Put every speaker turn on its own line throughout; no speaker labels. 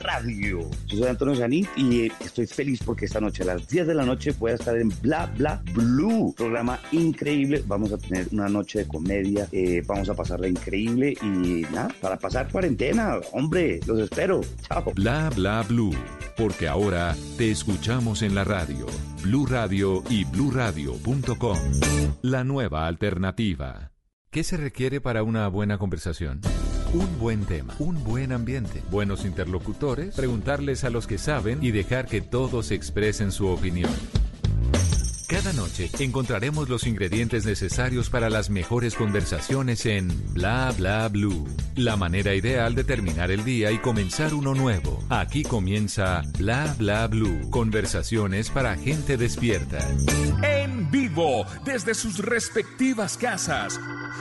Radio. Yo soy Antonio Janit y eh, estoy feliz porque esta noche a las 10 de la noche voy a estar en Bla Bla Blue. Programa increíble. Vamos a tener una noche de comedia. eh, vamos a pasarla increíble y nada, para pasar cuarentena. Hombre, los espero. Chao.
Bla bla blue, porque ahora te escuchamos en la radio, Blue Radio y bluradio.com. La nueva alternativa. ¿Qué se requiere para una buena conversación? Un buen tema, un buen ambiente, buenos interlocutores, preguntarles a los que saben y dejar que todos expresen su opinión. Cada noche encontraremos los ingredientes necesarios para las mejores conversaciones en Bla Bla Blue. La manera ideal de terminar el día y comenzar uno nuevo. Aquí comienza Bla Bla Blue. Conversaciones para gente despierta.
En vivo, desde sus respectivas casas,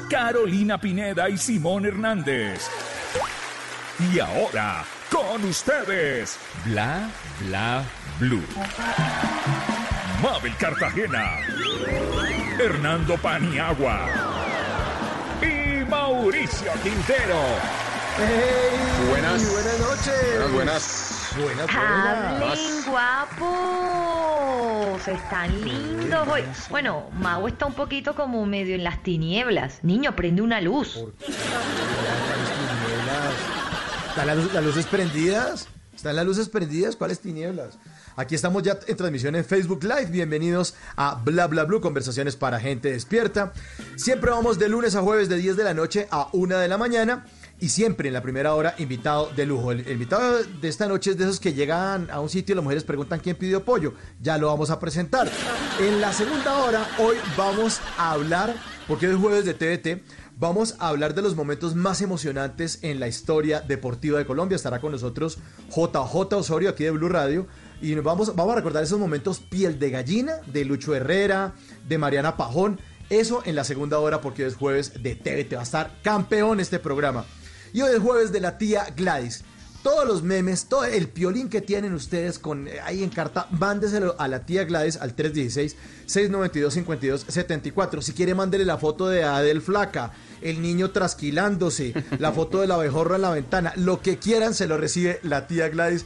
Carolina Pineda y Simón Hernández. Y ahora, con ustedes, Bla Bla Blue. Mabel Cartagena, Hernando Paniagua y Mauricio Quintero.
Buenas. Buenas noches. Buenas, buenas.
Hablen guapos, están lindos hoy. Bueno, Mau está un poquito como medio en las tinieblas. Niño, prende una luz.
¿Están las, las luces prendidas? ¿Están las luces prendidas? ¿Cuáles tinieblas? Aquí estamos ya en transmisión en Facebook Live. Bienvenidos a Bla Bla Blue, conversaciones para gente despierta. Siempre vamos de lunes a jueves de 10 de la noche a 1 de la mañana. Y siempre en la primera hora, invitado de lujo. El, invitado de esta noche es de esos que llegan a un sitio y las mujeres preguntan quién pidió pollo. Ya lo vamos a presentar. En la segunda hora, hoy vamos a hablar, porque es jueves de TVT, Vamos a hablar de los momentos más emocionantes en la historia deportiva de Colombia. Estará con nosotros JJ Osorio aquí de Blue Radio. Y vamos, vamos a recordar esos momentos piel de gallina de Lucho Herrera, de Mariana Pajón. Eso en la segunda hora porque hoy es jueves de TVT. Va a estar campeón este programa. Y hoy es jueves de la tía Gladys. Todos los memes, todo el piolín que tienen ustedes con eh, ahí en carta, mándeselo a la tía Gladys al 316-692-5274. Si quiere, mándele la foto de Adel Flaca, el niño trasquilándose, la foto de la abejorra en la ventana, lo que quieran se lo recibe la tía Gladys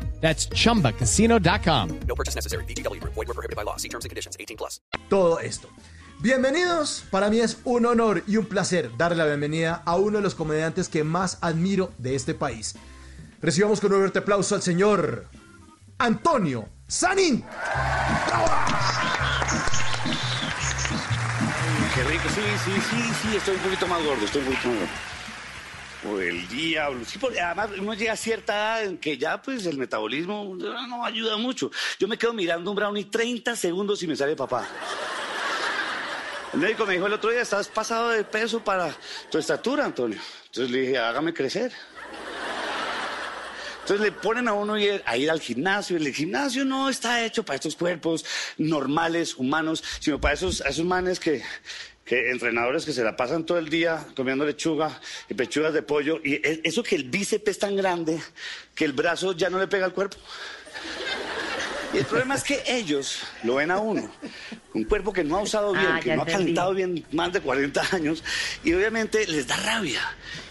That's chumbacasino.com.
No purchase necessary. VGW Group. Void were prohibited by law. See terms and conditions. 18 plus.
todo esto. Bienvenidos, para mí es un honor y un placer darle la bienvenida a uno de los comediantes que más admiro de este país. Recibamos con un fuerte aplauso al señor Antonio Sanín.
Qué rico, sí, sí, sí, sí, estoy un poquito más gordo, estoy un poquito más gordo. O el diablo. Sí, porque además uno llega a cierta edad en que ya pues el metabolismo no ayuda mucho. Yo me quedo mirando un brownie 30 segundos y me sale papá. El médico me dijo el otro día, estás pasado de peso para tu estatura, Antonio. Entonces le dije, hágame crecer. Entonces le ponen a uno a ir al gimnasio. El gimnasio no está hecho para estos cuerpos normales, humanos, sino para esos, esos manes que, que entrenadores que se la pasan todo el día comiendo lechuga y pechugas de pollo. Y es- eso que el bíceps es tan grande que el brazo ya no le pega al cuerpo. Y el problema es que ellos lo ven a uno, un cuerpo que no ha usado bien,
Ah,
que
ya
no ha calentado bien más de 40 años, y obviamente les da rabia.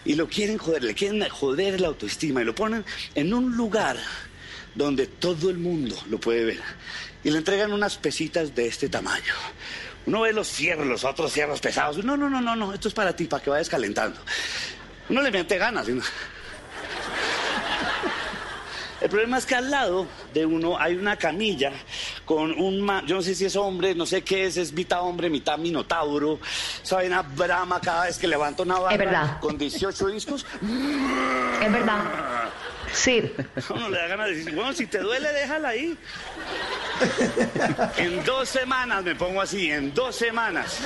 Y lo quieren joder, le quieren joder la autoestima y lo ponen en un lugar donde todo el mundo lo puede ver. Y le entregan unas pesitas de este tamaño. Uno ve los fierros, los otros fierros pesados. No, no, no, no, no, esto es para ti, para que vayas calentando. Uno le mete ganas. y uno- El problema es que al lado de uno hay una camilla con un yo no sé si es hombre, no sé qué es, es mitad hombre, mitad minotauro. Sabe una brama cada vez que levanta una barra
Es verdad.
con 18 discos.
Es verdad. Sí.
Uno le da ganas de decir, bueno, si te duele, déjala ahí. En dos semanas me pongo así, en dos semanas.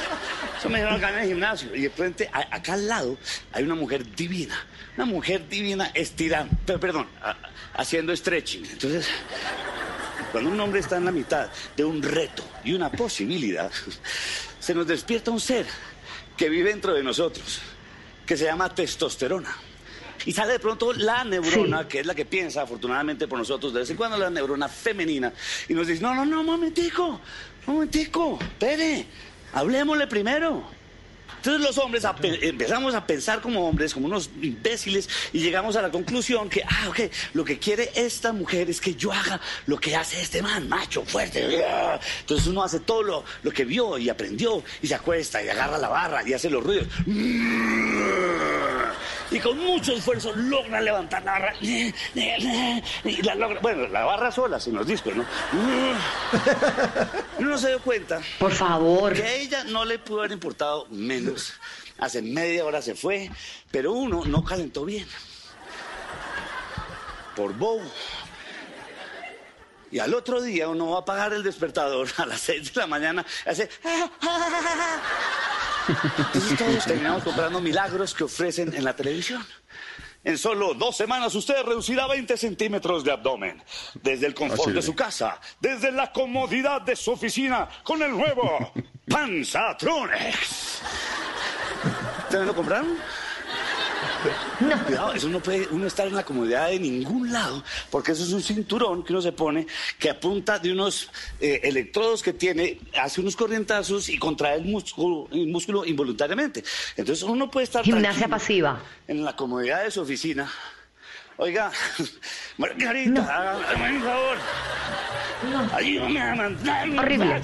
Eso me dijeron acá en el gimnasio. Y de frente, a- acá al lado, hay una mujer divina. Una mujer divina estirando, pe- perdón, a- haciendo stretching. Entonces, cuando un hombre está en la mitad de un reto y una posibilidad, se nos despierta un ser que vive dentro de nosotros, que se llama testosterona. Y sale de pronto la neurona, que es la que piensa, afortunadamente por nosotros, de vez en cuando la neurona femenina, y nos dice, no, no, no, momentico, momentico, espere, hablemosle primero. Entonces los hombres empezamos a pensar como hombres, como unos imbéciles, y llegamos a la conclusión que, ah, ok, lo que quiere esta mujer es que yo haga lo que hace este man, macho, fuerte. Entonces uno hace todo lo, lo que vio y aprendió, y se acuesta y agarra la barra y hace los ruidos. Y con mucho esfuerzo logra levantar la barra. Y la logra, bueno, la barra sola, sin los discos, ¿no? Uno se dio cuenta.
Por favor.
Que a ella no le pudo haber importado menos. Hace media hora se fue, pero uno no calentó bien. Por bobo. Y al otro día uno va a apagar el despertador a las 6 de la mañana. Hace. Entonces todos terminamos comprando milagros que ofrecen en la televisión. En solo dos semanas usted reducirá 20 centímetros de abdomen. Desde el confort de su casa, desde la comodidad de su oficina, con el nuevo Panzatronex. ¿Ustedes lo compraron?
No.
Cuidado, eso no puede uno estar en la comodidad de ningún lado, porque eso es un cinturón que uno se pone que apunta de unos eh, electrodos que tiene, hace unos corrientazos y contrae el músculo, el músculo involuntariamente. Entonces uno no puede estar
Gimnasia pasiva.
en la comodidad de su oficina. Oiga, Margarita, hágame un favor. Ayúdame a mandar
Horrible.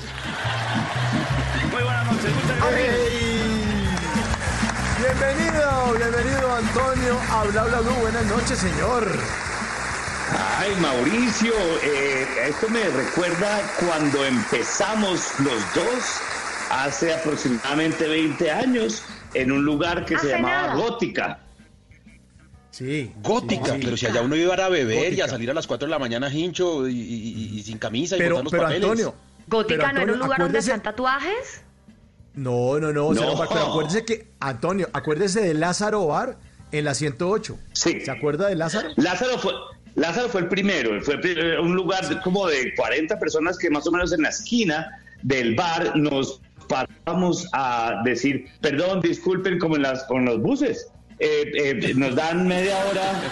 Bienvenido, bienvenido Antonio a Bla Bla Blue. Buenas noches, señor.
Ay, Mauricio, eh, esto me recuerda cuando empezamos los dos hace aproximadamente 20 años en un lugar que se llamaba
nada.
Gótica.
Sí.
Gótica,
sí, sí.
pero si allá uno iba a beber y a salir a las 4 de la mañana hincho y, y- y- y sin camisa y
Pero,
botar los
pero
papeles.
Antonio.
Gótica
pero,
no era
Antonio,
un lugar donde hacían tatuajes.
No, no, no,
No.
pero acuérdese que, Antonio, acuérdese de Lázaro Bar en la 108.
Sí.
¿Se acuerda de Lázaro?
Lázaro fue, Lázaro fue el primero, fue un lugar como de 40 personas que más o menos en la esquina del bar nos paramos a decir, perdón, disculpen, como en las, con los buses. Eh, eh, nos dan media hora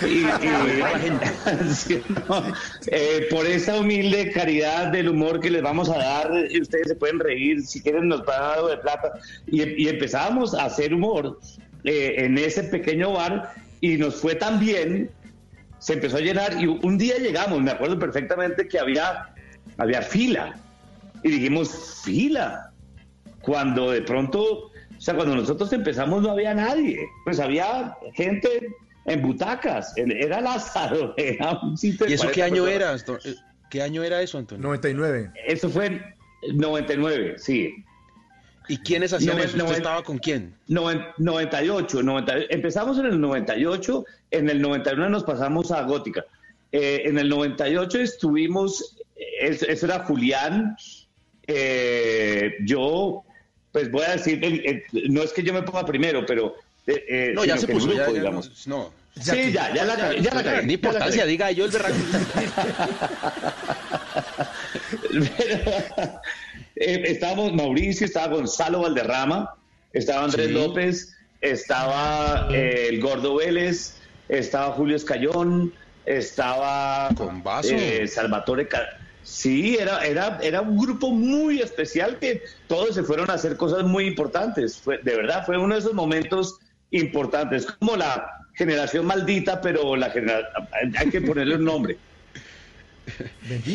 y, y- sí, no, eh, por esa humilde caridad del humor que les vamos a dar, ustedes se pueden reír, si quieren nos pagan algo de plata. Y, y empezábamos a hacer humor eh, en ese pequeño bar y nos fue tan bien, se empezó a llenar y un día llegamos, me acuerdo perfectamente que había, había fila y dijimos, fila, cuando de pronto, o sea, cuando nosotros empezamos no había nadie, pues había gente en butacas, era Lázaro, era un sitio
¿Y eso qué
40
año
personas.
era? Eh, ¿Qué año era eso, Antonio?
99.
Eso fue en 99, sí.
¿Y quiénes hacían
No,
eso?
no,
¿Usted
en-
estaba con quién?
Noven- 98, 90 empezamos en el 98, en el 99 nos pasamos a Gótica. Eh, en el 98 estuvimos, es- eso era Julián, eh, yo, pues voy a decir, no es que yo me ponga primero, pero... eh, eh,
No, ya se puso, ya,
grupo,
ya,
digamos.
no.
sí, ya, ya la cagué, ya la cagué,
Ni importancia, diga yo el berraco.
Estábamos Mauricio, estaba Gonzalo Valderrama, estaba Andrés
Sí.
López, estaba eh, el Gordo Vélez, estaba Julio Escayón, estaba
Con vaso.
Salvatore Ca- Sí, era, era, era un grupo muy especial que todos se fueron a hacer cosas muy importantes. Fue, de verdad, fue uno de esos momentos importantes, como la generación maldita, pero la genera- hay que ponerle un nombre.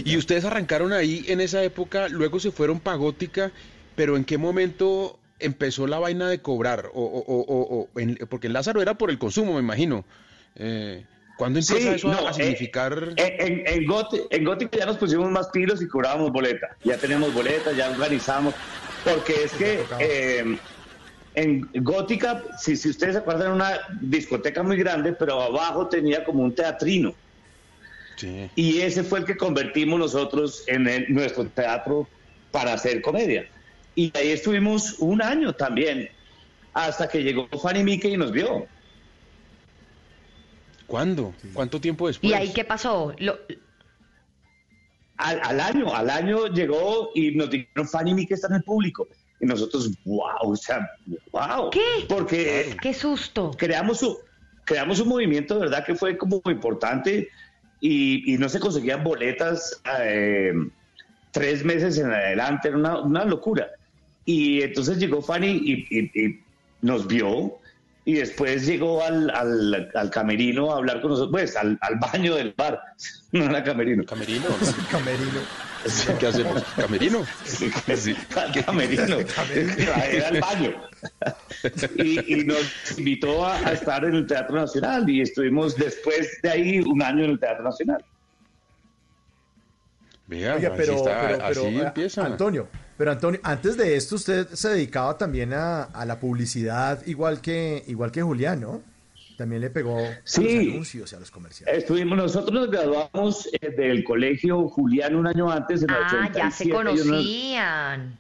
Y ustedes arrancaron ahí en esa época, luego se fueron para Gótica, pero ¿en qué momento empezó la vaina de cobrar? O- o- o- o en- porque en Lázaro era por el consumo, me imagino. Eh,
¿Cuándo empieza
Sí,
eso a-
no,
a
eh,
significar?
En, en, en ya nos pusimos más pilos y cobrábamos boleta. Ya tenemos boleta, ya organizamos. Porque es que eh, en Gótica, si, si ustedes se acuerdan, era una discoteca muy grande, pero abajo tenía como un teatrino.
Sí.
Y ese fue el que convertimos nosotros en el- nuestro teatro para hacer comedia. Y ahí estuvimos un año también, hasta que llegó Fanny Mickey y nos vio.
¿Cuándo? ¿Cuánto tiempo después?
¿Y ahí qué pasó? Lo-
Al, al año, al año llegó y nos dijeron, Fanny Mickey está en el público. Y nosotros, wow, o sea, wow.
¿Qué?
Porque
¡Qué susto!
creamos, un- creamos un movimiento, de verdad, que fue como importante y, y no se conseguían boletas eh, tres meses en adelante, era una, una locura. Y entonces llegó Fanny y, y- y nos vio y después llegó al, al- al camerino a hablar con nosotros, pues al, al baño del bar, no era camerino.
¿Camerino?
Camerino.
¿Qué hacemos? ¿Camerino?
Sí, camerino, era el baño. Y, y nos invitó a, a estar en el Teatro Nacional y estuvimos después de ahí un año en el Teatro Nacional.
Así,
pero,
está-
pero- pero,
así empieza.
Antonio, pero Antonio, antes de esto usted se dedicaba también a, a la publicidad igual que igual que Julián, ¿no? También le pegó a los anuncios y a los comerciales.
Estuvimos, nosotros nos graduamos eh, del colegio Julián un año antes, en el
Ah, ya se
87, ellos nos-
conocían.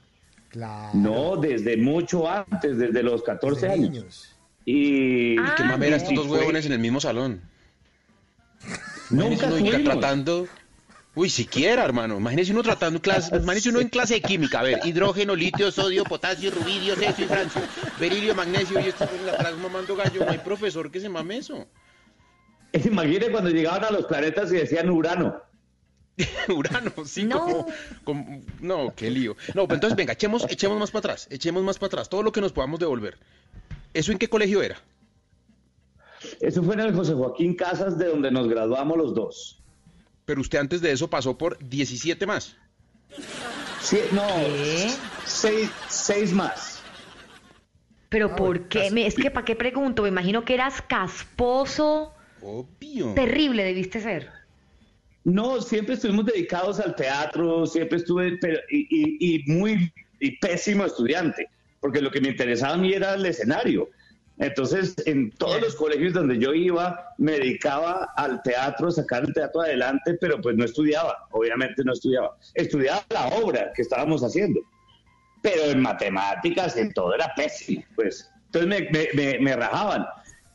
Claro.
No, desde mucho antes, desde los 14
Desde
años. Y,
Ah,
Qué mamera estos dos huevones en el mismo salón.
Nunca
tratando... Uy, siquiera, hermano. Imagínese uno tratando clase, imagínese uno en clase de química, a ver, hidrógeno, litio, sodio, potasio, rubidio, cesio y francio, berilio, magnesio y esto en la atrás mamando gallo. No hay profesor que se mame eso.
Imagine cuando llegaban a los planetas y decían Urano.
Urano, sí,
No.
como, como- No, qué lío. No, pero entonces venga, echemos, echemos más para atrás, echemos más para atrás, todo lo que nos podamos devolver. ¿Eso en qué colegio era?
Eso fue en el José Joaquín Casas, de donde nos graduamos los dos.
Pero usted antes de eso pasó por 17 más.
Sí, no, seis, seis más.
Pero
Ah,
¿por qué? Me- es que ¿para qué pregunto? Me imagino que eras casposo.
Obvio.
Terrible debiste ser.
No, siempre estuvimos dedicados al teatro, siempre estuve, pero, y, y- y muy y pésimo estudiante, porque lo que me interesaba a mí era el escenario. Entonces, en todos los colegios donde yo iba, me dedicaba al teatro, sacar el teatro adelante, pero pues no estudiaba, obviamente no estudiaba. Estudiaba la obra que estábamos haciendo, pero en matemáticas, en todo era pésimo, pues. Entonces me, me- me- me rajaban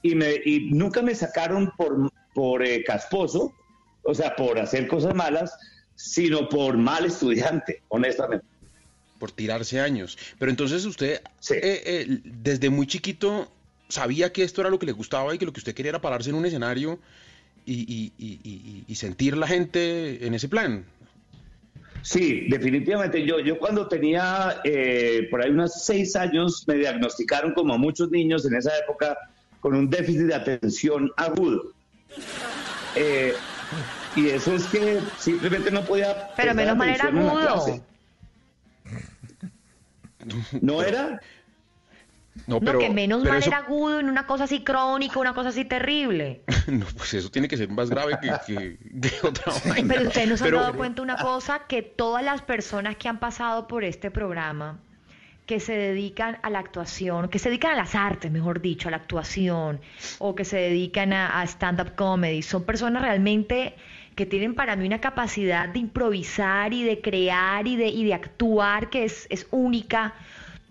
y, me, y nunca me sacaron por, por eh, casposo, o sea, por hacer cosas malas, sino por mal estudiante, honestamente.
Por tirarse años. Pero entonces usted,
Sí.
eh, eh, desde muy chiquito, sabía que esto era lo que le gustaba y que lo que usted quería era pararse en un escenario y, y- y- y- y sentir la gente en ese plan.
Sí, definitivamente. Yo, yo cuando tenía eh, por ahí unos seis años, me diagnosticaron como a muchos niños en esa época con un déficit de atención agudo. Eh, y eso es que simplemente no podía.
Pero menos mal era agudo.
¿No era?
No,
que menos
pero
mal
eso,
era agudo en una cosa así crónica, una cosa así terrible.
no, pues eso tiene que ser más grave que, que- que otra vaina.
Pero ustedes nos han
Pero-
dado cuenta una cosa, que todas las personas que han pasado por este programa, que se dedican a la actuación, que se dedican a las artes, mejor dicho, a la actuación, o que se dedican a, a stand-up comedy, son personas realmente que tienen para mí una capacidad de improvisar y de crear y de, y de actuar que es, es única.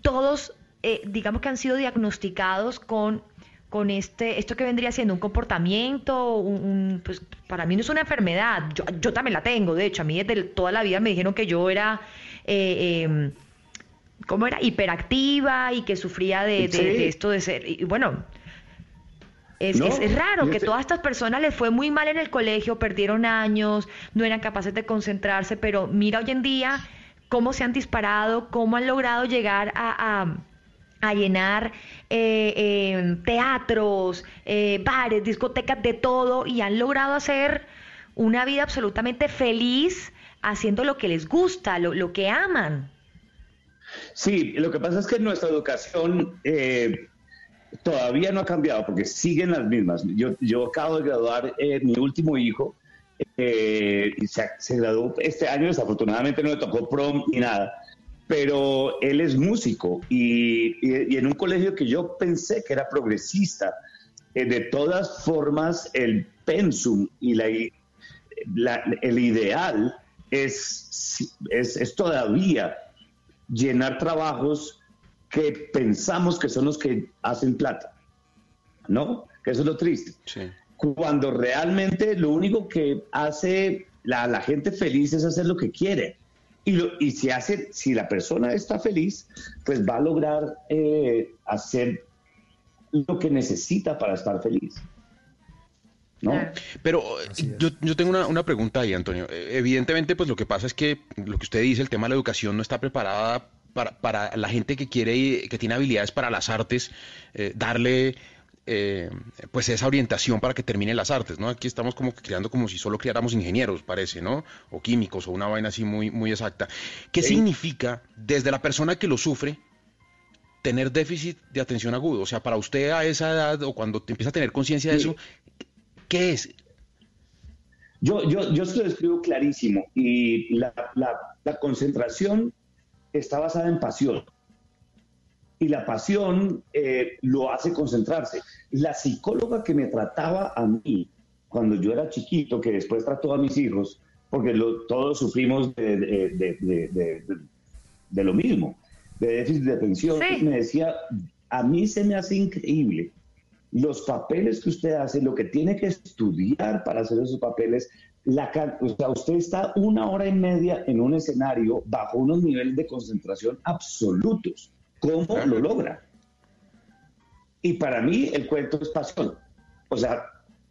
Todos, eh, digamos que han sido diagnosticados con con este, esto que vendría siendo un comportamiento, un, un- pues para mí no es una enfermedad, yo, yo también la tengo, de hecho, a mí desde toda la vida me dijeron que yo era, eh, eh, ¿cómo era? Hiperactiva y que sufría de, de-
Sí.
de esto de ser, y bueno, es,
No,
es- es raro que todas estas personas les fue muy mal en el colegio, perdieron años, no eran capaces de concentrarse, pero mira hoy en día cómo se han disparado, cómo han logrado llegar a, a- a llenar eh, eh, teatros, eh, bares, discotecas, de todo, y han logrado hacer una vida absolutamente feliz haciendo lo que les gusta, lo, lo que aman.
Sí, lo que pasa es que nuestra educación eh, todavía no ha cambiado porque siguen las mismas. Yo, yo acabo de graduar eh, mi último hijo y se, se graduó este año, desafortunadamente no le tocó prom ni nada, pero él es músico y, y- y en un colegio que yo pensé que era progresista, eh, de todas formas el pensum y la, la- el ideal es, es, es todavía llenar trabajos que pensamos que son los que hacen plata, ¿no? Que eso es lo triste. Cuando realmente lo único que hace la, la gente feliz es hacer lo que quiere. Y, lo- y si, hace, si la persona está feliz, pues va a lograr eh, hacer lo que necesita para estar feliz. ¿No?
Pero eh, yo, yo tengo una, una pregunta ahí, Antonio. Eh, Evidentemente, pues lo que pasa es que lo que usted dice, el tema de la educación no está preparada para, para la gente que quiere, que tiene habilidades para las artes, eh, darle eh, pues esa orientación para que termine las artes, ¿no? Aquí estamos como que creando como si solo criáramos ingenieros, parece, ¿no? O químicos, o una vaina así muy, muy exacta. ¿Qué significa desde la persona que lo sufre tener déficit de atención agudo? O sea, para usted a esa edad o cuando te empieza a tener conciencia de eso, ¿qué es?
Yo, yo, yo se lo describo clarísimo y la, la- la concentración está basada en pasión. Y la pasión eh, lo hace concentrarse. La psicóloga que me trataba a mí cuando yo era chiquito, que después trató a mis hijos, porque lo- todos sufrimos de, lo mismo, de déficit de atención, me decía, a mí se me hace increíble los papeles que usted hace, lo que tiene que estudiar para hacer esos papeles, la, o sea, usted está una hora y media en un escenario bajo unos niveles de concentración absolutos. ¿Cómo lo logra? Y para mí el cuento es pasión. O sea,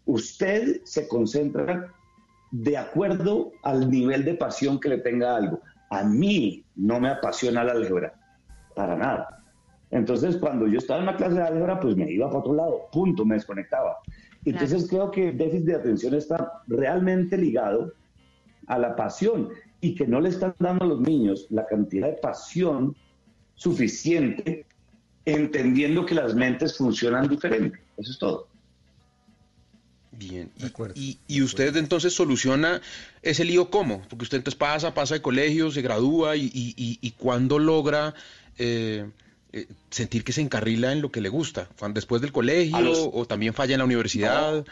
usted se concentra de acuerdo al nivel de pasión que le tenga algo. A mí no me apasiona la álgebra, para nada. Entonces, cuando yo estaba en una clase de álgebra, pues me iba para otro lado, punto, me desconectaba. Entonces, creo que el déficit de atención está realmente ligado a la pasión y que no le están dando a los niños la cantidad de pasión suficiente, entendiendo que las mentes funcionan diferente. Eso es todo.
Bien. Y, y- y usted entonces soluciona ese lío cómo? Porque usted entonces pasa, pasa de colegio, se gradúa y, y, y, cuándo logra eh, eh, sentir que se encarrila en lo que le gusta. ¿Cuando después del colegio
los-
o también falla en la universidad?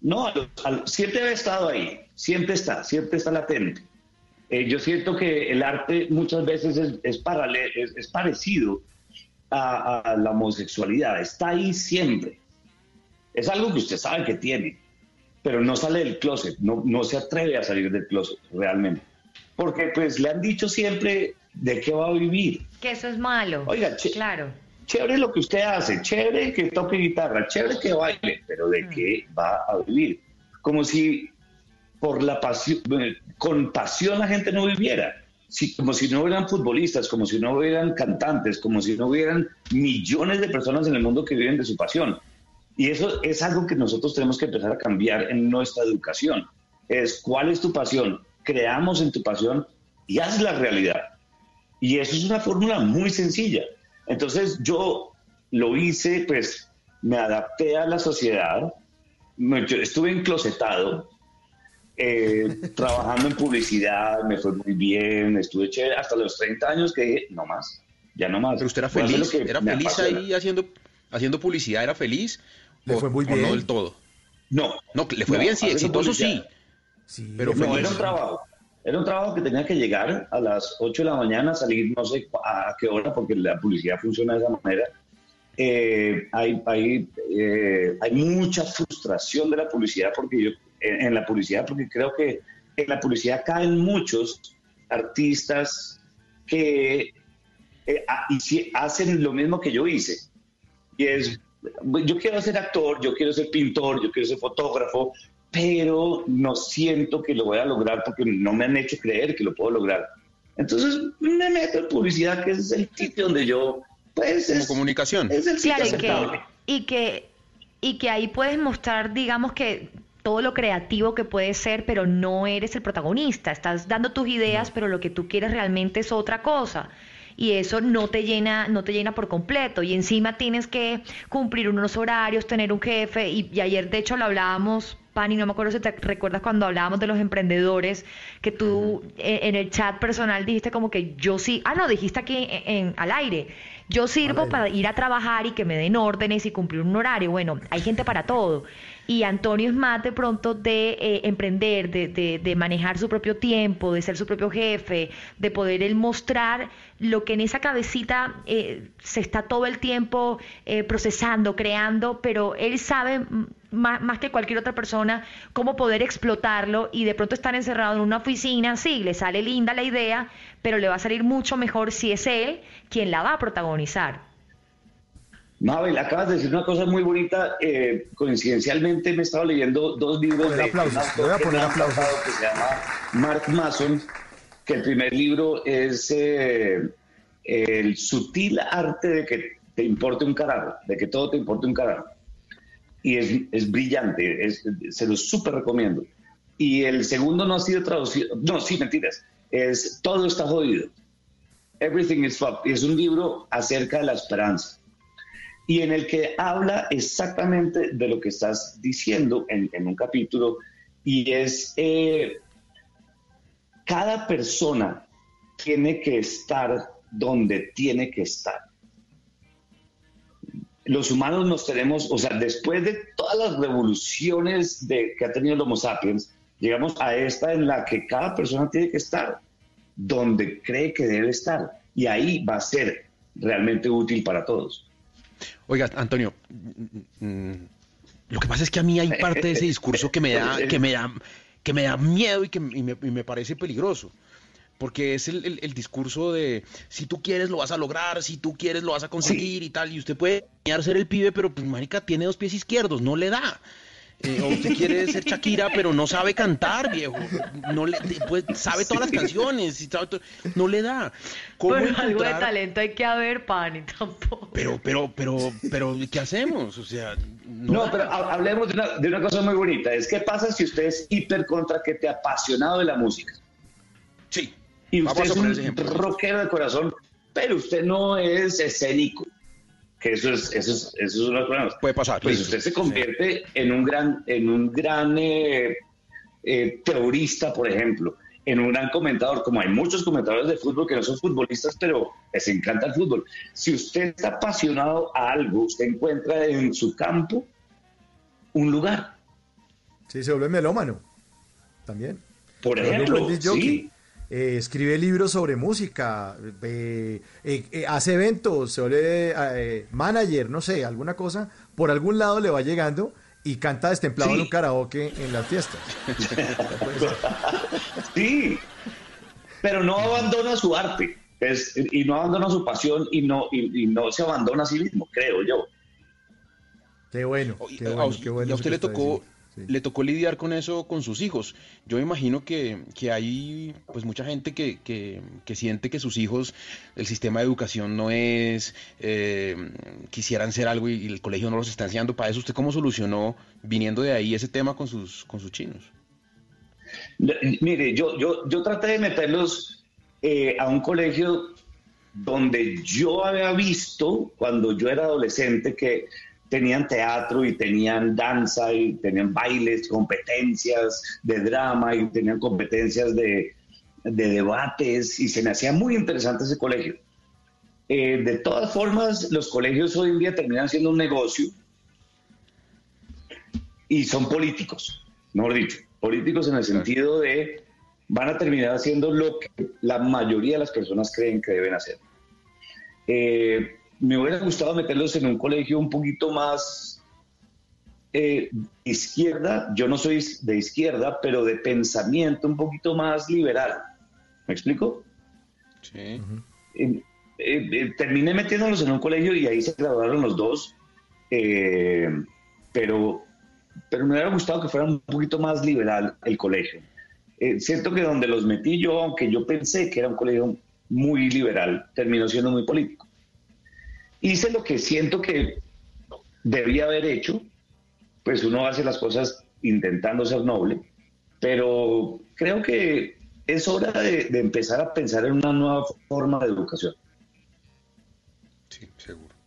No, a los- a los- siempre ha estado ahí, siempre está, siempre está latente. Eh, yo siento que el arte muchas veces es, es, parale- es- es parecido a, a la homosexualidad, está ahí siempre. Es algo que usted sabe que tiene, pero no sale del closet, no, no se atreve a salir del closet realmente. Porque pues le han dicho siempre de qué va a vivir.
Que eso es malo.
Oiga,
claro.
Chévere lo que usted hace, chévere que toque guitarra, chévere que baile, pero ¿de qué va a vivir? Como si por la pasión, con pasión la gente no viviera. Si- como si no hubieran futbolistas, como si no hubieran cantantes, como si no hubieran millones de personas en el mundo que viven de su pasión. Y eso es algo que nosotros tenemos que empezar a cambiar en nuestra educación. Es cuál es tu pasión, creamos en tu pasión y haz la realidad. Y eso es una fórmula muy sencilla. Entonces yo lo hice, pues me adapté a la sociedad, me- estuve enclosetado, eh, trabajando en publicidad, me fue muy bien, estuve chévere hasta los 30 años que dije, no más, ya no más.
Pero usted era feliz, era feliz
apasiona.
ahí haciendo, haciendo publicidad, era feliz.
Le
o,
fue muy
o no
bien.
del todo.
No.
No, le fue
No,
bien, sí, exitoso sí. Pero
no,
feliz.
era un trabajo. Era un trabajo que tenía que llegar a las 8 de la mañana, salir no sé a qué hora, porque la publicidad funciona de esa manera. Eh, hay, hay, eh, hay mucha frustración de la publicidad porque yo, en, en la publicidad, porque creo que en la publicidad caen muchos artistas que eh, hici- hacen lo mismo que yo hice. Y es, yo quiero ser actor, yo quiero ser pintor, yo quiero ser fotógrafo, pero no siento que lo voy a lograr porque no me han hecho creer que lo puedo lograr. Entonces me meto en publicidad, que es el sitio donde yo, pues,
Como
es,
comunicación.
es el sitio
Claro, y que,
aceptable.
y que y que ahí puedes mostrar, digamos que todo lo creativo que puede ser, pero no eres el protagonista. Estás dando tus ideas, pero lo que tú quieres realmente es otra cosa. y eso no te llena, no te llena por completo. Y encima tienes que cumplir unos horarios, tener un jefe, y, y ayer de hecho lo hablábamos Pani, no me acuerdo si te recuerdas cuando hablábamos de los emprendedores, que tú eh, en el chat personal dijiste como que yo sí, ah, no, dijiste aquí en, en- al aire, yo sirvo para ir a trabajar y que me den órdenes y cumplir un horario. Bueno, hay gente para todo. Y Antonio es más de pronto de eh, emprender, de, de- de manejar su propio tiempo, de ser su propio jefe, de poder él mostrar lo que en esa cabecita eh, se está todo el tiempo eh, procesando, creando, pero él sabe más, más que cualquier otra persona cómo poder explotarlo y de pronto estar encerrado en una oficina, sí, le sale linda la idea, pero le va a salir mucho mejor si es él quien la va a protagonizar.
Mabel, acabas de decir una cosa muy bonita. eh, coincidencialmente me he estado leyendo dos libros de
aplausos, voy a poner aplausos.
que se llama Mark Mason, que el primer libro es eh, El sutil arte de que te importe un carajo, de que todo te importe un carajo. Y es, es brillante, es- se lo súper recomiendo. Y el segundo no ha sido traducido, no, sí, mentiras, es Todo está jodido. Everything is fucked. Y es un libro acerca de la esperanza y en el que habla exactamente de lo que estás diciendo en, un capítulo y es eh, cada persona tiene que estar donde tiene que estar. Los humanos nos tenemos, o sea, después de todas las revoluciones de, que ha tenido el Homo sapiens, llegamos a esta en la que cada persona tiene que estar donde cree que debe estar y ahí va a ser realmente útil para todos.
Oiga, Antonio, mm, mm, lo que pasa es que a mí hay parte de ese discurso que me da, que me da, que me da miedo y que y me, y me parece peligroso. Porque es el, el- el discurso de si tú quieres lo vas a lograr, si tú quieres lo vas a conseguir y tal. Y usted puede ser el pibe, pero pues marica tiene dos pies izquierdos, no le da. Eh, o usted quiere ser Shakira, pero no sabe cantar, viejo. No le, pues, sabe todas las canciones, y sabe no le da. ¿Cómo
Pero algo de talento hay que haber, Pani, tampoco.
Pero, pero, pero, pero, ¿qué hacemos? O sea, no,
No, pero ha- hablemos de una, de una cosa muy bonita. Es qué pasa si usted es hiper contra que te apasionado de la música.
Sí.
Y usted es un rockero de corazón, pero usted no es escénico. Que eso es, eso es, eso es uno de los problemas.
Puede pasar.
Pues
listo.
usted se convierte en un gran, en un gran eh, eh, teorista, por ejemplo, en un gran comentador, como hay muchos comentadores de fútbol que no son futbolistas, pero les encanta el fútbol. Si usted está apasionado a algo, usted encuentra en su campo un lugar.
Sí, se vuelve melómano. También.
Por ejemplo, sí.
Eh, escribe libros sobre música, eh, eh, eh, hace eventos, se vuelve eh, manager, no sé, alguna cosa, por algún lado le va llegando y canta destemplado
Sí.
en un karaoke en las fiestas.
Sí, pero no abandona su arte es- y no abandona su pasión y no, y, y no se abandona a sí mismo, creo yo.
Qué bueno, qué
a
bueno, qué bueno
y a usted le tocó,
diciendo. Sí.
le tocó lidiar con eso con sus hijos. Yo me imagino que, que hay pues mucha gente que, que, que siente que sus hijos, el sistema de educación no es, eh, quisieran ser algo y, y el colegio no los está enseñando para eso. ¿Usted cómo solucionó, viniendo de ahí, ese tema con sus, con sus chinos?
Le- Mire, yo, yo, yo traté de meterlos eh, a un colegio donde yo había visto cuando yo era adolescente que tenían teatro y tenían danza y tenían bailes, competencias de drama y tenían competencias de, de debates y se me hacía muy interesante ese colegio. Eh, de todas formas, los colegios hoy en día terminan siendo un negocio y son políticos, mejor dicho, políticos en el sentido de van a terminar haciendo lo que la mayoría de las personas creen que deben hacer. Eh, me hubiera gustado meterlos en un colegio un poquito más eh, izquierda, yo no soy de izquierda, pero de pensamiento un poquito más liberal. ¿Me explico?
Sí.
Eh, eh, terminé metiéndolos en un colegio y ahí se graduaron los dos, eh, pero, pero me hubiera gustado que fuera un poquito más liberal el colegio. Siento que donde los metí yo, aunque yo pensé que era un colegio muy liberal, terminó siendo muy político. Hice lo que siento que debía haber hecho, pues uno hace las cosas intentando ser noble, pero creo que es hora de, de empezar a pensar en una nueva forma de educación.
Sí, seguro.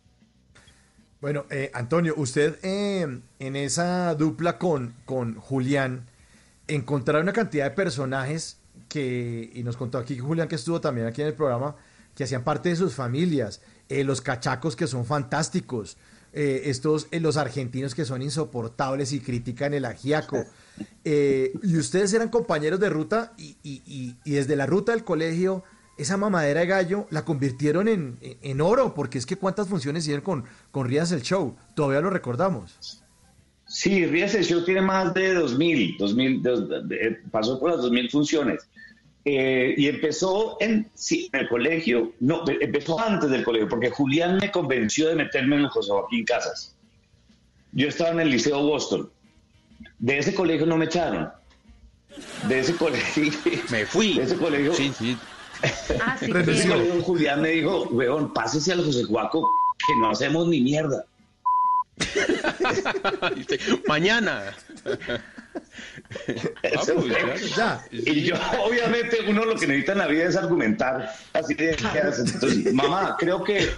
Bueno, eh, Antonio, usted eh, en esa dupla con, con Julián encontraron una cantidad de personajes que, y nos contó aquí Julián que estuvo también aquí en el programa, que hacían parte de sus familias, eh, los cachacos que son fantásticos, eh, estos, eh, los argentinos que son insoportables y critican el ajiaco. Eh, y ustedes eran compañeros de ruta y, y- y- y desde la ruta del colegio, esa mamadera de gallo la convirtieron en, en oro, porque es que cuántas funciones hicieron con, con Rías el Show, todavía lo recordamos.
Sí, Rías el Show tiene más de 2.000, 2000 dos- pasó por las 2.000 funciones. Eh, y empezó en, sí, en el colegio, no, empezó antes del colegio, porque Julián me convenció de meterme en el José Joaquín Casas. Yo estaba en el Liceo Boston. De ese colegio no me echaron. De ese colegio.
Me fui.
De ese colegio.
Sí, sí.
Ah, sí,
De ese colegio Julián me dijo, weón, pásese al José Joaco, que no hacemos ni mierda.
Mañana.
Eso
claro.
Ya.
Y yo, obviamente, uno lo que necesita en la vida es argumentar. Así de, entonces, mamá, creo que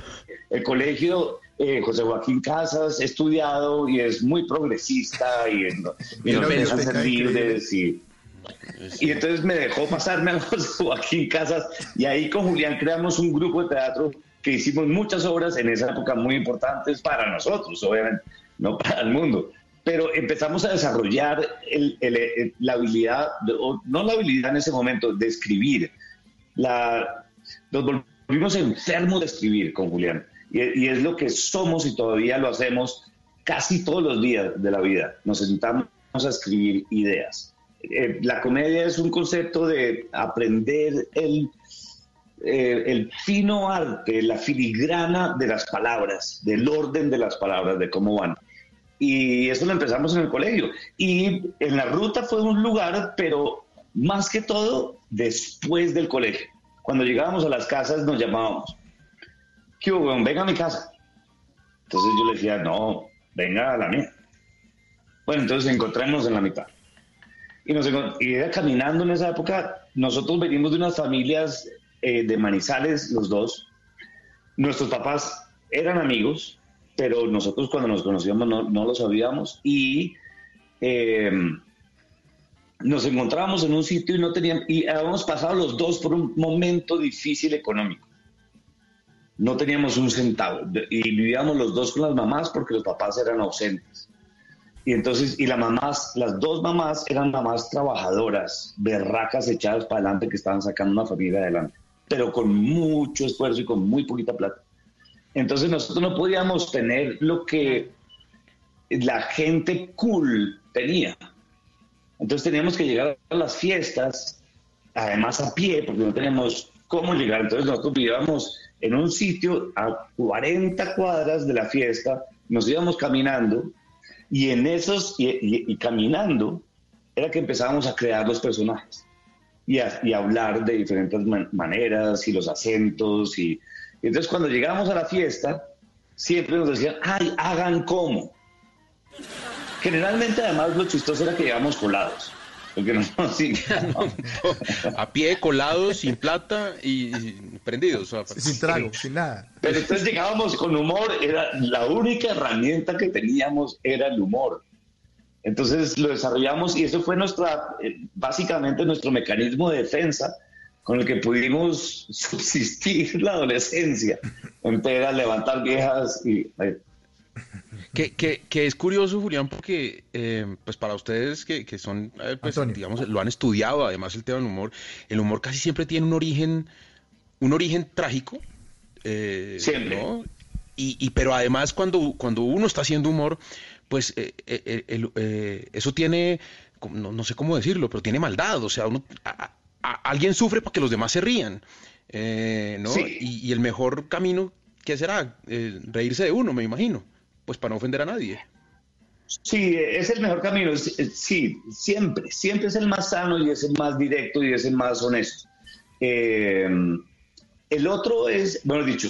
el colegio eh, José Joaquín Casas he estudiado y es muy progresista y, ser libres y, y entonces me dejó pasarme a José Joaquín Casas y ahí con Julián creamos un grupo de teatro que hicimos muchas obras en esa época muy importantes para nosotros, obviamente, no para el mundo. Pero empezamos a desarrollar el- el- la habilidad, o no la habilidad en ese momento, de escribir. La, nos volvimos enfermos de escribir con Julián. Y, y es lo que somos y todavía lo hacemos casi todos los días de la vida. Nos sentamos a escribir ideas. Eh, la comedia es un concepto de aprender el, eh, el fino arte, la filigrana de las palabras, del orden de las palabras, de cómo van. Y eso lo empezamos en el colegio. Y en la ruta fue un lugar, pero más que todo después del colegio. Cuando llegábamos a las casas nos llamábamos. ¿Qué hubo? Venga a mi casa. Entonces yo le decía, no, venga a la mía. Bueno, entonces encontremos en la mitad. Y, nos y era caminando en esa época. Nosotros venimos de unas familias eh, de Manizales, los dos. Nuestros papás eran amigos, pero nosotros cuando nos conocíamos no, no lo sabíamos. Y eh, nos encontrábamos en un sitio y no teníamos, y habíamos pasado los dos por un momento difícil económico. No teníamos un centavo y vivíamos los dos con las mamás porque los papás eran ausentes. Y entonces, y las mamás, las dos mamás eran mamás trabajadoras, berracas echadas para adelante que estaban sacando una familia adelante, pero con mucho esfuerzo y con muy poquita plata. Entonces nosotros no podíamos tener lo que la gente cool tenía. Entonces teníamos que llegar a las fiestas, además a pie, porque no teníamos cómo llegar. Entonces nosotros vivíamos en un sitio a 40 cuadras de la fiesta, nos íbamos caminando y en esos, y, caminando, era que empezábamos a crear los personajes y a, hablar de diferentes man- maneras y los acentos. Y entonces cuando llegamos a la fiesta, siempre nos decían, ay, hagan como. Generalmente, además, lo chistoso era que llegamos colados. Porque no nos
A pie, colados, sin plata y, y prendidos. sea,
Sin trago, sin nada.
Pero entonces llegábamos con humor, era la única herramienta que teníamos era el humor. Entonces lo desarrollamos y eso fue nuestra, eh, básicamente nuestro mecanismo de defensa con el que pudimos subsistir la adolescencia entera, levantar viejas y...
Que, que, que es curioso, Julián, porque eh, pues para ustedes que, que son, eh, pues, digamos, lo han estudiado, además el tema del humor, el humor casi siempre tiene un origen, un origen trágico. eh,
Siempre.
¿no? Y, y- pero además cuando, cuando uno está haciendo humor, pues eh, eh, el- eh, eso tiene, no, no sé cómo decirlo, pero tiene maldad, o sea, uno, a- a- alguien sufre para que los demás se rían, eh, ¿no?
Sí.
Y, y el mejor camino, ¿qué será? Eh, reírse de uno, me imagino, pues para no ofender a nadie.
Sí, es el mejor camino. Sí, siempre, siempre es el más sano y es el más directo y es el más honesto. Eh, el otro es, bueno dicho,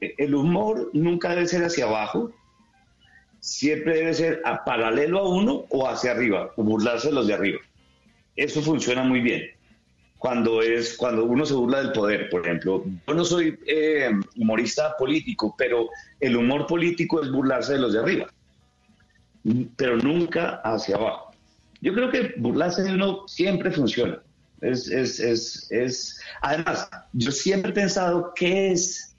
el humor nunca debe ser hacia abajo, siempre debe ser a paralelo a uno o hacia arriba, o burlarse de los de arriba. Eso funciona muy bien. Cuando es cuando uno se burla del poder, por ejemplo. Yo no soy eh, humorista político, pero el humor político es burlarse de los de arriba, pero nunca hacia abajo. Yo creo que burlarse de uno siempre funciona. Es, es, es, es... Además, yo siempre he pensado qué es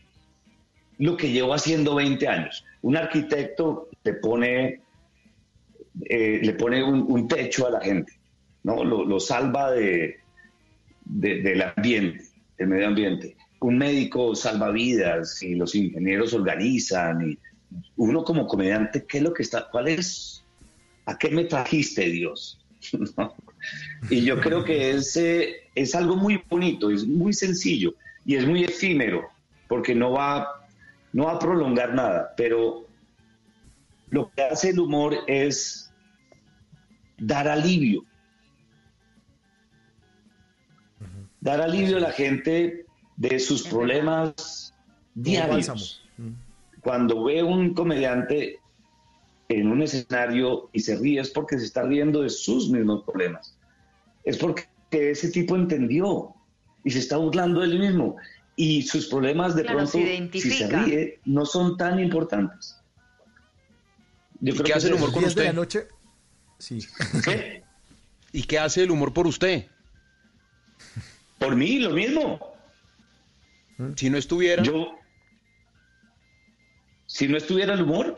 lo que llevo haciendo 20 años. Un arquitecto le pone, eh, le pone un, un techo a la gente, ¿no? Lo, lo salva de, de- del ambiente, del medio ambiente. Un médico salva vidas y los ingenieros organizan. Y uno como comediante, ¿qué es lo que está? ¿Cuál es? ¿A qué me trajiste, Dios? Y yo creo que es, eh, es algo muy bonito, es muy sencillo y es muy efímero, porque no va, no va a prolongar nada, pero lo que hace el humor es dar alivio. Dar alivio a la gente de sus problemas diarios. Cuando ve un comediante en un escenario y se ríe es porque se está riendo de sus mismos problemas. Es porque ese tipo entendió y se está burlando de él mismo. Y sus problemas de
Claro,
pronto,
se
si se ríe, no son tan importantes. Yo
¿Y
creo
qué
que
hace el humor con
10 de la
usted?
noche. Sí.
¿Y qué hace el humor por usted?
Por mí, lo mismo.
Si no estuviera.
Yo. Si no estuviera el humor.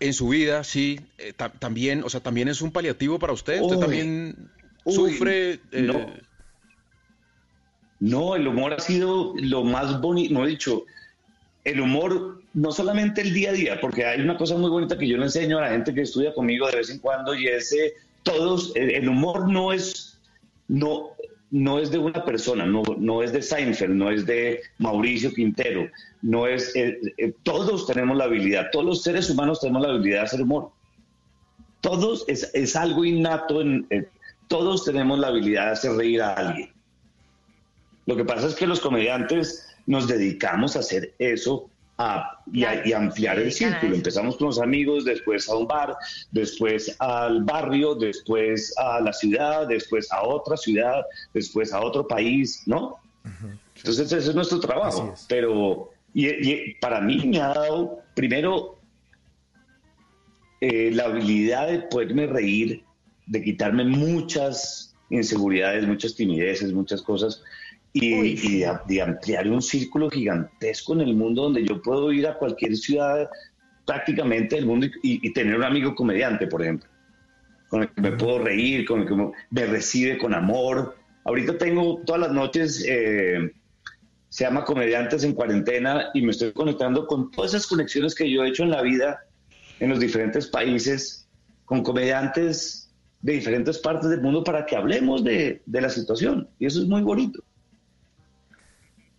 En su vida, sí. eh, ta- también, o sea, también es un paliativo para usted. Usted
Uy,
también
uy,
sufre. eh,
no. No, el humor ha sido lo más bonito, no he dicho, el humor, no solamente el día a día, porque hay una cosa muy bonita que yo le enseño a la gente que estudia conmigo de vez en cuando y es, eh, todos, el, el humor no es, no, no es de una persona, no, no es de Seinfeld, no es de Mauricio Quintero, no es, eh, eh, todos tenemos la habilidad, todos los seres humanos tenemos la habilidad de hacer humor. Todos es, es algo innato, en, en- todos tenemos la habilidad de hacer reír a alguien. Lo que pasa es que los comediantes nos dedicamos a hacer eso a- y, a, y a ampliar el círculo. Empezamos con los amigos, después a un bar, después al barrio, después a la ciudad, después a otra ciudad, después a otro país, ¿no? Entonces ese es nuestro trabajo. Pero y, y para mí me ha dado, primero, eh, la habilidad de poderme reír, de quitarme muchas inseguridades, muchas timideces, muchas cosas, y, y de, de ampliar un círculo gigantesco en el mundo donde yo puedo ir a cualquier ciudad prácticamente del mundo y, y tener un amigo comediante, por ejemplo, con el que me puedo reír, con el que me, recibe con amor. Ahorita tengo todas las noches, eh, se llama Comediantes en Cuarentena, y me estoy conectando con todas esas conexiones que yo he hecho en la vida en los diferentes países, con comediantes de diferentes partes del mundo para que hablemos de, de la situación. Y eso es muy bonito.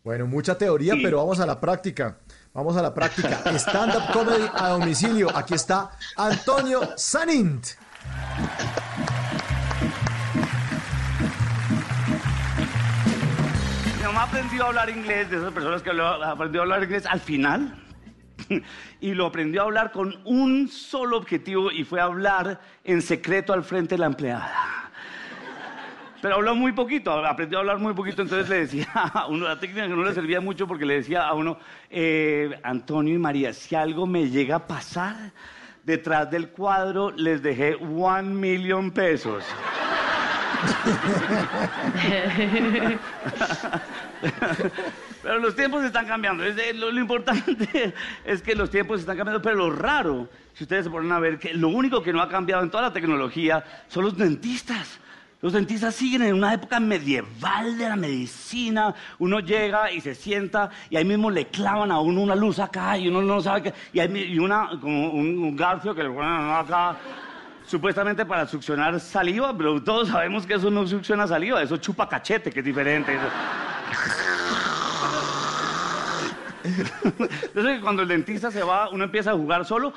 Bueno, mucha teoría, pero vamos a la práctica. Vamos a la práctica. Stand-up comedy a domicilio. Aquí está Antonio Sanint.
Mi mamá aprendió a hablar inglés, de esas personas que aprendió a hablar inglés al final. Y lo aprendió a hablar con un solo objetivo y fue hablar en secreto al frente de la empleada. Pero habló muy poquito, aprendió a hablar muy poquito, entonces le decía a uno, la técnica que no le servía mucho porque le decía a uno, eh, Antonio y María, si algo me llega a pasar, detrás del cuadro les dejé one million pesos. Pero los tiempos están cambiando. De- lo, lo importante es que los tiempos están cambiando, pero lo raro, si ustedes se ponen a ver, que lo único que no ha cambiado en toda la tecnología son los dentistas. Los dentistas siguen en una época medieval de la medicina. Uno llega y se sienta y ahí mismo le clavan a uno una luz acá y uno no sabe qué. Y, hay, una, como un, un garfio que le ponen acá supuestamente para succionar saliva, pero todos sabemos que eso no succiona saliva, eso chupa cachete, que es diferente. Entonces, cuando el dentista se va, uno empieza a jugar solo.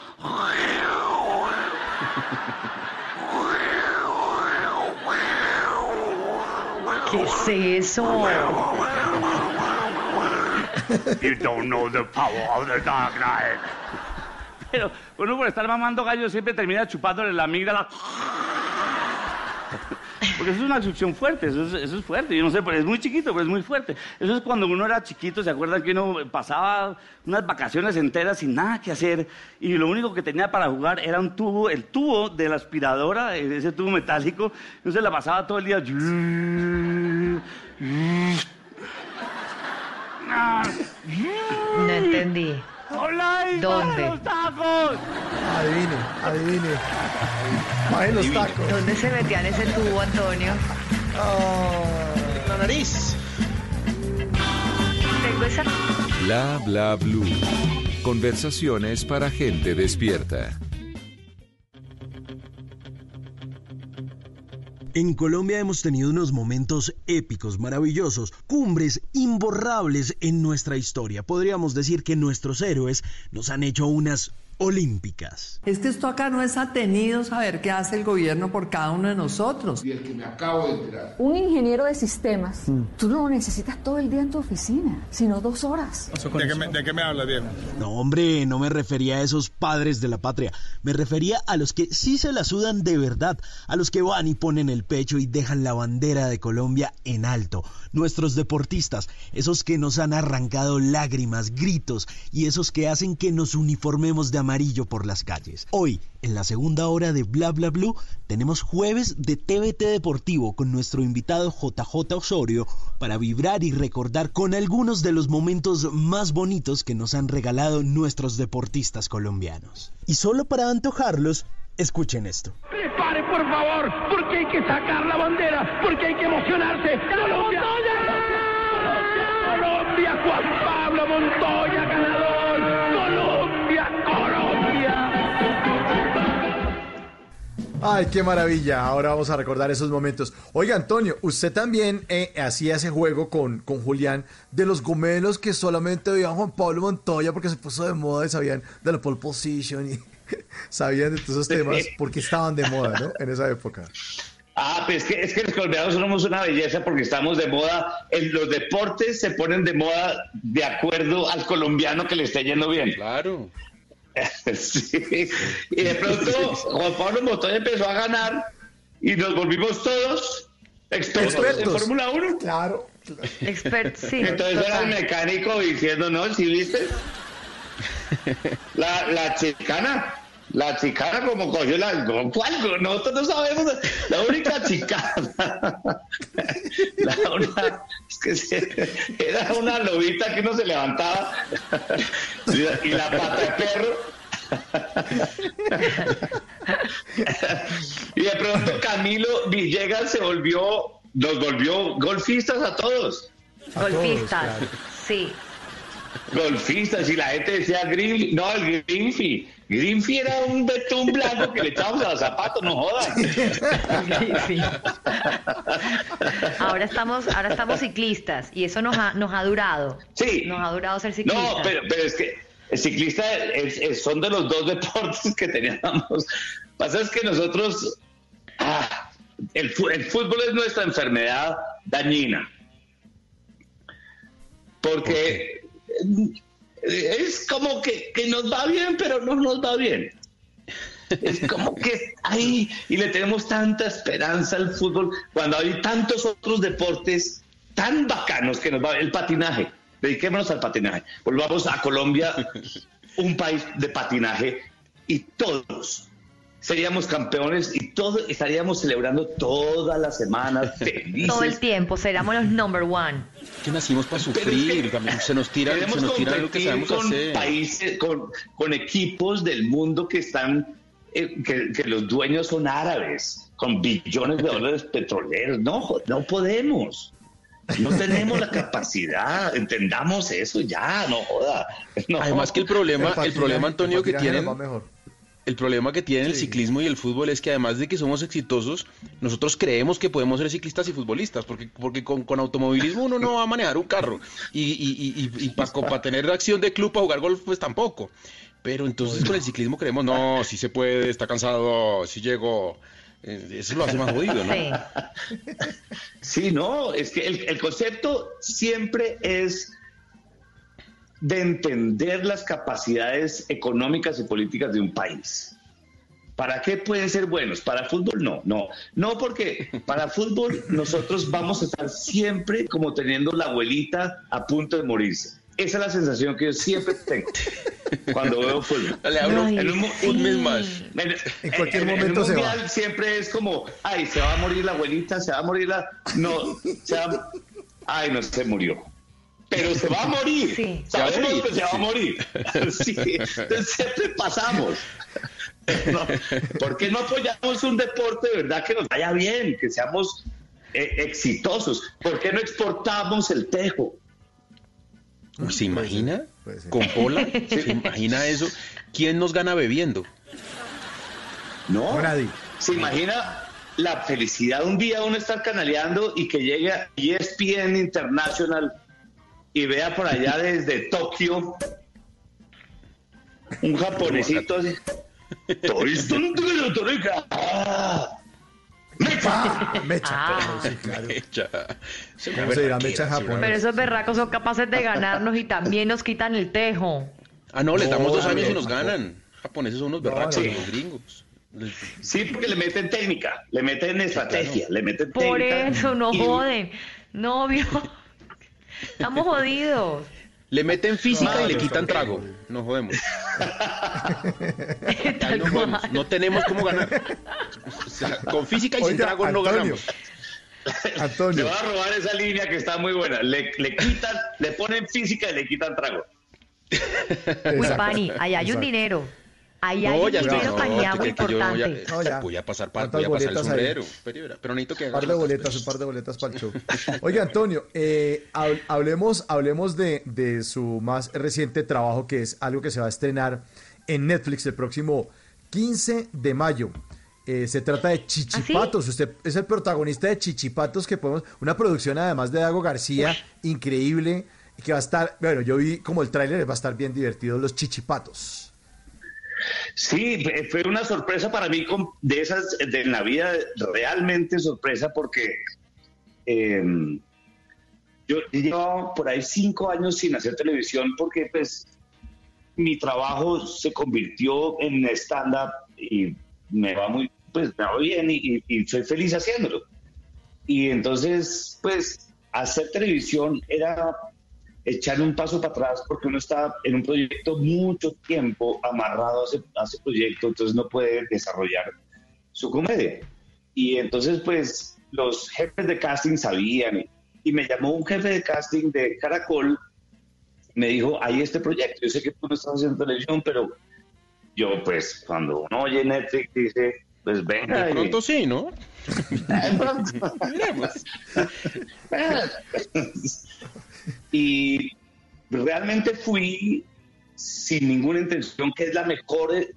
¿Qué es eso?
You don't know the power of the dark night. Pero uno por estar mamando gallo siempre termina chupándole la amígdala. Porque eso es una succión fuerte, eso es, eso es fuerte. Yo no sé, pero es muy chiquito, pero es muy fuerte. Eso es cuando uno era chiquito, ¿se acuerdan que uno pasaba unas vacaciones enteras sin nada que hacer? Y lo único que tenía para jugar era un tubo, el tubo de la aspiradora, ese tubo metálico. Entonces la pasaba todo el día.
No entendí.
¡Hola! ahí
¿Dónde?
los tacos!
Adivine, adivine. Bajen los tacos.
¿Dónde se metían ese tubo, Antonio?
La nariz.
Tengo esa...
Bla bla blue. Conversaciones para gente despierta.
En Colombia hemos tenido unos momentos épicos, maravillosos, cumbres imborrables en nuestra historia. Podríamos decir que nuestros héroes nos han hecho unas olímpicas.
Es que esto acá no es atenido saber qué hace el gobierno por cada uno de nosotros.
Y el que me acabo de enterar.
Un ingeniero de sistemas, tú no lo necesitas todo el día en tu oficina, sino dos horas.
¿De qué, me, de qué me habla, Diego?
No, hombre, no me refería a esos padres de la patria. Me refería a los que sí se la sudan de verdad, a los que van y ponen el pecho y dejan la bandera de Colombia en alto. Nuestros deportistas, esos que nos han arrancado lágrimas, gritos y esos que hacen que nos uniformemos de amarillo por las calles. Hoy, en la segunda hora de Bla Bla Blue, tenemos jueves de TVT Deportivo con nuestro invitado JJ Osorio para vibrar y recordar con algunos de los momentos más bonitos que nos han regalado nuestros deportistas colombianos. Y solo para antojarlos, escuchen esto.
Prepare, por favor, porque hay que sacar la bandera, porque hay que emocionarse. ¡Colombia! ¡Colombia! Juan Pablo Montoya, ganador.
Ay, qué maravilla. Ahora vamos a recordar esos momentos. Oiga, Antonio, usted también eh, hacía ese juego con, con Julián de los gomelos que solamente veían Juan Pablo Montoya porque se puso de moda y sabían de la pole position y sabían de todos esos temas porque estaban de moda, ¿no? En esa época.
Ah, pues es que, es que los colombianos somos una belleza porque estamos de moda. En los deportes se ponen de moda de acuerdo al colombiano que le esté yendo bien.
Claro.
Sí. Y de pronto Juan Pablo Montoya empezó a ganar y nos volvimos todos expertos,
Expertos.
en Fórmula 1.
Claro.
Expert, sí.
Entonces era el mecánico diciendo, no, ¿sí viste? La, la chicana, la chicana como cogió la... ¿Cuál? Nosotros no sabemos. La única chicana. La una- es que se- era una lobita que uno se levantaba y la- pata de perro. Y de pronto Camilo Villegas se volvió, nos volvió golfistas a todos.
Golfistas, sí.
golfistas y la gente decía Green, no, el Greenfee. Greenfee era un betún blanco que le echábamos a los zapatos, no jodan.
Ahora estamos, ahora estamos ciclistas y eso nos ha, nos ha durado.
Sí.
Nos ha durado ser ciclistas.
No, pero, pero es que el ciclista es- es- son de los dos deportes que teníamos. Pasa es que nosotros, ah, el, fútbol es nuestra enfermedad dañina. Porque es como que, que nos va bien, pero no nos va bien. Es como que ahí, y le tenemos tanta esperanza al fútbol, cuando hay tantos otros deportes tan bacanos que nos va el patinaje. Dediquémonos al patinaje. Volvamos a Colombia, un país de patinaje, y todos seríamos campeones y todos estaríamos celebrando todas las semanas felices.
Todo el tiempo, seremos los number one.
Que nacimos para sufrir, se nos tira, se nos tira lo que sabemos
con
hacer.
países, con, con equipos del mundo que están, eh, que, que los dueños son árabes, con billones de dólares petroleros. No, no podemos. No tenemos la capacidad, entendamos eso ya, no joda. No.
Además que el problema, el, problema Antonio que tienen,
mejor.
El problema que tiene el ciclismo y el fútbol es que además de que somos exitosos, nosotros creemos que podemos ser ciclistas y futbolistas, porque, porque con, con automovilismo uno no va a manejar un carro y, y, y, y para tener acción de club para jugar golf pues tampoco. Pero entonces con el ciclismo creemos, no, si se puede, está cansado, si llego. Eh, Eso lo hace más jodido, ¿no?
Sí.
Sí, no, es que el, el concepto siempre es de entender las capacidades económicas y políticas de un país. ¿Para qué pueden ser buenos? ¿Para fútbol? No, no. No, porque para fútbol nosotros vamos a estar siempre como teniendo la abuelita a punto de morirse. Esa es la sensación que yo siempre tengo cuando veo fútbol.
Le hablo
En
un, un mes más.
En,
En cualquier
en- en
momento
el
se
mundial
va.
siempre es como, ay, se va a morir la abuelita, se va a morir la... No, se va... Ay, no, se murió. Pero se va a morir.
Sí.
Sabemos que se va a morir. Sí, entonces siempre pasamos. No, ¿Por qué no apoyamos un deporte de verdad que nos vaya bien, que seamos eh, exitosos? ¿Por qué no exportamos el tejo?
Uy, ¿Se imagina? Con Pola, ¿se imagina eso? ¿Quién nos gana bebiendo?
No,
nadie.
¿Se imagina la felicidad un día uno estar canaleando y que llegue a ESPN International y vea por allá desde Tokio un japonesito así? ¡Ah!
Ah, mecha.
Ah.
Sí, claro.
Mecha. Se
¿Cómo se dirá mecha en japonés?
Pero esos berracos son capaces de ganarnos y también nos quitan el tejo.
Ah, no, les damos
No,
dos años y
no,
nos
no.
ganan. Japoneses son unos berracos,
sí.
los gringos.
Sí, porque le meten técnica, le meten estrategia, le meten
Por
técnica.
eso nos
y-
joden. Novio. Estamos jodidos.
Le meten física
No,
y le quitan trago. Nos jodemos. Ahí
Tal
nos jodemos.
cual.
No tenemos cómo ganar. O sea, con física y sin trago no
Antonio.
ganamos.
Le
Antonio,
voy a robar esa línea que está muy buena. Le, le quitan, le ponen física y le quitan trago.
Uy, Pani, ahí hay un dinero. Ahí hay
No,
un dinero
No,
pañado
yo
importante.
No, ya.
Voy a pasar, pa-
¿Cuántas
voy a pasar el sombrero. Pero, pero necesito que
un par de boletas, un par de boletas para el show. Oiga, Antonio, eh, hab- hablemos, hablemos de, de su más reciente trabajo, que es algo que se va a estrenar en Netflix el próximo 15 de mayo. Eh, se trata de Chichipatos. Usted es el protagonista de Chichipatos, que podemos. Una producción además de Dago García, increíble, que va a estar. Bueno, yo vi como el tráiler, va a estar bien divertido, los Chichipatos.
Sí, fue- una sorpresa para mí de esas de la vida, realmente sorpresa porque eh, yo llevo por ahí cinco años sin hacer televisión porque pues mi trabajo se convirtió en stand-up y me va muy, pues me va bien y, y- y soy feliz haciéndolo. Y entonces, pues hacer televisión era echar un paso para atrás porque uno está en un proyecto mucho tiempo amarrado a ese, a ese proyecto, entonces no puede desarrollar su comedia. Y entonces, pues, los jefes de casting sabían, y, y me llamó un jefe de casting de Caracol, me dijo, hay este proyecto, yo sé que tú no estás haciendo televisión, pero yo, pues, cuando uno oye Netflix, dice, pues venga.
De
y-
pronto sí, ¿no?
de pronto.
Miremos.
y realmente fui sin ninguna intención, que es la mejor. eh,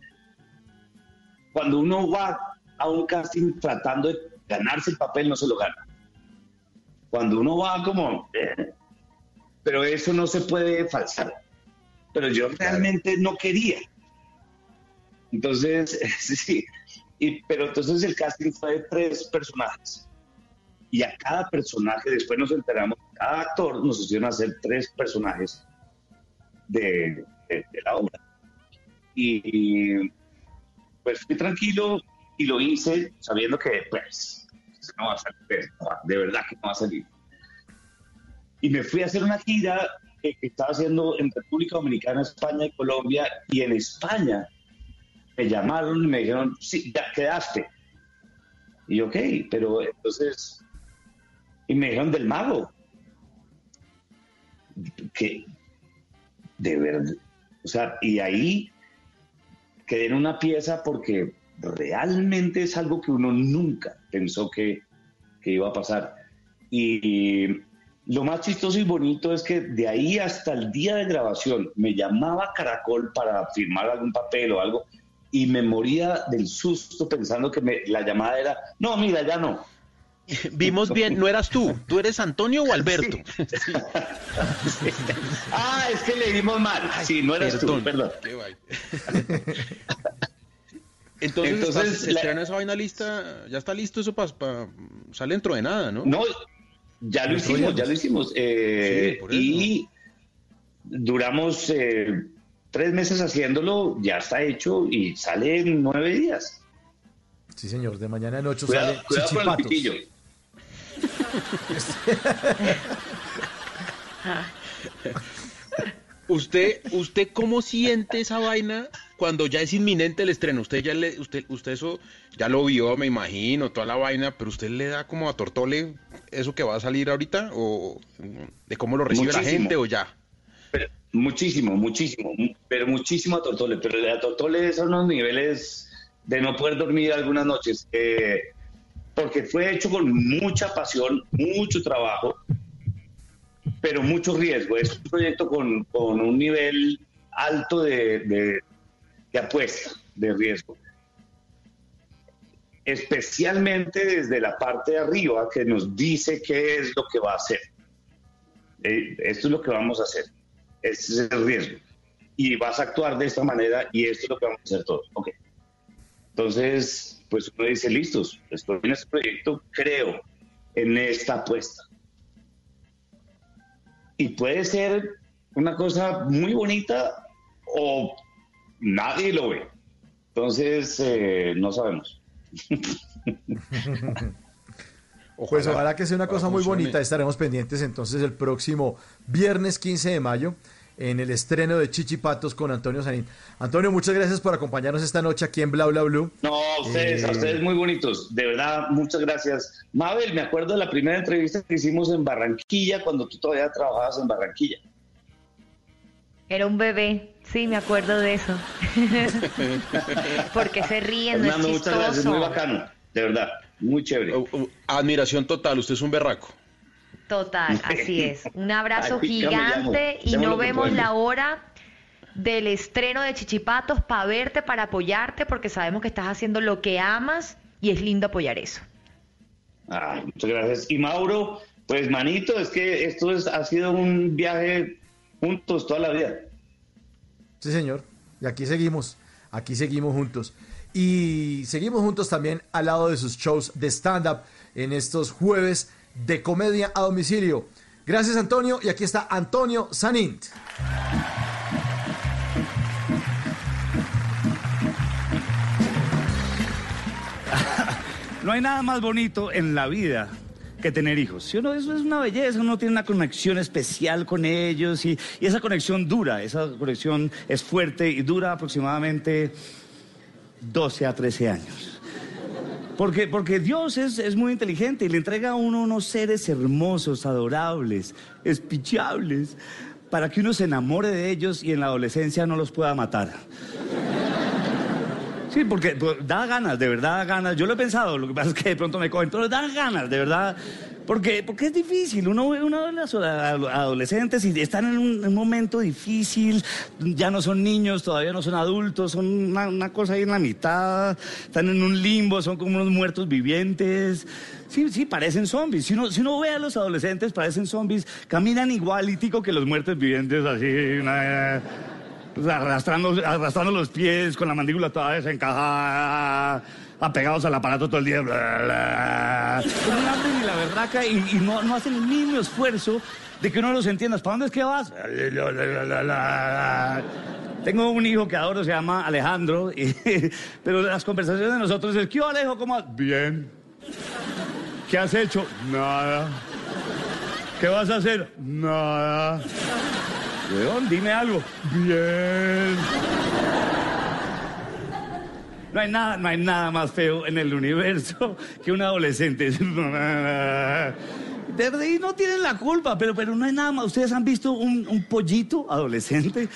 Cuando uno va a un casting tratando de ganarse el papel, no se lo gana. Cuando uno va como... eh, pero eso no se puede falsar. Pero yo realmente no quería. Entonces, sí. Y, pero entonces el casting fue de tres personajes y a cada personaje, después nos enteramos, cada actor nos hicieron hacer tres personajes de, de- de la obra. Y pues fui tranquilo y lo hice sabiendo que pues no va a salir, de verdad que no va a salir. Y me fui a hacer una gira que, estaba haciendo en República Dominicana, España y Colombia, y en España me llamaron y me dijeron, sí, ya quedaste. Y ok, pero entonces y me dijeron del mago. Que de verdad, o sea, y ahí quedé en una pieza porque realmente es algo que uno nunca pensó que, que iba a pasar. Y lo más chistoso y bonito es que de ahí hasta el día de grabación me llamaba Caracol para firmar algún papel o algo y me moría del susto pensando que la llamada era, no, mira, ya no.
Vimos bien, no eras tú. ¿Tú eres Antonio o Alberto?
Ah, es que le dimos mal. Sí, no eras tú, perdón.
Qué. Entonces,
Entonces,
se
la-
estrena esa vaina lista, ya está listo eso para sale dentro de nada, ¿no?
No, ya lo hicimos, ya lo hicimos. Eh,
Sí, por eso.
y duramos eh, tres meses haciéndolo, ya está hecho y sale en nueve días.
Sí, señor, de mañana en 8
Cuidado,
sale
cuidado con el
Chichipatos.
¿Usted, ¿Usted cómo siente esa vaina cuando ya es inminente el estreno? Usted ya le, usted, usted eso ya lo vio, me imagino, toda la vaina, pero usted le da como a Tortole eso que va a salir ahorita, o de cómo lo recibe la gente, o ya.
Pero muchísimo, muchísimo, mu- pero muchísimo a Tortole. Pero a Tortole son unos niveles de no poder dormir algunas noches, eh, porque fue hecho con mucha pasión, mucho trabajo, pero mucho riesgo. Es un proyecto con, con un nivel alto de, de- de apuesta, de riesgo. Especialmente desde la parte de arriba que nos dice qué es lo que va a hacer. Eh, esto es lo que vamos a hacer. Este es el riesgo. Y vas a actuar de esta manera y esto es lo que vamos a hacer todos. Ok. Entonces, pues uno dice, listos, estoy en este proyecto, creo en esta apuesta. Y puede ser una cosa muy bonita o nadie lo ve. Entonces, eh, no sabemos.
Pues ojalá que sea una cosa muy
funcione.
bonita. Estaremos pendientes entonces el próximo viernes 15 de mayo en el estreno de Chichipatos con Antonio Sanín. Antonio, muchas gracias por acompañarnos esta noche aquí en Bla Bla Blue.
No, a ustedes, a
Eh,
ustedes muy bonitos. De verdad, muchas gracias. Mabel, me acuerdo de la primera entrevista que hicimos en Barranquilla, cuando tú todavía trabajabas en Barranquilla.
Era un bebé, sí, me acuerdo de eso. Porque se ríen, no es
Fernando, muchas gracias, muy
chistoso.
bacano. De verdad, muy chévere.
Admiración total, usted es un berraco.
Total, así es. Un abrazo
llamo.
gigante y no vemos la hora del estreno de Chichipatos para verte, para apoyarte, porque sabemos que estás haciendo lo que amas y es lindo apoyar eso.
Ay, muchas gracias. Y Mauro, pues manito, es que esto es- ha sido un viaje juntos toda la vida.
Sí, señor. Y aquí seguimos. Aquí seguimos juntos. Y seguimos juntos también al lado de sus shows de stand-up en estos jueves de comedia a domicilio. Gracias, Antonio. Y aquí está Antonio Sanint.
No hay nada más bonito en la vida que tener hijos. ¿Sí o no? Eso es una belleza, uno tiene una conexión especial con ellos y, y esa conexión dura, esa conexión es fuerte y dura aproximadamente 12 a 13 años. Porque, porque Dios es, es muy inteligente y le entrega a uno unos seres hermosos, adorables, espichables, para que uno se enamore de ellos y en la adolescencia no los pueda matar. Sí, porque pues, da ganas, de verdad da ganas. Yo lo he pensado, lo que pasa es que de pronto me cogen, pero da ganas, de verdad. Porque, porque es difícil, uno ve de los ado- adolescentes y están en un, momento difícil, ya no son niños, todavía no son adultos, son una, cosa ahí en la mitad, están en un limbo, son como unos muertos vivientes. Sí, sí, parecen zombies. Si uno, si uno ve a los adolescentes, parecen zombies, caminan igualitico que los muertos vivientes, así, arrastrando, arrastrando los pies con la mandíbula toda desencajada, apegados al aparato todo el día. un hambre ni la berraca y, y no, no hacen el mínimo esfuerzo de que uno los entienda. ¿Para dónde es que vas? Tengo un hijo que adoro, se llama Alejandro, pero las conversaciones de nosotros es, ¿qué Alejo? ¿Cómo vas? Bien. ¿Qué has hecho? Nada. ¿Qué vas a hacer? Nada. Weón, dime algo. Bien. No hay nada, no hay nada más feo en el universo que un adolescente. Y no tienen la culpa, pero, pero no hay nada más. ¿Ustedes han visto un, pollito adolescente?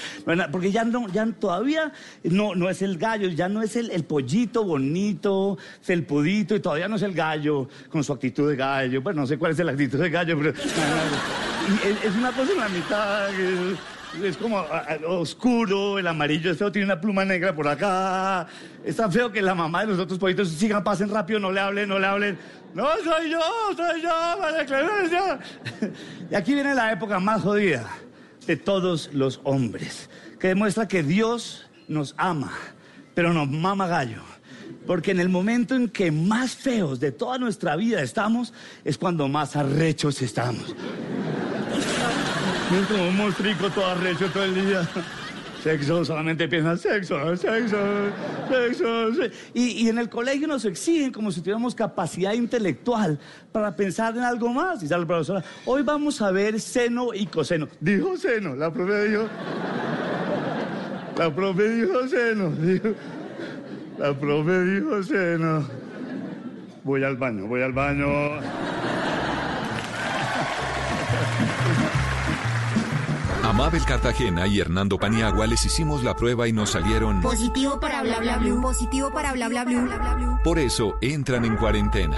Porque ya no, ya todavía no, no es el gallo, ya no es el, pollito bonito, felpudito, y todavía no es el gallo con su actitud de gallo. Bueno, no sé cuál es la actitud de gallo, pero es, es una cosa en la mitad. que Es como oscuro, el amarillo es feo, tiene una pluma negra por acá. Es tan feo que la mamá de los otros pollitos sigan, pasen rápido, no le hablen, no le hablen. No, soy yo, soy yo, María Clemencia. Y aquí viene la época más jodida de todos los hombres, que demuestra que Dios nos ama, pero nos mama gallo. Porque en el momento en que más feos de toda nuestra vida estamos, es cuando más arrechos estamos. Como un monstruico todo arrecho todo el día.
Sexo, solamente piensan sexo, sexo, sexo. se- Y, y en el colegio nos exigen como si tuviéramos capacidad intelectual para pensar en algo más. Y sale la profesora, hoy vamos a ver seno y coseno. Dijo seno, la profe dijo. La profe dijo seno. La profe dijo seno. Voy al baño, voy al baño.
A Mabel Cartagena y Hernando Paniagua les hicimos la prueba y nos salieron.
Positivo para bla bla blue. Positivo para bla bla bla, bla.
Por eso entran en cuarentena.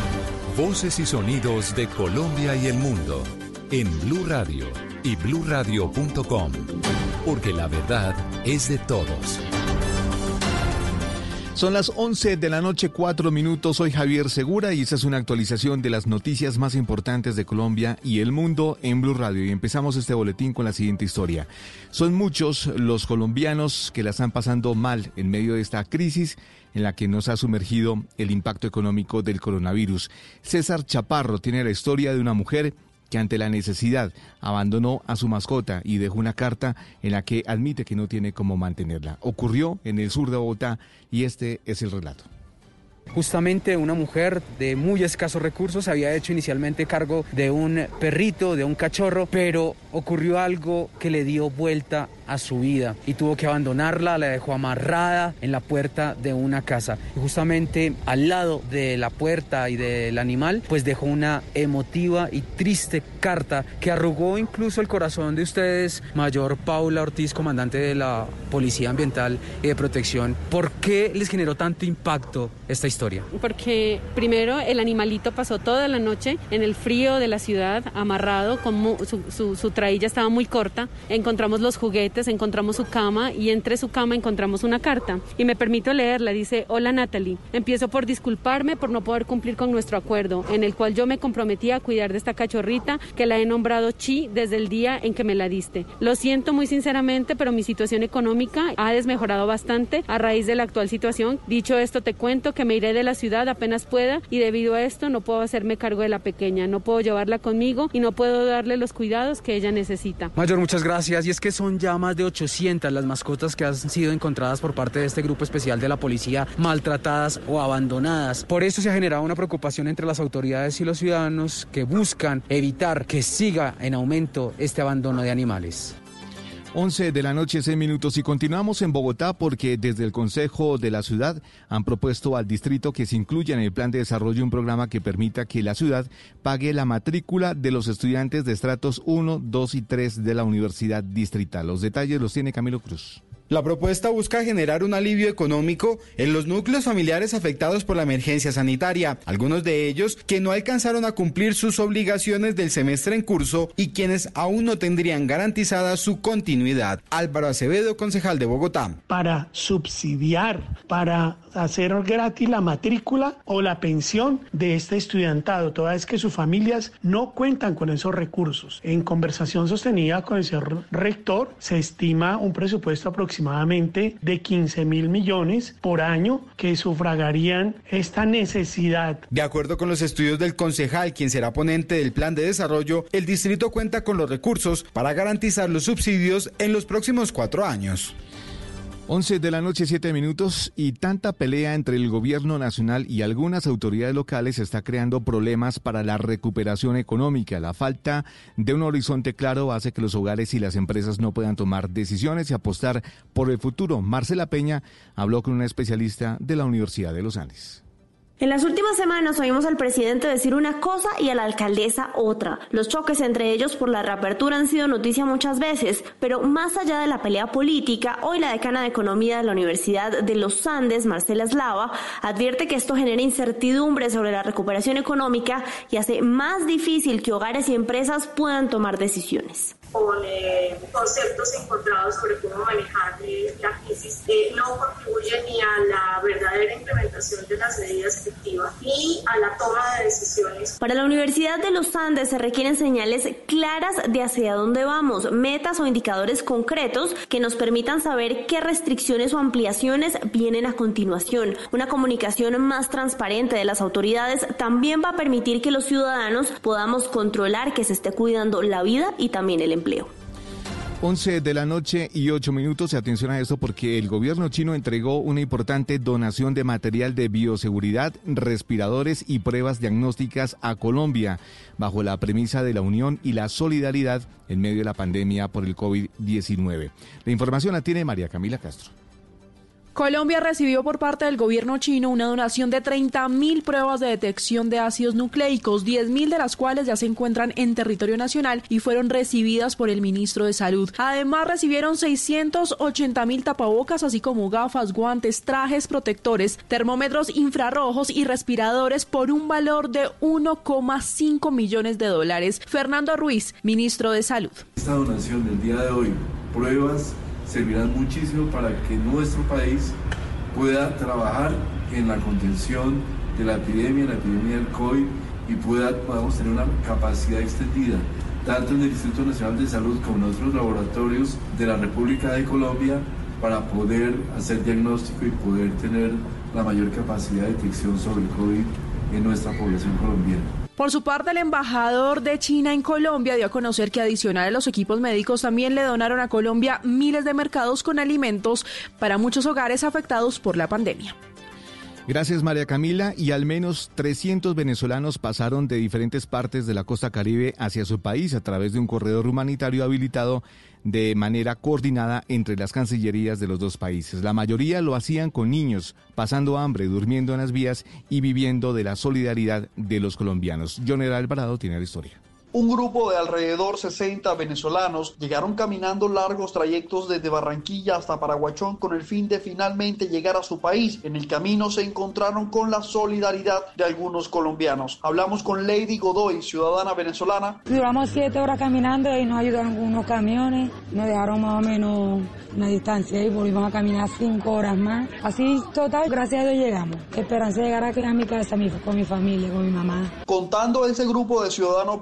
Voces y sonidos de Colombia y el mundo en Blue Radio y bluradio.com, porque la verdad es de todos.
Son las 11 de la noche, 4 minutos. Soy Javier Segura y esta es una actualización de las noticias más importantes de Colombia y el mundo en Blue Radio. Y empezamos este boletín con la siguiente historia. Son muchos los colombianos que la están pasando mal en medio de esta crisis en la que nos ha sumergido el impacto económico del coronavirus. César Chaparro tiene la historia de una mujer que ante la necesidad abandonó a su mascota y dejó una carta en la que admite que no tiene cómo mantenerla. Ocurrió en el sur de Bogotá y este es el relato.
Justamente una mujer de muy escasos recursos había hecho inicialmente cargo de un perrito, de un cachorro, pero ocurrió algo que le dio vuelta a su vida y tuvo que abandonarla, la dejó amarrada en la puerta de una casa. Y justamente al lado de la puerta y del animal, pues dejó una emotiva y triste carta que arrugó incluso el corazón de ustedes, Mayor Paula Ortiz, comandante de la Policía Ambiental y de Protección. ¿Por qué les generó tanto impacto esta historia?
Porque primero el animalito pasó toda la noche en el frío de la ciudad, amarrado, con su, su, su trailla estaba muy corta. Encontramos los juguetes, encontramos su cama y entre su cama encontramos una carta. Y me permito leerla, dice, hola Natalie, empiezo por disculparme por no poder cumplir con nuestro acuerdo, en el cual yo me comprometí a cuidar de esta cachorrita que la he nombrado Chi desde el día en que me la diste. Lo siento muy sinceramente, pero mi situación económica ha desmejorado bastante a raíz de la actual situación. Dicho esto, te cuento que me iré de la ciudad apenas pueda y debido a esto no puedo hacerme cargo de la pequeña, no puedo llevarla conmigo y no puedo darle los cuidados que ella necesita.
Mayor, muchas gracias. Y es que son ya más de 800 las mascotas que han sido encontradas por parte de este grupo especial de la policía, maltratadas o abandonadas. Por eso se ha generado una preocupación entre las autoridades y los ciudadanos que buscan evitar que siga en aumento este abandono de animales.
11 de la noche, 6 minutos y continuamos en Bogotá porque desde el Consejo de la Ciudad han propuesto al distrito que se incluya en el plan de desarrollo un programa que permita que la ciudad pague la matrícula de los estudiantes de estratos 1, 2 y 3 de la Universidad Distrital. Los detalles los tiene Camilo Cruz.
La propuesta busca generar un alivio económico en los núcleos familiares afectados por la emergencia sanitaria, algunos de ellos que no alcanzaron a cumplir sus obligaciones del semestre en curso y quienes aún no tendrían garantizada su continuidad. Álvaro Acevedo, concejal de Bogotá.
para subsidiar, para hacer gratis la matrícula o la pensión de este estudiantado, toda vez que sus familias no cuentan con esos recursos. En conversación sostenida con el señor rector, se estima un presupuesto aproximadamente de 15 mil millones por año que sufragarían esta necesidad.
De acuerdo con los estudios del concejal, quien será ponente del plan de desarrollo, el distrito cuenta con los recursos para garantizar los subsidios en los próximos cuatro años.
11 de la noche, 7 minutos, y tanta pelea entre el gobierno nacional y algunas autoridades locales está creando problemas para la recuperación económica. La falta de un horizonte claro hace que los hogares y las empresas no puedan tomar decisiones y apostar por el futuro. Marcela Peña habló con una especialista de la Universidad de los Andes.
En las últimas semanas oímos al presidente decir una cosa y a la alcaldesa otra. Los choques entre ellos por la reapertura han sido noticia muchas veces, pero más allá de la pelea política, hoy la decana de Economía de la Universidad de los Andes, Marcela Slava, advierte que esto genera incertidumbre sobre la recuperación económica y hace más difícil que hogares y empresas puedan tomar decisiones
con eh, conceptos encontrados sobre cómo manejar eh, la crisis eh, no contribuye ni a la verdadera implementación de las medidas ni a la toma de decisiones.
Para la Universidad de los Andes se requieren señales claras de hacia dónde vamos, metas o indicadores concretos que nos permitan saber qué restricciones o ampliaciones vienen a continuación. Una comunicación más transparente de las autoridades también va a permitir que los ciudadanos podamos controlar que se esté cuidando la vida y también el empleo.
11 de la noche y 8 minutos. Atención a esto porque el gobierno chino entregó una importante donación de material de bioseguridad, respiradores y pruebas diagnósticas a Colombia, bajo la premisa de la unión y la solidaridad en medio de la pandemia por el COVID-19. La información la tiene María Camila Castro.
Colombia recibió por parte del gobierno chino una donación de 30.000 pruebas de detección de ácidos nucleicos, 10.000 de las cuales ya se encuentran en territorio nacional y fueron recibidas por el ministro de Salud. Además, recibieron 680.000 tapabocas, así como gafas, guantes, trajes protectores, termómetros infrarrojos y respiradores por un valor de 1,5 millones de dólares. Fernando Ruiz, ministro de Salud.
Esta donación del día de hoy, pruebas servirán muchísimo para que nuestro país pueda trabajar en la contención de la epidemia, la epidemia del COVID y pueda, podamos tener una capacidad extendida tanto en el Instituto Nacional de Salud como en otros laboratorios de la República de Colombia para poder hacer diagnóstico y poder tener la mayor capacidad de detección sobre el COVID en nuestra población colombiana.
Por su parte, el embajador de China en Colombia dio a conocer que adicional a los equipos médicos también le donaron a Colombia miles de mercados con alimentos para muchos hogares afectados por la pandemia.
Gracias María Camila y al menos 300 venezolanos pasaron de diferentes partes de la costa caribe hacia su país a través de un corredor humanitario habilitado de manera coordinada entre las cancillerías de los dos países. La mayoría lo hacían con niños, pasando hambre, durmiendo en las vías y viviendo de la solidaridad de los colombianos. John Alvarado tiene la historia.
Un grupo de alrededor 60 venezolanos llegaron caminando largos trayectos desde Barranquilla hasta Paraguachón con el fin de finalmente llegar a su país. En el camino se encontraron con la solidaridad de algunos colombianos. Hablamos con Lady Godoy, ciudadana venezolana.
Duramos siete horas caminando y nos ayudaron unos camiones. Nos dejaron más o menos una distancia y volvimos a caminar cinco horas más. Así, total, gracias a Dios llegamos. Esperanza de llegar aquí a mi casa con mi familia, con mi mamá.
Contando ese grupo de ciudadanos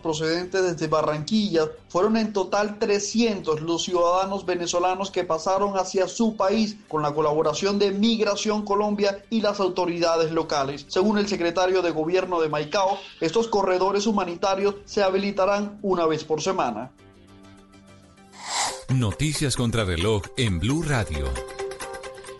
procedentes desde Barranquilla. Fueron en total 300 los ciudadanos venezolanos que pasaron hacia su país con la colaboración de Migración Colombia y las autoridades locales. Según el secretario de gobierno de Maicao, estos corredores humanitarios se habilitarán una vez por semana.
Noticias contra reloj en Blue Radio.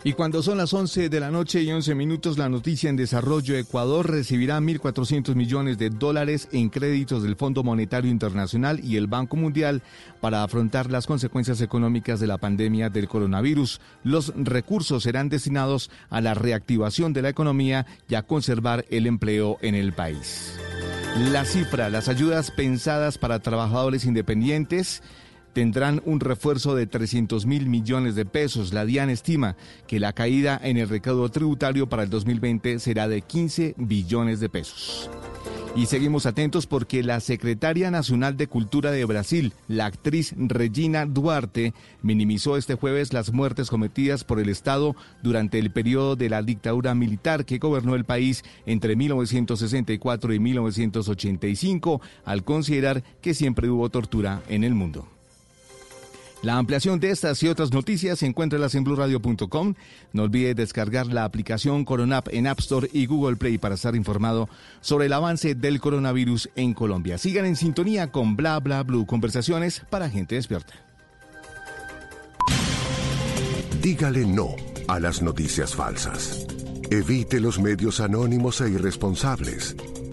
Y cuando son las 11 de la noche y 11 minutos, la noticia en desarrollo, Ecuador recibirá 1.400 millones de dólares en créditos del Fondo Monetario Internacional y el Banco Mundial para afrontar las consecuencias económicas de la pandemia del coronavirus. Los recursos serán destinados a la reactivación de la economía y a conservar el empleo en el país. La cifra, las ayudas pensadas para trabajadores independientes, tendrán un refuerzo de 300 mil millones de pesos. La DIAN estima que la caída en el recaudo tributario para el 2020 será de 15 billones de pesos. Y seguimos atentos porque la secretaria nacional de Cultura de Brasil, la actriz Regina Duarte, minimizó este jueves las muertes cometidas por el Estado durante el periodo de la dictadura militar que gobernó el país entre 1964 y 1985, al considerar que siempre hubo tortura en el mundo. La ampliación de estas y otras noticias encuéntralas en blurradio.com. No olvide descargar la aplicación Coronap en App Store y Google Play para estar informado sobre el avance del coronavirus en Colombia. Sigan en sintonía con Bla Bla Blue, conversaciones para gente despierta.
Dígale no a las noticias falsas. Evite los medios anónimos e irresponsables.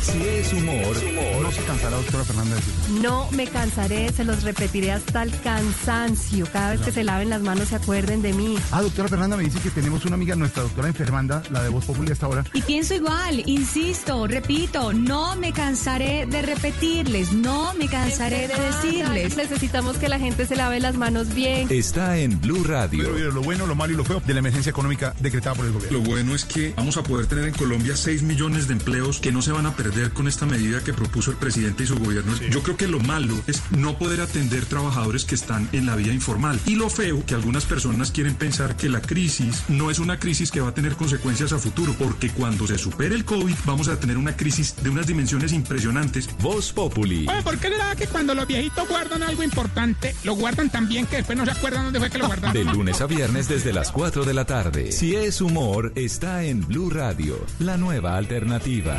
Si es humor,
no se cansará, doctora Fernanda.
No me cansaré, se los repetiré hasta el cansancio. Cada vez que se laven las manos se acuerden de mí.
Ah, doctora Fernanda me dice que tenemos una amiga, nuestra doctora Fernanda, la de Voz Popular hasta ahora.
Y pienso igual, insisto, repito, no me cansaré de repetirles, no me cansaré de decirles.
Necesitamos que la gente se lave las manos bien.
Está en Blue Radio.
Pero, lo bueno, lo malo y lo feo de la emergencia económica decretada por el gobierno.
Lo bueno es que vamos a poder tener en Colombia 6 millones de empleos que no se van a perder con esta medida que propuso el presidente y su gobierno. Yo creo que lo malo es no poder atender trabajadores que están en la vía informal. Y lo feo que algunas personas quieren pensar que la crisis no es una crisis que va a tener consecuencias a futuro, porque cuando se supere el COVID vamos a tener una crisis de unas dimensiones impresionantes.
Voz Populi.
Oye, ¿por qué le da que cuando los viejitos guardan algo importante, lo guardan tan bien que después no se acuerdan dónde fue que lo guardaron?
De lunes a viernes desde las 4 de la tarde. Si es humor, está en Blue Radio, la nueva alternativa.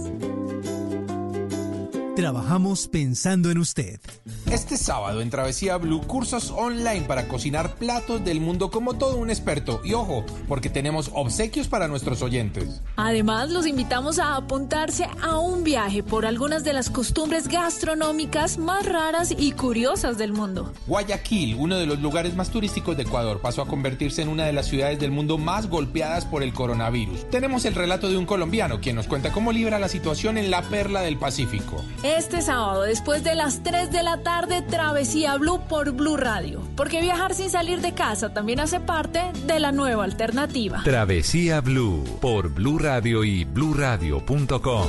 Trabajamos pensando en usted.
Este sábado en Travesía Blue, cursos online para cocinar platos del mundo como todo un experto. Y ojo, porque tenemos obsequios para nuestros oyentes.
Además, los invitamos a apuntarse a un viaje por algunas de las costumbres gastronómicas más raras y curiosas del mundo.
Guayaquil, uno de los lugares más turísticos de Ecuador, pasó a convertirse en una de las ciudades del mundo más golpeadas por el coronavirus. Tenemos el relato de un colombiano quien nos cuenta cómo libra la situación en la perla del Pacífico.
Este sábado, después de las 3 de la tarde, de Travesía Blue por Blue Radio, porque viajar sin salir de casa también hace parte de la nueva alternativa.
Travesía Blue por Blue Radio y bluradio.com.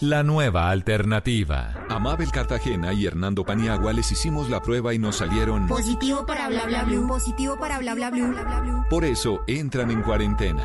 La nueva alternativa. A Mabel Cartagena y Hernando Paniagua les hicimos la prueba y nos salieron
positivo para bla bla blue, positivo para bla bla bla bla blue.
Por eso entran en cuarentena.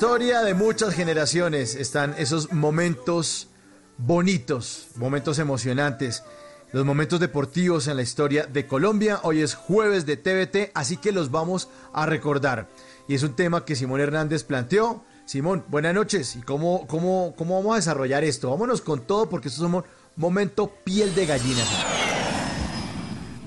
Historia de muchas generaciones están esos momentos bonitos, momentos emocionantes. los momentos deportivos en la historia de Colombia. Hoy es jueves de TVT, así que los vamos a recordar. Y es un tema que Simón Hernández planteó. Simón, buenas noches. ¿Y cómo, cómo, cómo vamos a desarrollar esto? Vámonos con todo porque esto es un momento piel de gallina.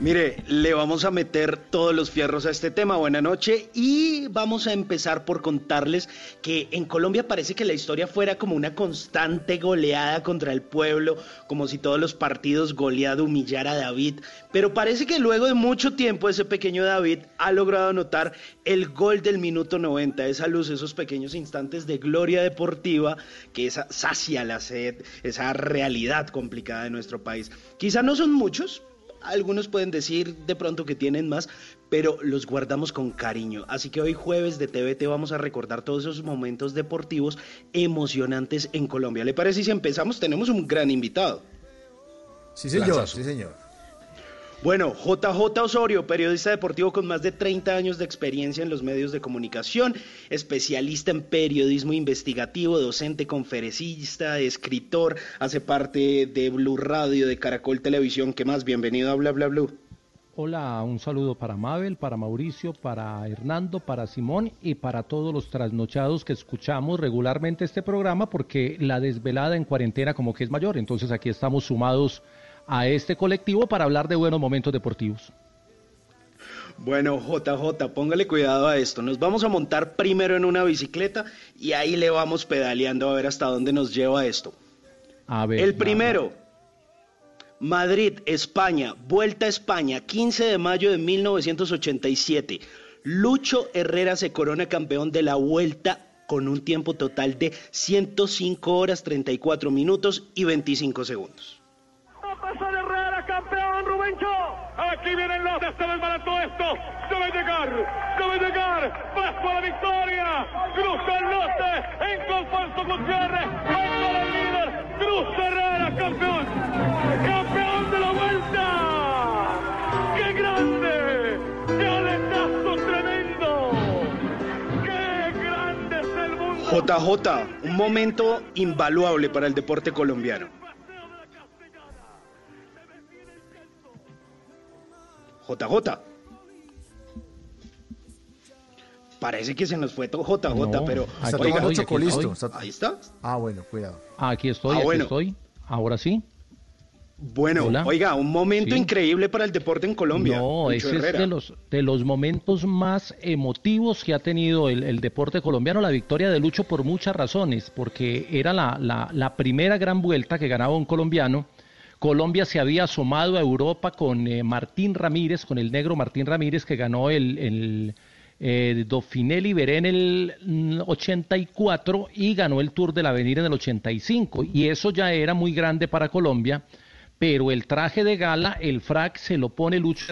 Mire, le vamos a meter todos los fierros a este tema. Buena noche. Y vamos a empezar por contarles que en Colombia parece que la historia fuera como una constante goleada contra el pueblo, como si todos los partidos goleado humillara a David. Pero parece que luego de mucho tiempo ese pequeño David ha logrado anotar el gol del minuto 90, esa luz, esos pequeños instantes de gloria deportiva que esa sacia la sed, esa realidad complicada de nuestro país. Quizá no son muchos, algunos pueden decir de pronto que tienen más, pero los guardamos con cariño. Así que hoy jueves de TVT vamos a recordar todos esos momentos deportivos emocionantes en Colombia. ¿Le parece si empezamos? Tenemos un gran invitado.
Sí, señor, sí, señor.
Bueno, JJ Osorio, periodista deportivo con más de 30 años de experiencia en los medios de comunicación, especialista en periodismo investigativo, docente, conferencista, escritor, hace parte de Blue Radio, de Caracol Televisión. ¿Qué más? Bienvenido a Bla Bla Blue.
Hola, un saludo para Mabel, para Mauricio, para Hernando, para Simón y para todos los trasnochados que escuchamos regularmente este programa porque la desvelada en cuarentena como que es mayor, entonces aquí estamos sumados a este colectivo para hablar de buenos momentos deportivos.
Bueno, JJ, póngale cuidado a esto. Nos vamos a montar primero en una bicicleta y ahí le vamos pedaleando a ver hasta dónde nos lleva esto.
A ver,
El primero, Madrid, España, Vuelta a España, 15 de mayo de 1987. Lucho Herrera se corona campeón de la Vuelta con un tiempo total de 105 horas 34 minutos y 25 segundos.
Pasó de Herrera, campeón Rubencho. Aquí vienen los, se desbarató esto. Debe llegar, debe llegar. Paso a la victoria. Cruza el norte en Confuerzo Gutiérrez. Venga el líder. Cruz Herrera, campeón. Campeón de la vuelta. ¡Qué grande! ¡Qué aletazo tremendo! ¡Qué grande es el mundo!
JJ, un momento invaluable para el deporte colombiano. JJ. Parece que se nos fue todo JJ,
No,
pero
está
oiga. Ahí está.
Ah, bueno, cuidado.
Aquí estoy,
Ah,
aquí
bueno.
estoy. Ahora sí.
Bueno,
Hola.
oiga, un momento
Sí.
increíble para el deporte en Colombia.
No, ese es de los, de los momentos más emotivos que ha tenido el, el deporte colombiano, la victoria de Lucho por muchas razones, porque era la, la- la primera gran vuelta que ganaba un colombiano. Colombia se había asomado a Europa con eh, Martín Ramírez, con el negro Martín Ramírez, que ganó el, el eh, Dauphiné Liberé en el mm, 84 y ganó el Tour del Avenir en el 85. Y eso ya era muy grande para Colombia, pero el traje de gala, el frac, se lo pone Lucho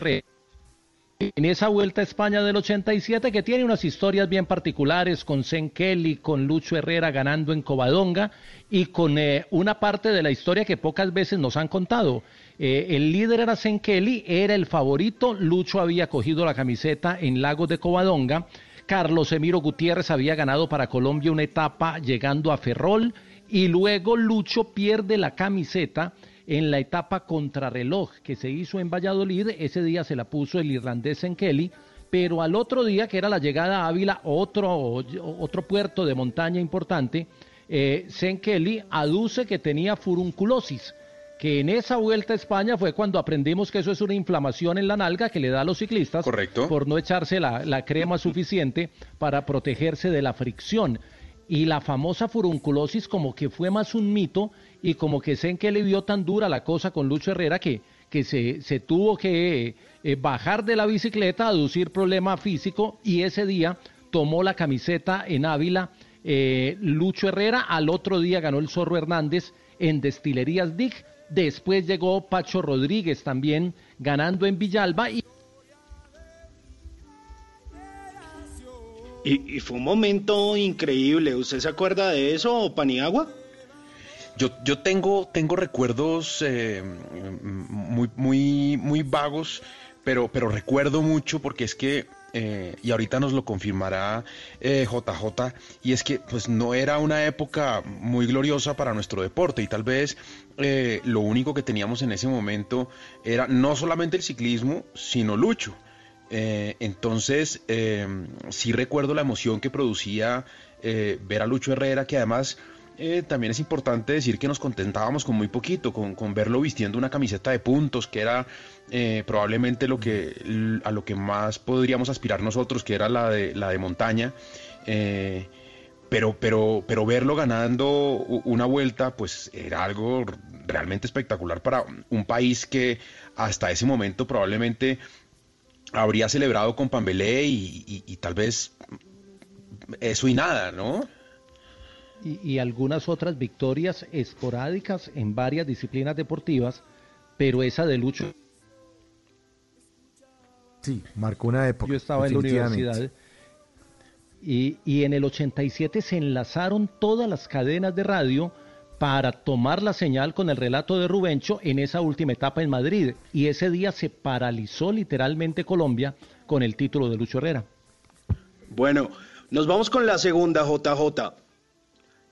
en esa vuelta a España del 87 que tiene unas historias bien particulares con Sen Kelly, con Lucho Herrera ganando en Covadonga y con eh, una parte de la historia que pocas veces nos han contado. Eh, el líder era Sen Kelly, era el favorito, Lucho había cogido la camiseta en Lagos de Covadonga, Carlos Emiro Gutiérrez había ganado para Colombia una etapa llegando a Ferrol y luego Lucho pierde la camiseta en la etapa contrarreloj que se hizo en Valladolid, ese día se la puso el irlandés en Kelly, pero al otro día, que era la llegada a Ávila, otro, otro puerto de montaña importante, eh, Kelly aduce que tenía furunculosis, que en esa vuelta a España fue cuando aprendimos que eso es una inflamación en la nalga que le da a los ciclistas por no echarse la, la crema suficiente para protegerse de la fricción. Y la famosa furunculosis como que fue más un mito y como que Sen que le vio tan dura la cosa con Lucho Herrera que, que se, se tuvo que eh, bajar de la bicicleta, aducir problema físico y ese día tomó la camiseta en Ávila eh, Lucho Herrera, al otro día ganó el Zorro Hernández en Destilerías Dig, después llegó Pacho Rodríguez también ganando en Villalba y
Y, y fue un momento increíble. ¿Usted se acuerda de eso, Paniagua?
Yo, yo tengo, tengo recuerdos eh, muy, muy, muy vagos, pero, pero recuerdo mucho porque es que eh, y ahorita nos lo confirmará JJ, eh, y es que pues no era una época muy gloriosa para nuestro deporte y tal vez lo único que teníamos en ese momento era no solamente el ciclismo, sino Lucho. entonces, sí recuerdo la emoción que producía ver a Lucho Herrera, que además eh, también es importante decir que nos contentábamos con muy poquito, con, verlo vistiendo una camiseta de puntos, que era eh, probablemente lo que, a lo que más podríamos aspirar nosotros, que era la de, la de montaña. Eh, pero, pero, pero verlo ganando una vuelta, pues era algo realmente espectacular para un país que hasta ese momento probablemente habría celebrado con Pambelé y tal vez eso y nada, ¿no?
Y, algunas otras victorias esporádicas en varias disciplinas deportivas, pero esa de Lucho.
Sí, marcó una época.
Yo estaba en la universidad. Y, y en el 87 se enlazaron todas las cadenas de radio para tomar la señal con el relato de Rubencho en esa última etapa en Madrid. Y ese día se paralizó literalmente Colombia con el título de Lucho Herrera.
Bueno, nos vamos con la segunda, JJ.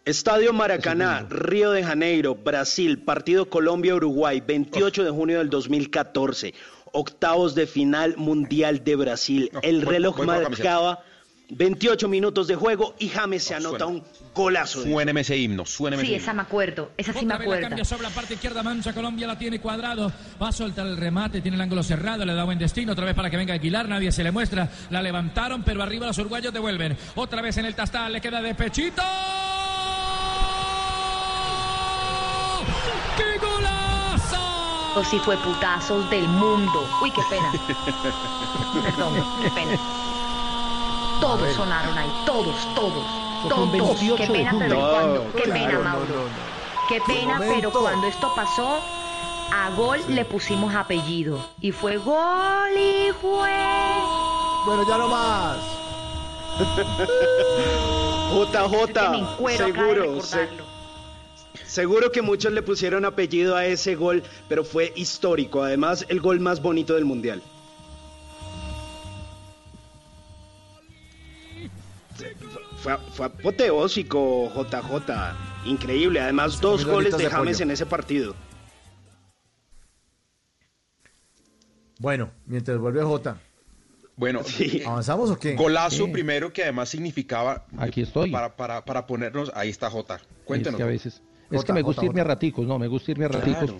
Estadio Maracaná, Río de Janeiro, Brasil, partido Colombia-Uruguay, 28 de junio del 2014, octavos de final mundial de Brasil. El reloj marcaba 28 minutos de juego y James se anota un golazo.
Suéneme ese himno, suéneme
Sí, esa me acuerdo, esa sí me acuerdo.
cambia sobre la parte izquierda, mancha Colombia, la tiene cuadrado, va a soltar el remate, tiene el ángulo cerrado, le da buen destino, otra vez para que venga a Aguilar, nadie se le muestra, la levantaron, pero arriba los uruguayos devuelven, otra vez en el tastal, le queda de pechito. ¡Qué golazo!
Si fue putazos del mundo. Uy, qué pena. Perdón, qué pena. Todos sonaron ahí, todos, todos. Todos. Qué pena, pero cuando. Qué pena, Mauro. Qué pena, pero cuando esto pasó, a gol le pusimos apellido. Y fue gol y fue.
Bueno, ya no más.
JJ, seguro, Seguro que muchos le pusieron apellido a ese gol, pero fue histórico. Además, el gol más bonito del Mundial. Fue, apoteósico, JJ. Increíble. Además, dos goles de James en ese partido.
Bueno, mientras vuelve J.
Bueno,
¿avanzamos o qué?
Golazo primero que además significaba.
Aquí estoy.
Para, para, para ponernos. Ahí está J. Cuéntenos.
a veces. Es que me gusta irme a raticos, no, me gusta irme a raticos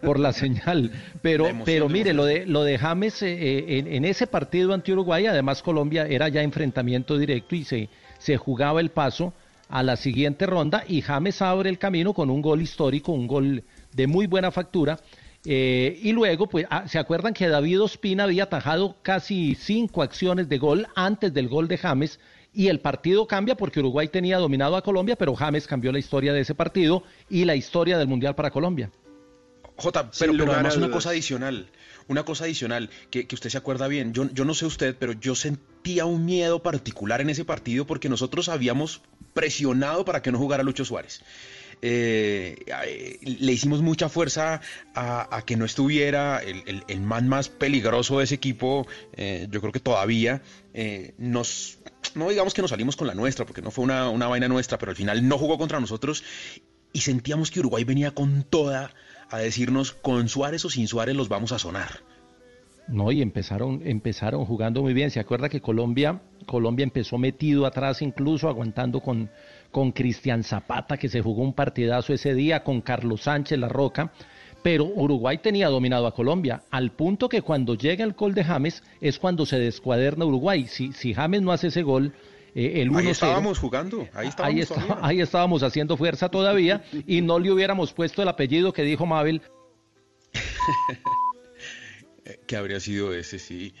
por, la, señal. Pero, pero mire, lo de, lo de James eh, eh, en, ese partido ante Uruguay, además Colombia era ya enfrentamiento directo y se, se jugaba el paso a la siguiente ronda y James abre el camino con un gol histórico, un gol de muy buena factura. Eh, y luego, pues, ah, ¿se acuerdan que David Ospina había atajado casi cinco acciones de gol antes del gol de James? Y el partido cambia porque Uruguay tenía dominado a Colombia, pero James cambió la historia de ese partido y la historia del Mundial para Colombia.
J, pero, además una cosa adicional, una cosa adicional que, usted se acuerda bien, yo, yo no sé usted, pero yo sentía un miedo particular en ese partido porque nosotros habíamos presionado para que no jugara Lucho Suárez. Eh, le hicimos mucha fuerza a, que no estuviera el, man más peligroso de ese equipo, eh, yo creo que todavía eh, nos no digamos que nos salimos con la nuestra, porque no fue una, una vaina nuestra, pero al final no jugó contra nosotros y sentíamos que Uruguay venía con toda a decirnos con Suárez o sin Suárez los vamos a sonar.
No, y empezaron, empezaron jugando muy bien. Se acuerda que Colombia, Colombia empezó metido atrás, incluso aguantando con, con Cristian Zapata, que se jugó un partidazo ese día, con Carlos Sánchez La Roca pero Uruguay tenía dominado a Colombia, al punto que cuando llega el gol de James es cuando se descuaderna Uruguay. Si, si James no hace ese gol, eh, el 1
Ahí estábamos jugando, ahí estábamos,
ahí, estábamos haciendo fuerza todavía y no le hubiéramos puesto el apellido que dijo Mabel.
¿Qué habría sido ese, sí?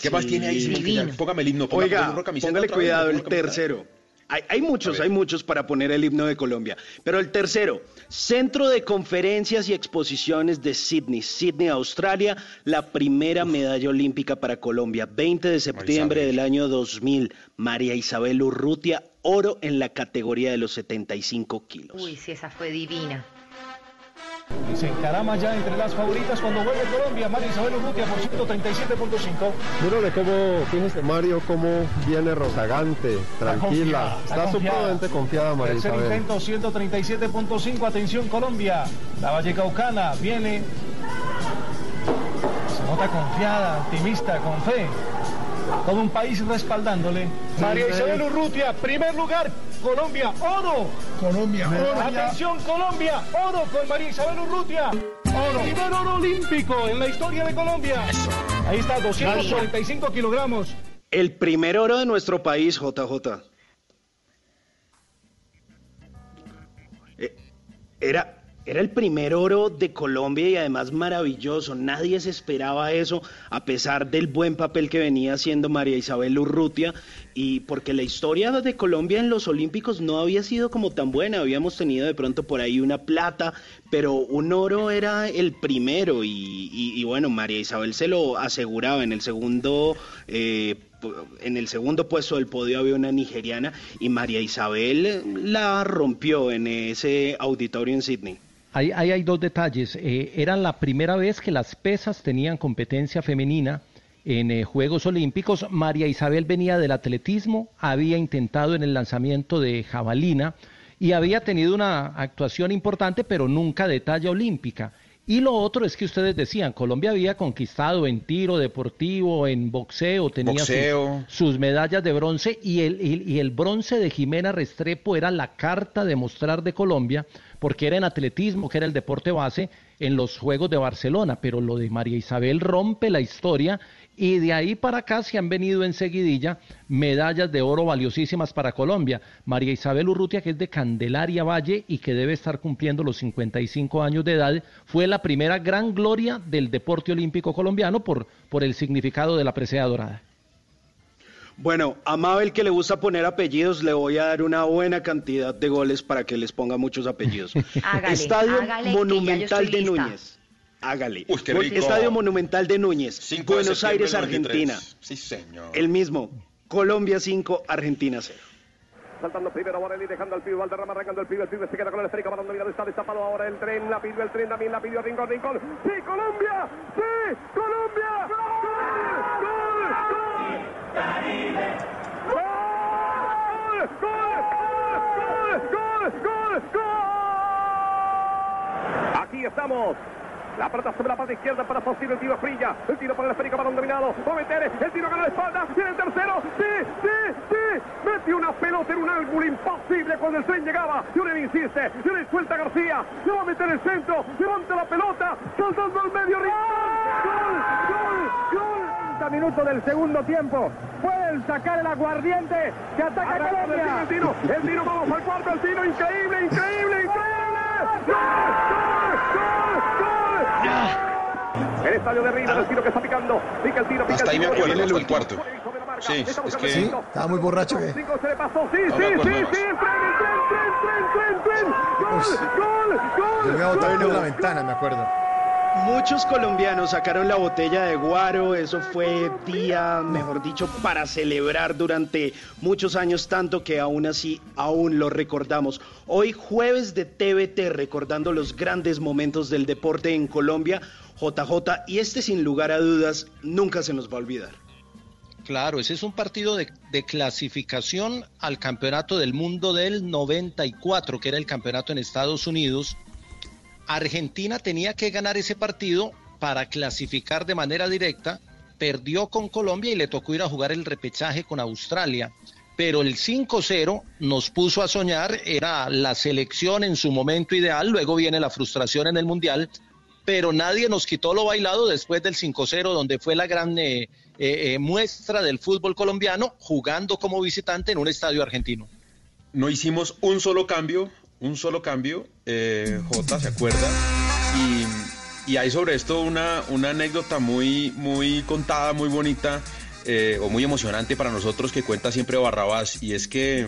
¿Qué más tiene ahí? Póngame el himno.
Oiga, póngale cuidado, el tercero. Hay, muchos, hay muchos para poner el himno de Colombia. Pero el tercero, Centro de Conferencias y Exposiciones de Sydney, Sydney, Australia, la primera medalla olímpica para Colombia, 20 de septiembre del año 2000. María Isabel Urrutia, oro en la categoría de los 75 kilos.
Uy, sí, esa fue divina.
Y se encarama ya entre las favoritas cuando vuelve Colombia. María Isabel Urrutia por 137.5.
Mírale cómo, fíjese Mario, cómo viene rozagante, tranquila. Está, supremamente confiada María Isabel.
intento, 137.5. Atención Colombia. La Vallecaucana viene. Se nota confiada, optimista, con fe. Todo un país respaldándole. María Isabel Urrutia, primer lugar. Colombia, oro.
Colombia, oro.
Atención Colombia, oro con María Isabel Urrutia. Oro. Primer oro olímpico en la historia de Colombia. Ahí está, 245 kilogramos.
El primer oro de nuestro país, JJ. Eh, Era, era el primer oro de Colombia y además maravilloso. Nadie se esperaba eso, a pesar del buen papel que venía haciendo María Isabel Urrutia. Y porque la historia de Colombia en los Olímpicos no había sido como tan buena. Habíamos tenido de pronto por ahí una plata, pero un oro era el primero. Y, y- y bueno, María Isabel se lo aseguraba. En el segundo. eh, en el segundo puesto del podio había una nigeriana y María Isabel la rompió en ese auditorio en Sydney.
Ahí, hay dos detalles. Eh, era la primera vez que las pesas tenían competencia femenina en eh, Juegos Olímpicos. María Isabel venía del atletismo, había intentado en el lanzamiento de jabalina y había tenido una actuación importante, pero nunca de talla olímpica. Y lo otro es que ustedes decían, Colombia había conquistado en tiro deportivo, en boxeo, tenía sus- sus medallas de bronce y el, y, y el bronce de Jimena Restrepo era la carta de mostrar de Colombia porque era en atletismo, que era el deporte base en los Juegos de Barcelona, pero lo de María Isabel rompe la historia y de ahí para acá se han venido en seguidilla medallas de oro valiosísimas para Colombia. María Isabel Urrutia, que es de Candelaria Valle y que debe estar cumpliendo los 55 años de edad, fue la primera gran gloria del deporte olímpico colombiano por, por el significado de la presea dorada.
Bueno, a Mabel que le gusta poner apellidos, le voy a dar una buena cantidad de goles para que les ponga muchos apellidos.
Hágale,
Estadio
hágale,
Monumental de
lista.
Núñez. Hágale.
Uy, qué rico.
Estadio Monumental de Núñez.
5 de
Buenos
septiembre
Aires,
del 93.
Argentina.
Sí, señor.
El mismo. Colombia 5, Argentina 0.
Saltando primero Borelli, dejando al pibe Valderrama, arrancando el pibe, el pibe se queda con el esférico, balón dominado, está destapado ahora el tren, la pidió el tren, también la pidió Rincón, Rincón. ¡Sí, Colombia! ¡Sí, Colombia! ¡Gol! ¡Gol! ¡Gol! ¡Gol! ¡Gol! ¡Gol! ¡Gol! Aquí estamos. La pelota sobre la parte izquierda para Faustino, el tiro brilla, el tiro por el esférico, balón dominado, va a meter, el tiro con la espalda, tiene el tercero, sí, sí, sí, metió una pelota en un ángulo imposible cuando el tren llegaba, Lloren insiste, Lloren suelta a García, le va a meter el centro, levanta la pelota, saltando al medio, gol, gol, gol, 30 minutos del segundo tiempo, pueden sacar el aguardiente que ataca a Colombia. El tiro, el tiro, vamos al cuarto, el tiro, increíble, increíble, increíble, gol, gol, gol, gol. El estadio de River, el tiro que está picando. Pica el tiro, pica
Hasta ahí
el
me
tiro.
acuerdo, hasta el cuarto. Sí, es que...
¿Sí? ¿Estaba muy borracho que
Cinco se le pasó, sí,
No
sí,
me
sí,
acuerdo
sí,
más.
tren, tren, tren, tren, tren, tren, tren. Gol, gol,
Yo me
gol.
botado por la ventana, me acuerdo.
Muchos colombianos sacaron la botella de guaro, eso fue día, mejor dicho, para celebrar durante muchos años, tanto que aún así aún lo recordamos. Hoy jueves de TVT, recordando los grandes momentos del deporte en Colombia, JJ, y este sin lugar a dudas nunca se nos va a olvidar.
Claro, ese es un partido de, de clasificación al Campeonato del Mundo del 94, que era el campeonato en Estados Unidos. Argentina tenía que ganar ese partido para clasificar de manera directa, perdió con Colombia y le tocó ir a jugar el repechaje con Australia. Pero el 5-0 nos puso a soñar, era la selección en su momento ideal, luego viene la frustración en el Mundial, pero nadie nos quitó lo bailado después del 5-0, donde fue la gran eh, eh, eh, muestra del fútbol colombiano jugando como visitante en un estadio argentino.
No hicimos un solo cambio, un solo cambio, eh, J, ¿se acuerda? Y, y hay sobre esto una, una anécdota muy, muy contada, muy bonita, eh, o muy emocionante para nosotros que cuenta siempre Barrabás, y es que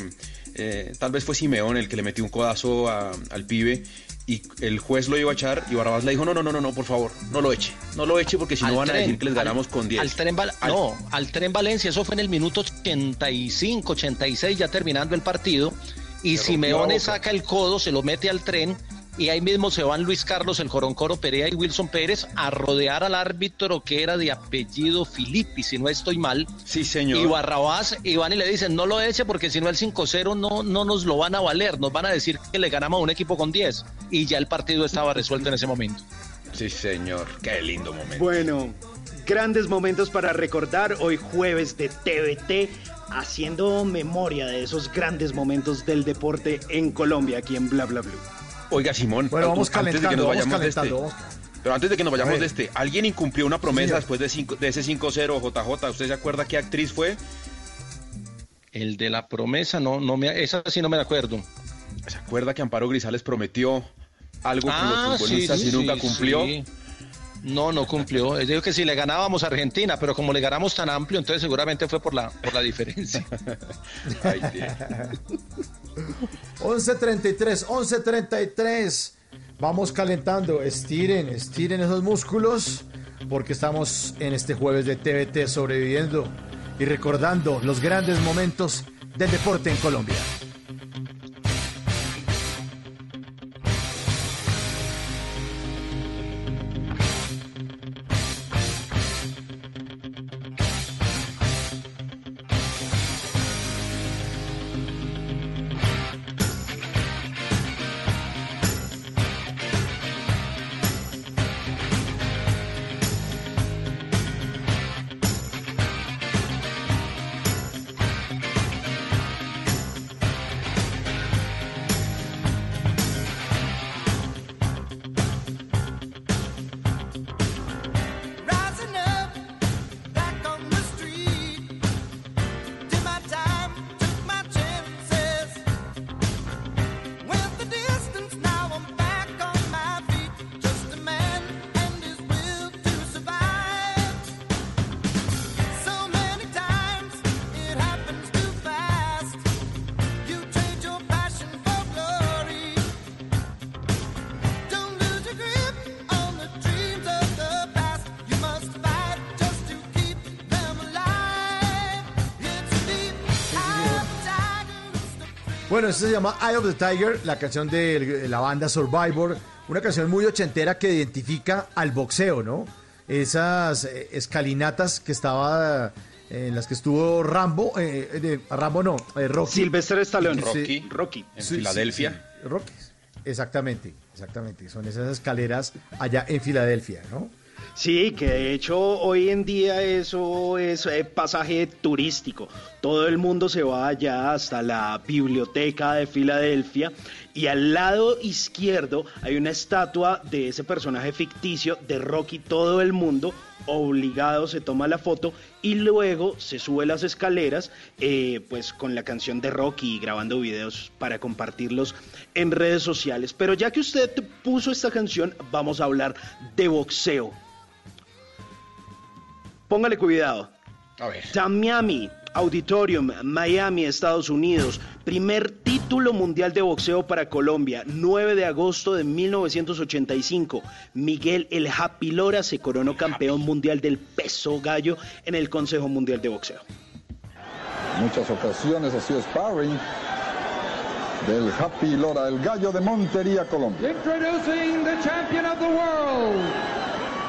eh, tal vez fue Simeón el que le metió un codazo a- al pibe y el juez lo iba a echar y Barrabás le dijo, no, no, no, no, no, por favor, no lo eche, no lo eche porque si
Al
no van a decir que les
al-
ganamos con 10.
Al tren
Al-
No, al tren Valencia, eso fue en el minuto 85, 86, ya terminando el partido. Y Simeone saca el codo, se lo mete al tren y ahí mismo se van Luis Carlos, el Coroncoro Perea y Wilson Pérez a rodear al árbitro que era de apellido Filippi, si no estoy mal.
Sí, señor.
Y Barrabás, y van y le dicen, no lo eche porque si no el 5-0 no, no nos lo van a valer, nos van a decir que le ganamos a un equipo con 10. Y ya el partido estaba resuelto en ese momento.
Sí, señor. Qué lindo momento.
Bueno, grandes momentos para recordar hoy jueves de TVT, haciendo memoria de esos grandes momentos del deporte en Colombia, aquí en Bla Bla Blue.
Oiga, Simón,
Bueno, vamos
antes de que nos
calentando, vamos
vayamos de este,
calentando. vamos-
pero antes de que nos
A
vayamos de este, ¿alguien incumplió una promesa después de, cinco- de ese 5-0 JJ? ¿Usted se acuerda qué actriz fue?
El de la promesa, no, no me, esa sí no me acuerdo.
¿Se acuerda que Amparo Grisales prometió algo con
Ah,
los futbolistas
sí,
y nunca
sí,
cumplió?
No, no cumplió. Yo digo que si le ganábamos a Argentina, pero como le ganamos tan amplio, entonces seguramente fue por la, por la diferencia.
11.33, 11.33. Vamos calentando. Estiren, estiren esos músculos. Porque estamos en este jueves de TVT sobreviviendo y recordando los grandes momentos del deporte en Colombia. Bueno, esto se llama Eye of the Tiger, la canción de la banda Survivor, una canción muy ochentera que identifica al boxeo, ¿no? Esas eh, escalinatas que estaba eh, en las que estuvo Rambo, eh, eh, Rambo no, eh, Rocky.
Sylvester Stallone. Rocky. Rocky.
En Filadelfia.
sí, Rocky. Exactamente, exactamente. Son esas escaleras allá en Filadelfia, ¿no?
Sí, que de hecho hoy en día eso es eh, pasaje turístico. Todo el mundo se va allá hasta la biblioteca de Filadelfia y al lado izquierdo hay una estatua de ese personaje ficticio de Rocky. Todo el mundo obligado se toma la foto y luego se sube las escaleras eh, pues con la canción de Rocky y grabando videos para compartirlos en redes sociales. Pero ya que usted puso esta canción, vamos a hablar de boxeo. Póngale cuidado.
A ver.
Tamiami Auditorium, Miami, Estados Unidos. Primer título mundial de boxeo para Colombia. 9 de agosto de 1985. Miguel El Happy Lora se coronó campeón mundial del peso gallo en el Consejo Mundial de Boxeo.
muchas ocasiones ha sido sparring del Happy Lora, el gallo de Montería, Colombia.
Introducing the champion of the world,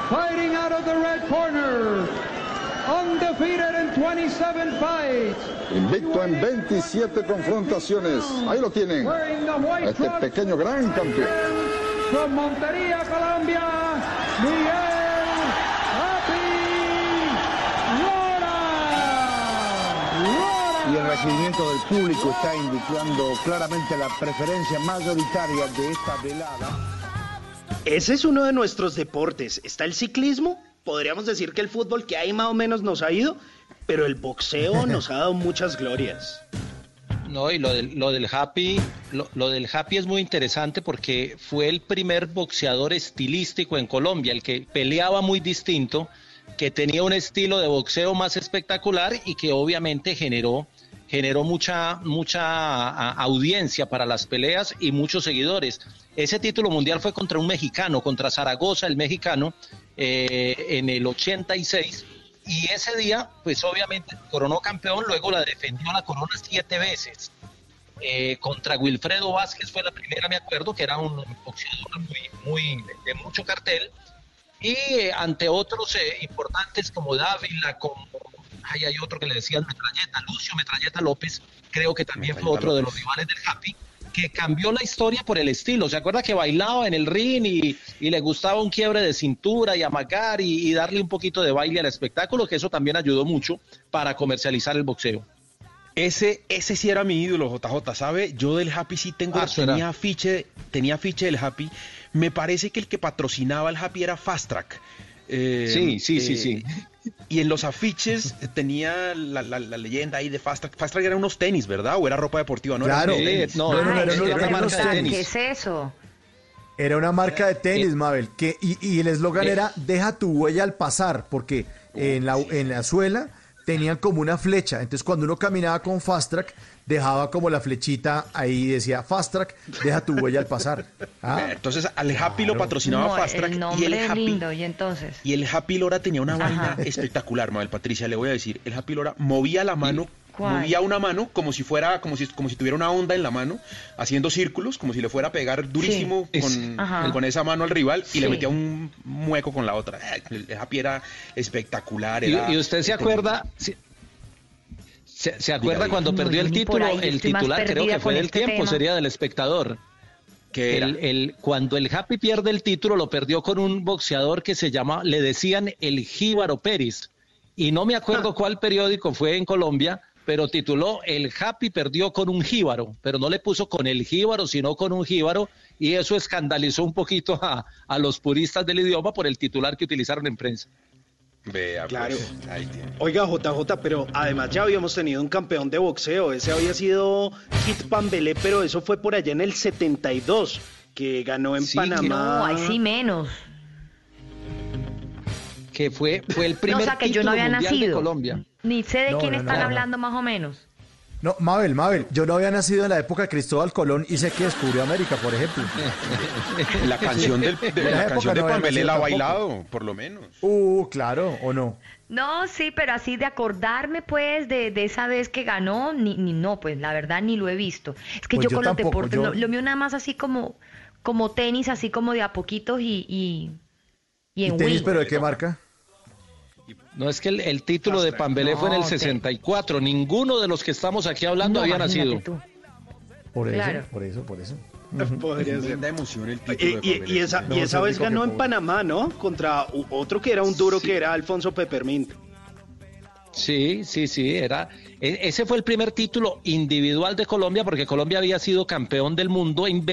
fighting out of the red corner, undefeated in 27 fights,
Invicto en 27 confrontaciones. Ahí lo tienen. A este pequeño gran campeón.
from Montería, Colombia, Miguel Happy
Y el recibimiento del público está indicando claramente la preferencia mayoritaria de esta velada.
Ese es uno de nuestros deportes. Está el ciclismo. Podríamos decir que el fútbol que ahí más o menos nos ha ido, pero el boxeo nos ha dado muchas glorias.
No, y lo del, lo del Happy, lo, lo del Happy es muy interesante porque fue el primer boxeador estilístico en Colombia, el que peleaba muy distinto, que tenía un estilo de boxeo más espectacular y que obviamente generó generó mucha mucha audiencia para las peleas y muchos seguidores. Ese título mundial fue contra un mexicano, contra Zaragoza, el mexicano, eh, en el 86. Y ese día, pues obviamente coronó campeón, luego la defendió la corona siete veces. eh, contra Wilfredo Vázquez fue la primera, me acuerdo, que era un boxeador muy, muy de mucho cartel. Y eh, ante otros eh, importantes como Dávila, como ay, hay otro que le decían Metralleta, Lucio Metralleta López, creo que también fue otro de los rivales del Happy, que cambió la historia por el estilo. ¿Se acuerda que bailaba en el ring y, y le gustaba un quiebre de cintura y amagar y, y darle un poquito de baile al espectáculo? Que eso también ayudó mucho para comercializar el boxeo.
Ese, ese sí era mi ídolo, JJ, ¿sabe? Yo del Happy sí tengo,
Ah,
tenía afiche, tenía afiche del Happy. Me parece que el que patrocinaba el Happy era Fast Track. Eh,
Sí, sí, sí,
eh,
sí.
Y en los afiches tenía la, la- la leyenda ahí de Fast Track. Fast Track eran unos tenis, ¿verdad? O era ropa deportiva, ¿no?
Claro.
Eran tenis.
No, no, no,
Ay,
era una-
¿qué
era
gusta?
marca de
¿Qué
tenis.
es eso?
Era una marca de tenis, Mabel, que, y, y el eslogan era deja tu huella al pasar, porque en la, en la suela tenían como una flecha. Entonces cuando uno caminaba con Fast Track, dejaba como la flechita ahí decía Fast Track, deja tu huella al pasar. Ah,
Entonces al Happy lo patrocinaba
No,
Fast Track
el
y el Happy
lindo, y entonces.
Y el Happy Lora tenía una vaina
Ajá.
espectacular, Mabel Patricia, le voy a decir. El Happy Lora movía la mano,
¿Cuál?
movía una mano como si fuera, como si, como si tuviera una onda en la mano, haciendo círculos, como si le fuera a pegar durísimo
Sí.
con, con esa mano al rival y le metía un mueco con la otra. El el Happy era espectacular.
Y,
era-
y usted se acuerda, si- se, se acuerda cuando
No,
perdió el título,
ahí,
el titular creo que fue del
este
tiempo,
tema.
sería del espectador.
que?
El, el- cuando el Happy pierde el título, lo perdió con un boxeador que se llama, le decían el Jíbaro Pérez. Y no me acuerdo cuál periódico fue en Colombia, pero tituló El Happy perdió con un jíbaro, pero no le puso con el jíbaro, sino con un jíbaro, y eso escandalizó un poquito a, a los puristas del idioma por el titular que utilizaron en prensa.
Vea,
Claro.
pues, ahí tiene.
Oiga, JJ, pero además ya habíamos tenido un campeón de boxeo. Ese había sido Kit Pambelé, pero eso fue por allá en el 72, que ganó en
Sí,
Panamá.
No, ahí sí menos.
Que fue, fue el primer
o sea, que yo
título
no había
mundial de. Colombia.
Ni sé de
No,
quién
no,
están
no, no.
hablando más o menos.
No, Mabel, Mabel, yo no había nacido en la época de Cristóbal Colón y sé que descubrió América, por ejemplo.
La canción, del, de,
En
la
esa
canción de
no
la ha bailado, por lo menos.
Uh, claro, ¿o no?
No, sí, pero así de acordarme, pues, de, de esa vez que ganó, ni, ni no, pues, la verdad, ni lo he visto. Es que
Pues
yo,
yo
con
tampoco,
los deportes,
yo-
no- lo mío nada más así como, como tenis, así como de a poquitos y, y, y
¿Y
en
tenis,
Wii.
pero de qué marca?
No es que el, el título de Pambelé fue en el
No, te-
64. Ninguno de los que estamos aquí hablando
No,
había nacido.
tú.
Por
Claro.
eso, por eso, por eso.
Podría ser.
Emoción el título
Y,
de
y-
Pambelé.
y esa,
No,
y esa vez ganó en
pobre.
Panamá, ¿no? Contra otro que era un duro que era Alfonso Peppermint.
Sí, sí, sí, era. e- Ese fue el primer título individual de Colombia porque Colombia había sido campeón del mundo en,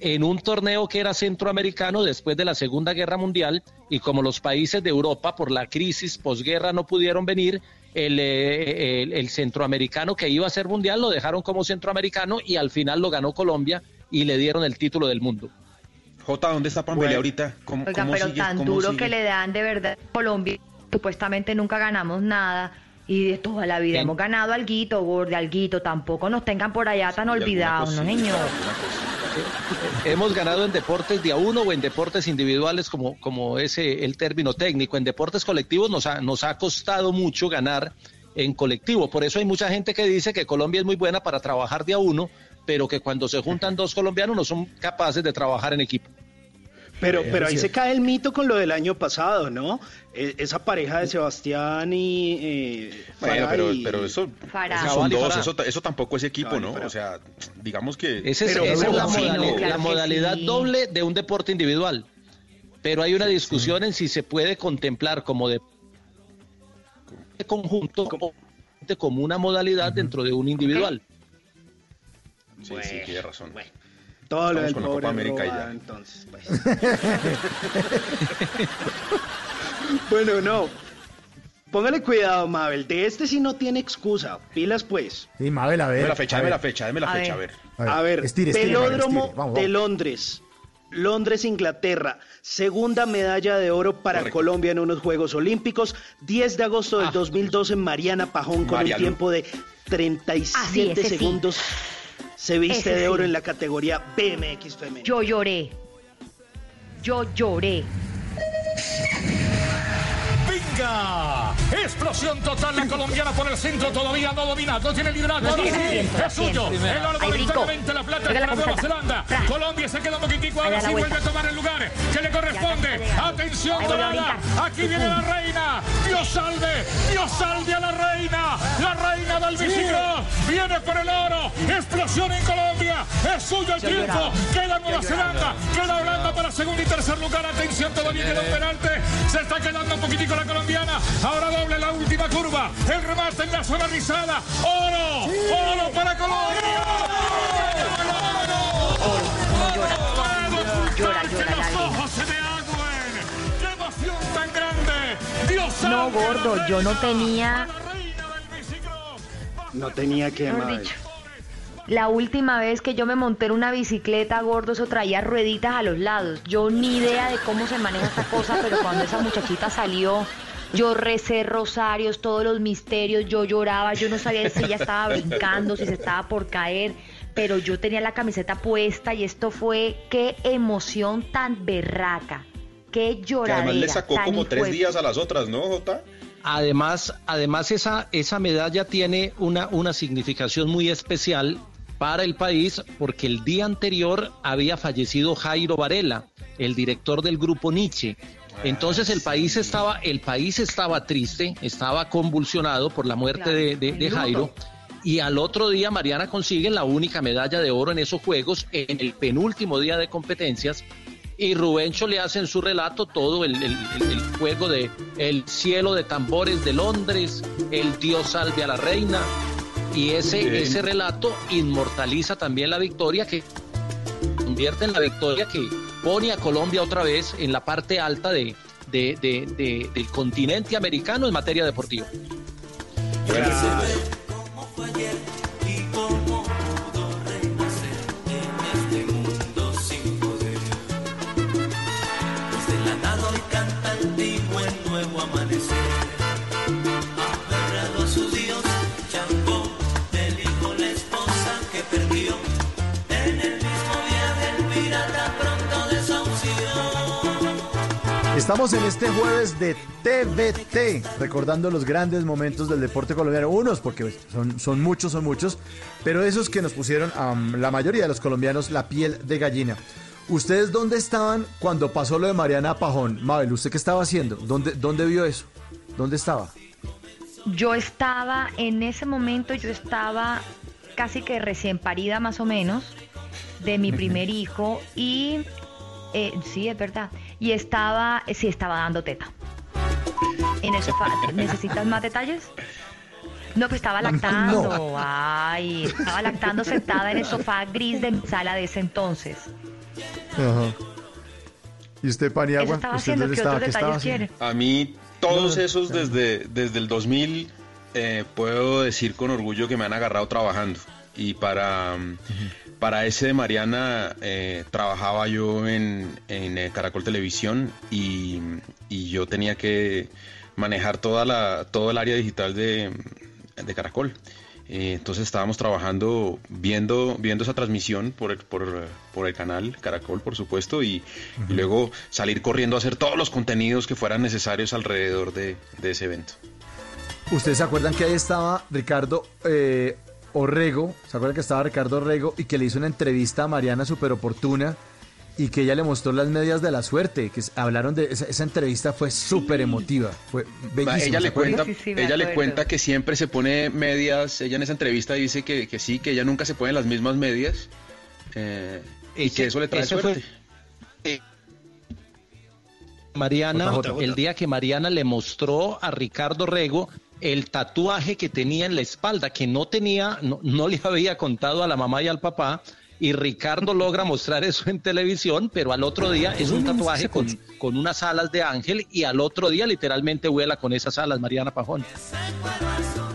en un torneo que era centroamericano después de la Segunda Guerra Mundial y como los países de Europa por la crisis posguerra no pudieron venir, el, eh, el- el centroamericano que iba a ser mundial lo dejaron como centroamericano y al final lo ganó Colombia y le dieron el título del mundo.
Jota, ¿dónde está
Bueno.
ahorita? ¿Cómo,
Oiga,
cómo
pero
sigue?
tan
¿Cómo
duro
sigue?
que le dan de verdad a Colombia. Supuestamente nunca ganamos nada. Y de toda la vida
En-
hemos ganado alguito, gordo, alguito. Tampoco nos tengan por allá tan
alguna
olvidados, ¿no, señor?
cosita.
Hemos ganado en deportes de a uno o en deportes individuales, como, como ese el término técnico. En deportes colectivos nos ha, nos ha costado mucho ganar en colectivo. Por eso hay mucha gente que dice que Colombia es muy buena para trabajar de a uno, pero que cuando se juntan dos colombianos no son capaces de trabajar en equipo.
Pero, pero ahí se cae el mito con lo del año pasado, ¿no? E- esa pareja de Sebastián y eh,
Bueno,
Farah
pero, eso,
Farah.
esos son dos, eso, ta- eso tampoco es equipo, ¿no?
Farah.
O sea, digamos que...
Ese es-
Pero
esa es la, modalidad, la modalidad
sí.
doble de un deporte individual. Pero hay una discusión en si se puede contemplar como de conjunto o como una modalidad dentro de un individual.
Sí, sí, tiene razón.
Todo lo del
con la
pobre
Copa América ya.
entonces, pues. bueno, no. Póngale cuidado, Mabel. De este sí no tiene excusa. Pilas, pues.
Sí, Mabel, a ver.
Deme la fecha,
a
deme la fecha, deme la
A
fecha, a
ver.
ver.
A ver,
estire, estire, Mabel,
Velódromo
estire. Vamos,
de
vamos.
Londres. Londres, Inglaterra. Segunda medalla de oro para
Correcto.
Colombia en unos Juegos Olímpicos. 10 de agosto del
Ah.
2012 en Mariana Pajón con
María
un tiempo de 37
Ah, sí,
segundos. Se viste
Ese
de oro
sí.
en la categoría BMX femenino.
Yo lloré. Yo lloré.
¡Explosión! Total. La colombiana por el centro todavía no domina. No tiene liderato.
No tiene
sí, es suyo. El oro momentáneamente la plata para Nueva. Zelanda. Colombia se queda un poquitico. Ahora sí vuelve a tomar el lugar que le corresponde. Atención, dorada. Aquí viene la reina. Dios salve. Dios salve a la reina. La reina del bicicross. Viene por el oro. Explosión en Colombia. Es suyo el triunfo. Queda Nueva Zelanda. Queda Holanda para segundo y tercer lugar. Atención, todavía queda un penalti. Se está quedando un poquitico la colombiana. Ahora doble la última curva. El remate en la zona rizada. ¡Oro! ¡Oro para Colombia!
Llora, llora
que
la
los
reina.
ojos se me agüen. ¡Qué emoción tan grande! ¡Dios
No, gordo, yo no tenía,
No tenía que más.
dicho. La última vez que yo me monté en una bicicleta, gordo, eso traía rueditas a los lados. Yo ni idea de cómo se maneja esta cosa, pero cuando esa muchachita salió, yo recé rosarios, todos los misterios, yo lloraba, yo no sabía si ella estaba brincando, si se estaba por caer, pero yo tenía la camiseta puesta y esto fue qué emoción tan berraca, qué
Que
lloradera.
además le sacó
tan
como tres días a las otras, ¿no, Jota?
Además, además esa, esa medalla tiene una, una significación muy especial para el país porque el día anterior había fallecido Jairo Varela, el director del grupo Nietzsche. Entonces el país estaba, el país estaba triste, estaba convulsionado por la muerte de, de- de Jairo. Y al otro día Mariana consigue la única medalla de oro en esos juegos, en el penúltimo día de competencias. Y Rubencho le hace en su relato todo el, el- el- el juego de el cielo de tambores de Londres, el Dios salve a la reina. Y ese,
Bien.
ese relato inmortaliza también la victoria que convierte en la victoria que pone a Colombia otra vez en la parte alta de, de- de- de- del continente americano en materia deportiva.
Estamos en este jueves de TVT, recordando los grandes momentos del deporte colombiano. Unos, porque son, son muchos, son muchos, pero esos que nos pusieron a la mayoría de los colombianos la piel de gallina. ¿Ustedes dónde estaban cuando pasó lo de Mariana Pajón? Mabel, ¿usted qué estaba haciendo? ¿Dónde, dónde vio eso? ¿Dónde estaba?
Yo estaba, en ese momento yo estaba casi que recién parida más o menos de mi primer hijo y eh, sí, es verdad. Y estaba, sí, estaba dando teta. En el sofá. ¿Necesitas más detalles? No, pues estaba lactando.
No.
Ay, estaba lactando sentada en el sofá gris de mi sala de ese entonces.
Ajá. ¿Y usted, Paniagua?
Estaba
¿Usted
haciendo. ¿Qué
estaba?
otros
¿Qué estaba
detalles quiere?
A mí, todos
No,
esos desde, desde el 2000, eh, puedo decir con orgullo que me han agarrado trabajando. Y para, mm, para ese de Mariana, eh, trabajaba yo en, en, eh, Caracol Televisión y, y yo tenía que manejar toda la, todo el área digital de, de Caracol. Eh, entonces estábamos trabajando, viendo, viendo esa transmisión por el, por, por el canal Caracol, por supuesto, y, y luego salir corriendo a hacer todos los contenidos que fueran necesarios alrededor de, de ese evento.
¿Ustedes se acuerdan que ahí estaba Ricardo eh, Orrego? ¿Se acuerdan que estaba Ricardo Orrego y que le hizo una entrevista a Mariana súper oportuna y que ella le mostró las medias de la suerte? Que hablaron de esa, esa entrevista fue súper emotiva, fue bellísima.
ella
¿se
le cuenta,
Sí, sí, me
ella le cuenta que siempre se pone medias. Ella en esa entrevista dice que, que sí, que ella nunca se pone las mismas medias eh, y
Ese-
que eso le trae
fue-
suerte.
Mariana,
JJ.
el día que Mariana le mostró a Ricardo Rego el tatuaje que tenía en la espalda, que no tenía, no, no le había contado a la mamá y al papá, y Ricardo logra mostrar eso en televisión, pero al otro día es un tatuaje con, con unas alas de ángel y al otro día literalmente vuela con esas alas Mariana Pajón.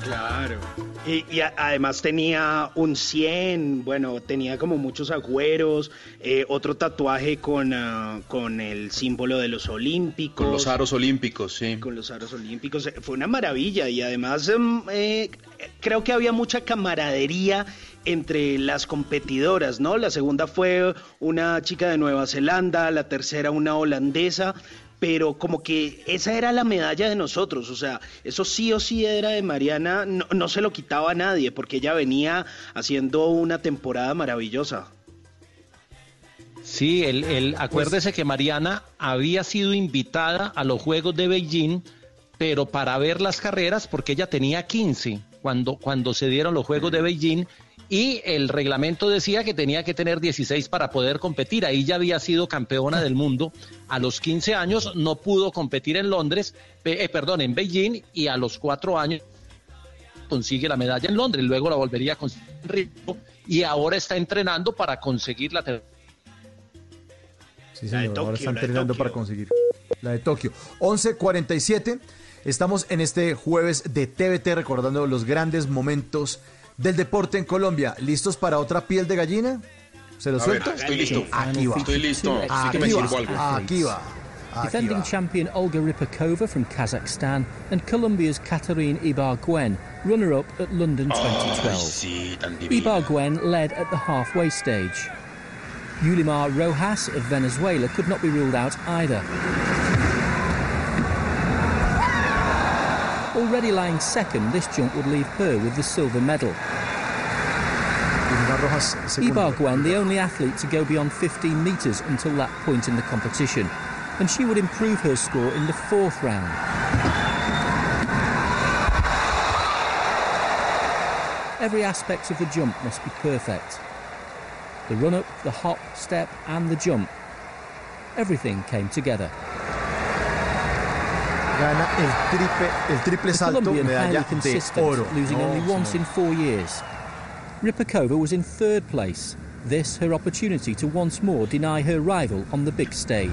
Claro. Y, y a- además tenía un 100, bueno, tenía como muchos agüeros, eh, otro tatuaje con, ah, con el símbolo de los olímpicos.
Con los aros olímpicos, sí.
Con los aros olímpicos. Eh, Fue una maravilla y además em, eh, creo que había mucha camaradería entre las competidoras, ¿no? La segunda fue una chica de Nueva Zelanda, la tercera una holandesa, pero como que esa era la medalla de nosotros, o sea, eso sí o sí era de Mariana, no, no se lo quitaba a nadie, porque ella venía haciendo una temporada maravillosa.
Sí, el, el, acuérdese que Mariana había sido invitada a los Juegos de Beijing, pero para ver las carreras, porque ella tenía 15 cuando, cuando se dieron los Juegos de Beijing, y el reglamento decía que tenía que tener 16 para poder competir. Ahí ya había sido campeona del mundo. A los 15 años no pudo competir en Londres, eh, perdón, en Beijing, y a los 4 años consigue la medalla en Londres. Luego la volvería a conseguir en Río, y ahora está entrenando para conseguir la.
Sí, señor, ahora está entrenando para conseguir la de Tokio. 11.47, estamos en este jueves de TVT recordando los grandes momentos del deporte en Colombia. ¿Listos para otra piel de gallina? ¿Se lo
A ver, estoy listo.
Aquí va.
Estoy listo.
Aquí
me
va. Aquí va.
Defending champion Olga Ripakova from Kazakhstan and Colombia's Katerine Ibarguen, runner-up at London
Ay,
2012.
sí, tan divina.
Ibarguen led at the halfway stage. Yulimar Rojas of Venezuela could not be ruled out either. Already lying second, this jump would leave her with the silver medal.
Segundo.
Ibarguen, the only athlete to go beyond 15 metres until that point in the competition, and she would improve her score in the fourth round. Every aspect of the jump must be perfect. The run up, the hop, step, and the jump. Everything came together.
Gana el triple, el triple
The
salto,
Colombian
medalla
highly
de oro.
losing
No,
only once in four years. Ripakova was in third place. This her opportunity to once more deny her rival on the big stage.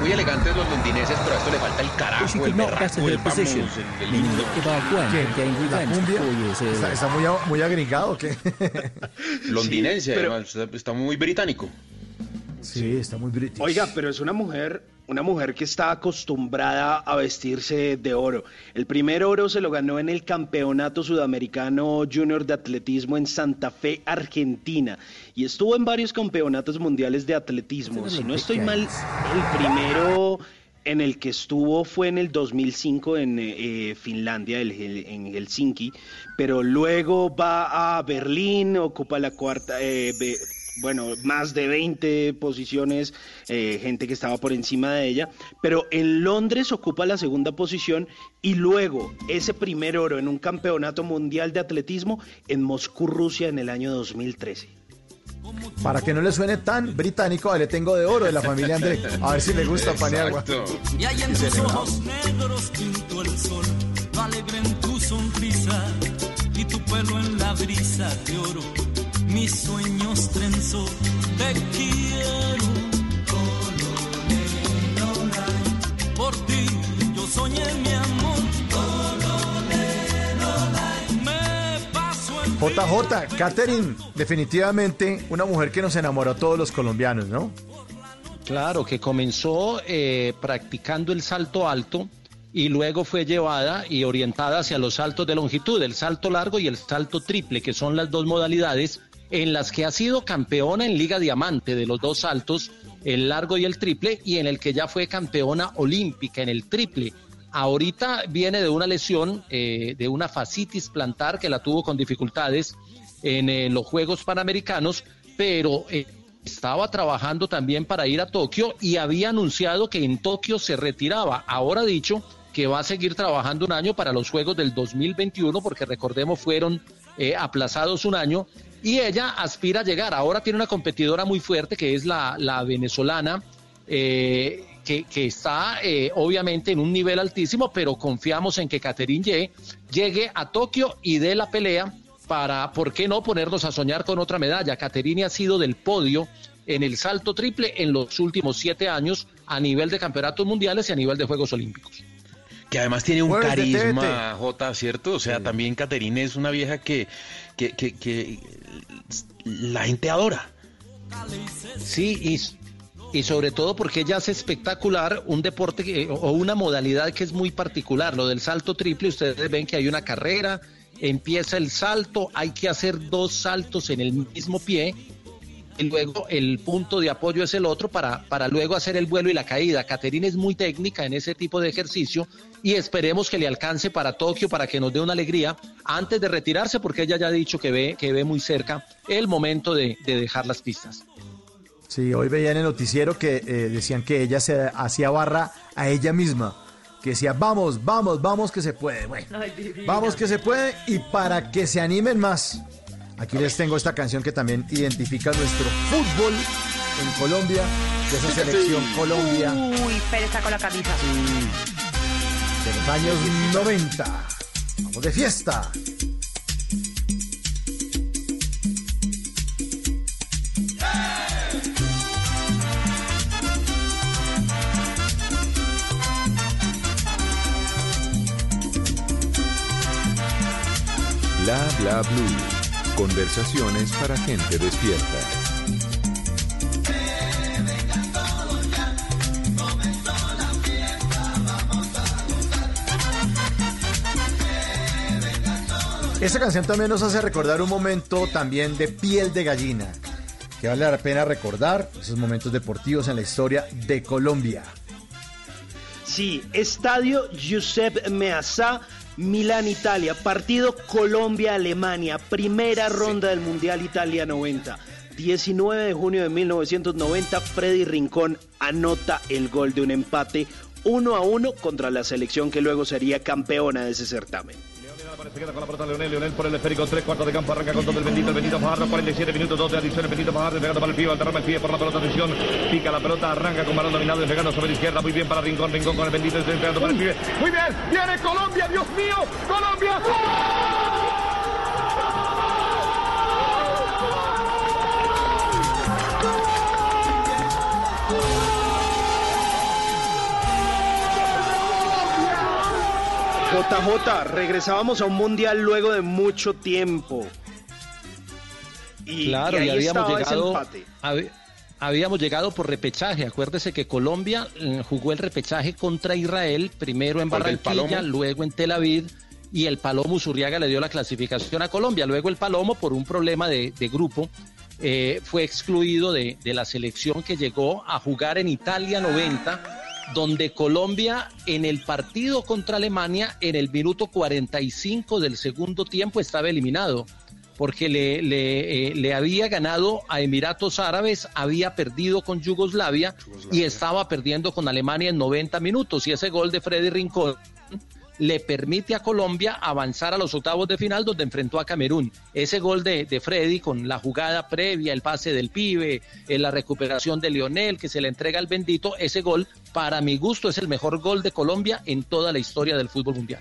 Muy elegantes los londineses, pero a esto le falta el
But she
carajo, el
could not better her position, meaning that
¿Quién?
had gained
¿La
revenge
cumbia?
four years earlier.
¿Está, está muy, a- muy agringado o qué?
Londinense,
Sí, pero-
además, está muy británico.
Sí, está muy british.
Oiga, pero es una mujer, una mujer que está acostumbrada a vestirse de oro. El primer oro se lo ganó en el Campeonato Sudamericano Junior de Atletismo en Santa Fe, Argentina, y estuvo en varios campeonatos mundiales de atletismo. Si no estoy mal, el primero en el que estuvo fue en el 2005 en eh, Finlandia, el- el- en Helsinki, pero luego va a Berlín, ocupa la cuarta, eh, bueno, más de 20 posiciones, eh, gente que estaba por encima de ella, pero en Londres ocupa la segunda posición y luego ese primer oro en un campeonato mundial de atletismo en Moscú, Rusia, en el año 2013.
Para que no le suene tan británico, ahí le tengo de oro de la familia André. A ver si le gusta Paniagua.
Y hay en tus ojos negros pinto el sol, alegre en tu sonrisa y tu pelo en la brisa de oro. Mis sueños trenzó, te quiero. Por ti yo soñé mi amor. Me paso el
JJ, Catherine, definitivamente una mujer que nos enamoró a todos los colombianos, ¿no?
Claro, que comenzó eh, practicando el salto alto y luego fue llevada y orientada hacia los saltos de longitud, el salto largo y el salto triple, que son las dos modalidades en las que ha sido campeona en Liga Diamante de los dos saltos, el largo y el triple, y en el que ya fue campeona olímpica en el triple. Ahorita viene de una lesión, eh, de una fascitis plantar que la tuvo con dificultades en eh, los Juegos Panamericanos, pero eh, estaba trabajando también para ir a Tokio y había anunciado que en Tokio se retiraba. Ahora dicho que va a seguir trabajando un año para los Juegos del 2021, porque recordemos fueron eh, aplazados un año, y ella aspira a llegar. Ahora tiene una competidora muy fuerte que es la, la venezolana. eh, que, está eh, obviamente en un nivel altísimo, pero confiamos en que Catherine Ye llegue a Tokio y dé la pelea para, ¿por qué no ponernos a soñar con otra medalla? Caterine ha sido del podio en el salto triple en los últimos siete años a nivel de campeonatos mundiales y a nivel de Juegos Olímpicos.
Que además tiene un
Jueves
carisma, J, ¿cierto? O sea, también Caterine es una vieja que, que, que, que la gente adora.
Sí, y, y sobre todo porque ella hace espectacular un deporte que- o una modalidad que es muy particular, lo del salto triple, ustedes ven que hay una carrera, empieza el salto, hay que hacer dos saltos en el mismo pie y luego el punto de apoyo es el otro para, para luego hacer el vuelo y la caída. Caterina es muy técnica en ese tipo de ejercicio y esperemos que le alcance para Tokio para que nos dé una alegría antes de retirarse porque ella ya ha dicho que ve, que ve muy cerca el momento de, de dejar las pistas.
Sí, hoy veía en el noticiero que eh, decían que ella se hacía barra a ella misma. Que decía, vamos, vamos, vamos que se puede. Bueno, vamos que se puede y para que se animen más. Aquí les tengo esta canción que también identifica nuestro fútbol en Colombia, de esa selección Colombia
Uy, Pérez sacó la camisa.
de los años 90. Vamos de fiesta.
Bla bla blue. Conversaciones para gente despierta.
Esta canción también nos hace recordar un momento también de piel de gallina, que vale la pena recordar esos momentos deportivos en la historia de Colombia.
Sí, Estadio Giuseppe Meazza, Milán, Italia. Partido Colombia-Alemania. Primera ronda del Mundial Italia 90. 19 de junio de 1990, Freddy Rincón anota el gol de un empate 1 a 1 contra la selección que luego sería campeona de ese certamen.
Se queda con la pelota Leonel, Leonel por el esférico, tres cuartos de campo, arranca con todo el bendito, el bendito Fajardo, 47 minutos, dos de adición, el bendito Fajardo, pegando para el pie, alterrama el pie por la pelota, atención, pica la pelota, arranca con balón dominado, pegando sobre la izquierda, muy bien para Rincón, Rincón con el bendito, pegando para el pie, muy bien, viene Colombia, Dios mío, Colombia.
JJ, regresábamos a un mundial luego de mucho tiempo. Y,
Claro,
y
y,
ahí
habíamos llegado, hab- habíamos llegado por repechaje. Acuérdese que Colombia eh, jugó el repechaje contra Israel, primero en
¿Cuál del
Barranquilla, luego en Tel Aviv, y el Palomo Zurriaga le dio la clasificación a Colombia. Luego el Palomo, por un problema de, de grupo, eh, fue excluido de, de la selección que llegó a jugar en Italia 90 donde Colombia en el partido contra Alemania, en el minuto 45 del segundo tiempo, estaba eliminado, porque le, le, eh, le había ganado a Emiratos Árabes, había perdido con Yugoslavia, y estaba perdiendo con Alemania en 90 minutos. Y ese gol de Freddy Rincón le permite a Colombia avanzar a los octavos de final donde enfrentó a Camerún. Ese gol de, de Freddy con la jugada previa, el pase del pibe, eh, la recuperación de Lionel que se le entrega al bendito, ese gol para mi gusto es el mejor gol de Colombia en toda la historia del fútbol mundial.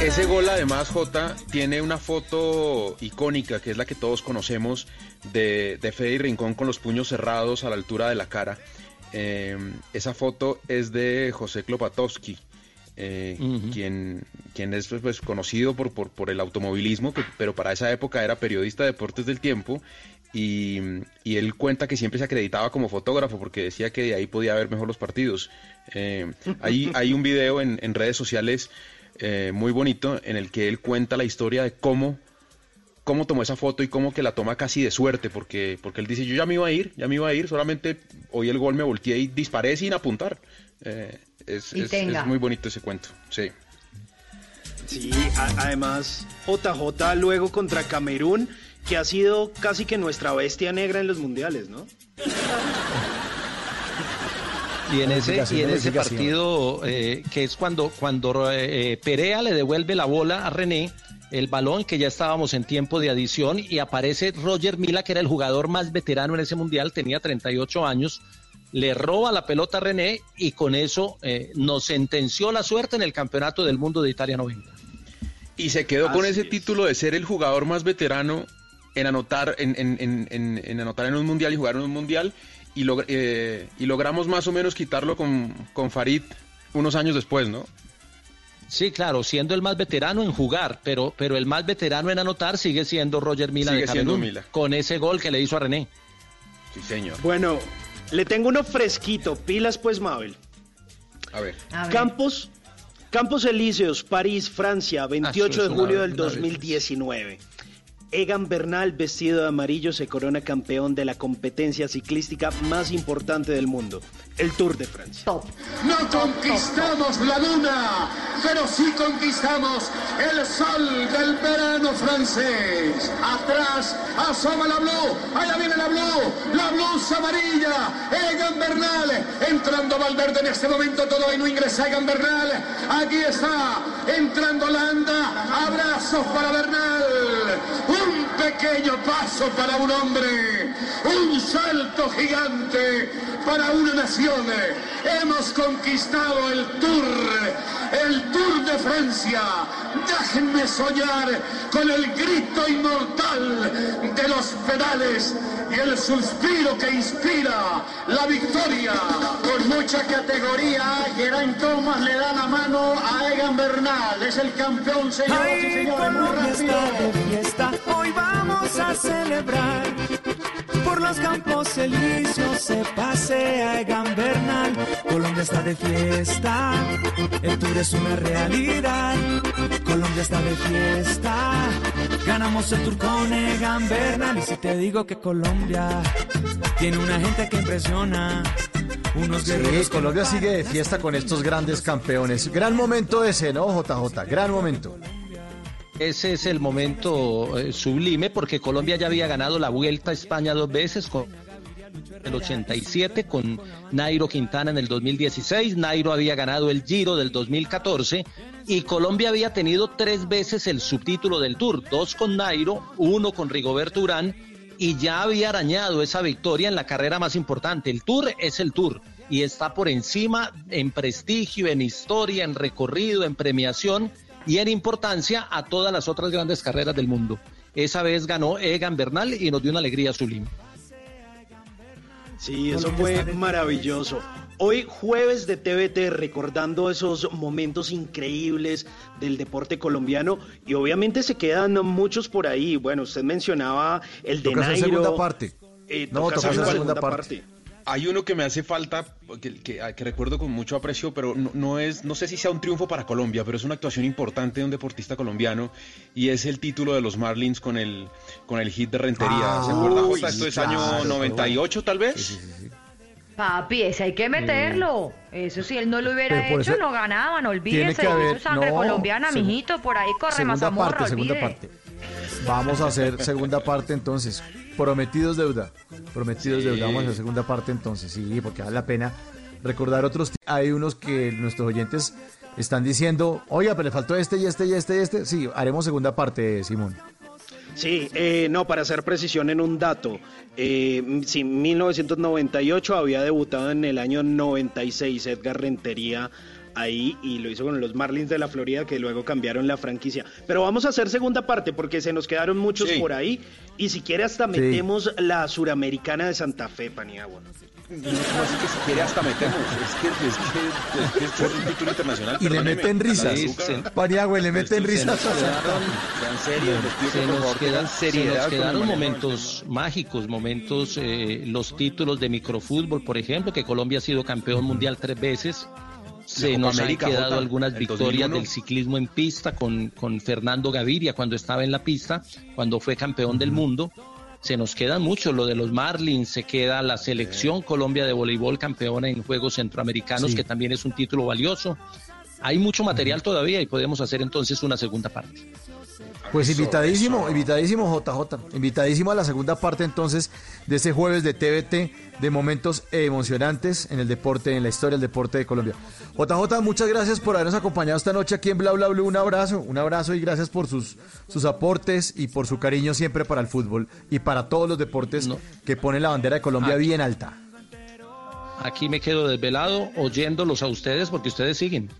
Ese gol además, Jota, tiene una foto icónica que es la que todos conocemos de, de Freddy Rincón con los puños cerrados a la altura de la cara. Eh, esa foto es de José Klopatowski, eh, quien, quien es pues, conocido por, por, por el automovilismo, que- pero para esa época era periodista de deportes del tiempo. Y, y él cuenta que siempre se acreditaba como fotógrafo porque decía que de ahí podía ver mejor los partidos. Eh, hay, hay un video en, en redes sociales eh, muy bonito en el que él cuenta la historia de cómo, cómo tomó esa foto y cómo que la toma casi de suerte, porque, porque él dice, yo ya me iba a ir, ya me iba a ir, solamente oí el gol, me volteé y disparé sin apuntar. Eh, es,
Y
es-
tenga.
es muy bonito ese cuento, sí.
Sí, a- además JJ luego contra Camerún, que ha sido casi que nuestra bestia negra en los mundiales, ¿no?
Y en ese, y en ese partido, eh, que es cuando, cuando eh, Perea le devuelve la bola a René, el balón, que ya estábamos en tiempo de adición, y aparece Roger Mila, que era el jugador más veterano en ese mundial, tenía 38 años, le roba la pelota a René y con eso eh, nos sentenció la suerte en el Campeonato del Mundo de Italia 90.
Y se quedó con ese título de ser el jugador más veterano en anotar en, en- en- en- en anotar en un mundial y jugar en un mundial y, log- eh, y logramos más o menos quitarlo con, con Farid unos años después, ¿no?
Sí, claro, siendo el más veterano en jugar, pero, pero el más veterano en anotar sigue siendo Roger Mila
Sigue
de
siendo Mila.
con ese gol que le hizo a René.
Sí, señor.
Bueno, le tengo uno fresquito, pilas pues Mabel.
A ver.
Campos, Campos Elíseos, París, Francia, 28
Ah,
de julio
una-
del
una
2019. Egan Bernal, vestido de amarillo, se corona campeón de la competencia ciclística más importante del mundo, el Tour de Francia.
No conquistamos la luna, pero sí conquistamos el sol del verano francés. Atrás asoma la Blue, allá viene la Blue, la blusa amarilla, Egan Bernal, entrando Valverde en este momento, todo y no ingresa Egan Bernal. Aquí está, entrando Landa, abrazos para Bernal. Un pequeño paso para un hombre, un salto gigante para una nación. Hemos conquistado el Tour, el Tour de Francia. Déjenme soñar con el grito inmortal de los pedales y el suspiro que inspira la victoria. Con mucha categoría, Geraint Thomas le da la mano a Egan Bernal. Es el campeón, señoras y señores. muy rápido.
fiesta, hoy vamos a celebrar. Por los campos elíseos se pasea Egan Bernal. Colombia está de fiesta, el tour es una realidad. Colombia está de fiesta, ganamos el tour con Egan Bernal. Y si te digo que Colombia tiene una gente que impresiona. Unos
Sí, Colombia sigue de fiesta con estos grandes campeones. Gran momento ese, ¿no, JJ? Gran momento.
Ese es el momento eh, sublime porque Colombia ya había ganado la Vuelta a España dos veces con el 87 con Nairo Quintana en el 2016, Nairo había ganado el Giro del 2014 y Colombia había tenido tres veces el subtítulo del Tour, dos con Nairo, uno con Rigoberto Urán y ya había arañado esa victoria en la carrera más importante. El Tour es el Tour y está por encima en prestigio, en historia, en recorrido, en premiación y en importancia a todas las otras grandes carreras del mundo. Esa vez ganó Egan Bernal y nos dio una alegría sublime.
Sí, eso fue maravilloso. Hoy jueves de TVT recordando esos momentos increíbles del deporte colombiano y obviamente se quedan muchos por ahí. Bueno, usted mencionaba el de Nairo.
segunda parte.
Eh,
No,
toca
segunda
segunda
parte.
parte.
Hay uno que me hace falta, que, que- que recuerdo con mucho aprecio, pero no, no es, no sé si sea un triunfo para Colombia, pero es una actuación importante de un deportista colombiano y es el título de los Marlins con el, con el hit de Rentería.
Ah,
¿Se acuerda, Jota? Esto es
claro,
año
pero
98 tal vez.
Papi, ese hay que meterlo. Eso si él no lo hubiera hecho,
eso
no ganaban,
tiene
olvídese.
que haber-
Eso es sangre
no,
colombiana, mijito, por ahí corre
Segunda
mazamorra,
parte, segunda
olvide.
parte. Vamos a hacer segunda parte entonces. Prometidos deuda. Prometidos
Sí.
deuda. Vamos a hacer segunda parte entonces. Sí, porque vale la pena recordar otros. Hay unos que nuestros oyentes están diciendo, oiga, pero le faltó este y este y este y este. Sí, haremos segunda parte, Simón.
Sí, eh, no, para hacer precisión en un dato, eh, sí, 1998 había debutado en el año 96 Edgar Rentería ahí y lo hizo con los Marlins de la Florida que luego cambiaron la franquicia. Pero vamos a hacer segunda parte porque se nos quedaron muchos
Sí.
por ahí y si quiere hasta
Sí.
metemos la suramericana de Santa Fe, Paniagua.
No, así que si quiere hasta metemos. Es que es, que, es, que es un título internacional.
Y le meten risas. Paniagua, le meten
Se
risas.
Se nos, quedan, se nos quedaron momentos mágicos, momentos, eh, los títulos de microfútbol, por ejemplo, que Colombia ha sido campeón mundial tres veces. Se nos
América,
han quedado
Jota,
algunas victorias
2001.
del ciclismo en pista con, con Fernando Gaviria cuando estaba en la pista, cuando fue campeón del mundo. Se nos quedan muchos, lo de los Marlins, se queda la selección Colombia de voleibol campeona en Juegos Centroamericanos,
Sí.
que también es un título valioso. Hay mucho material todavía y podemos hacer entonces una segunda parte.
Pues invitadísimo,
eso.
invitadísimo JJ, invitadísimo a la segunda parte entonces de ese jueves de TVT de momentos emocionantes en el deporte, en la historia del deporte de Colombia. JJ, muchas gracias por habernos acompañado esta noche aquí en Bla Bla Blue. Un abrazo, un abrazo y gracias por sus, sus aportes y por su cariño siempre para el fútbol y para todos los deportes
No.
que ponen la bandera de Colombia
Aquí.
bien alta.
Aquí me quedo desvelado oyéndolos a ustedes porque ustedes siguen.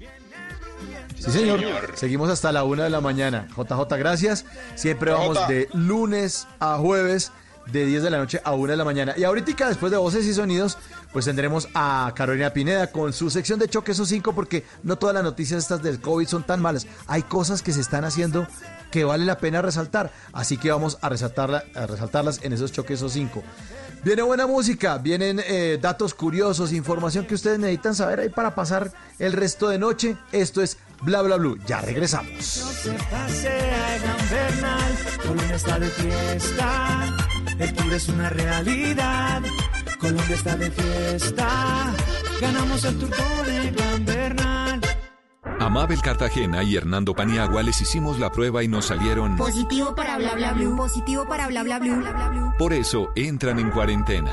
Sí, señor. Seguimos hasta la una de la mañana. JJ, gracias. Siempre vamos de lunes a jueves, de 10 de la noche a 1 de la mañana. Y ahorita, después de Voces y Sonidos, pues tendremos a Carolina Pineda con su sección de choque esos cinco, porque no todas las noticias estas del COVID son tan malas. Hay cosas que se están haciendo que vale la pena resaltar. Así que vamos a, resaltarla, a resaltarlas en esos choques esos cinco. Viene buena música, vienen eh, datos curiosos, información que ustedes necesitan saber ahí para pasar el resto de noche. Esto es Bla Bla Blue. Ya regresamos.
No se pasea en Gambernal, Colombia está de fiesta, el tour es una realidad, Colombia está de fiesta, ganamos el tour con el.
A Mabel Cartagena y Hernando Paniagua les hicimos la prueba y nos salieron.
Positivo para bla bla blue. Positivo para bla bla blue. bla, bla, blue.
Por eso entran en cuarentena.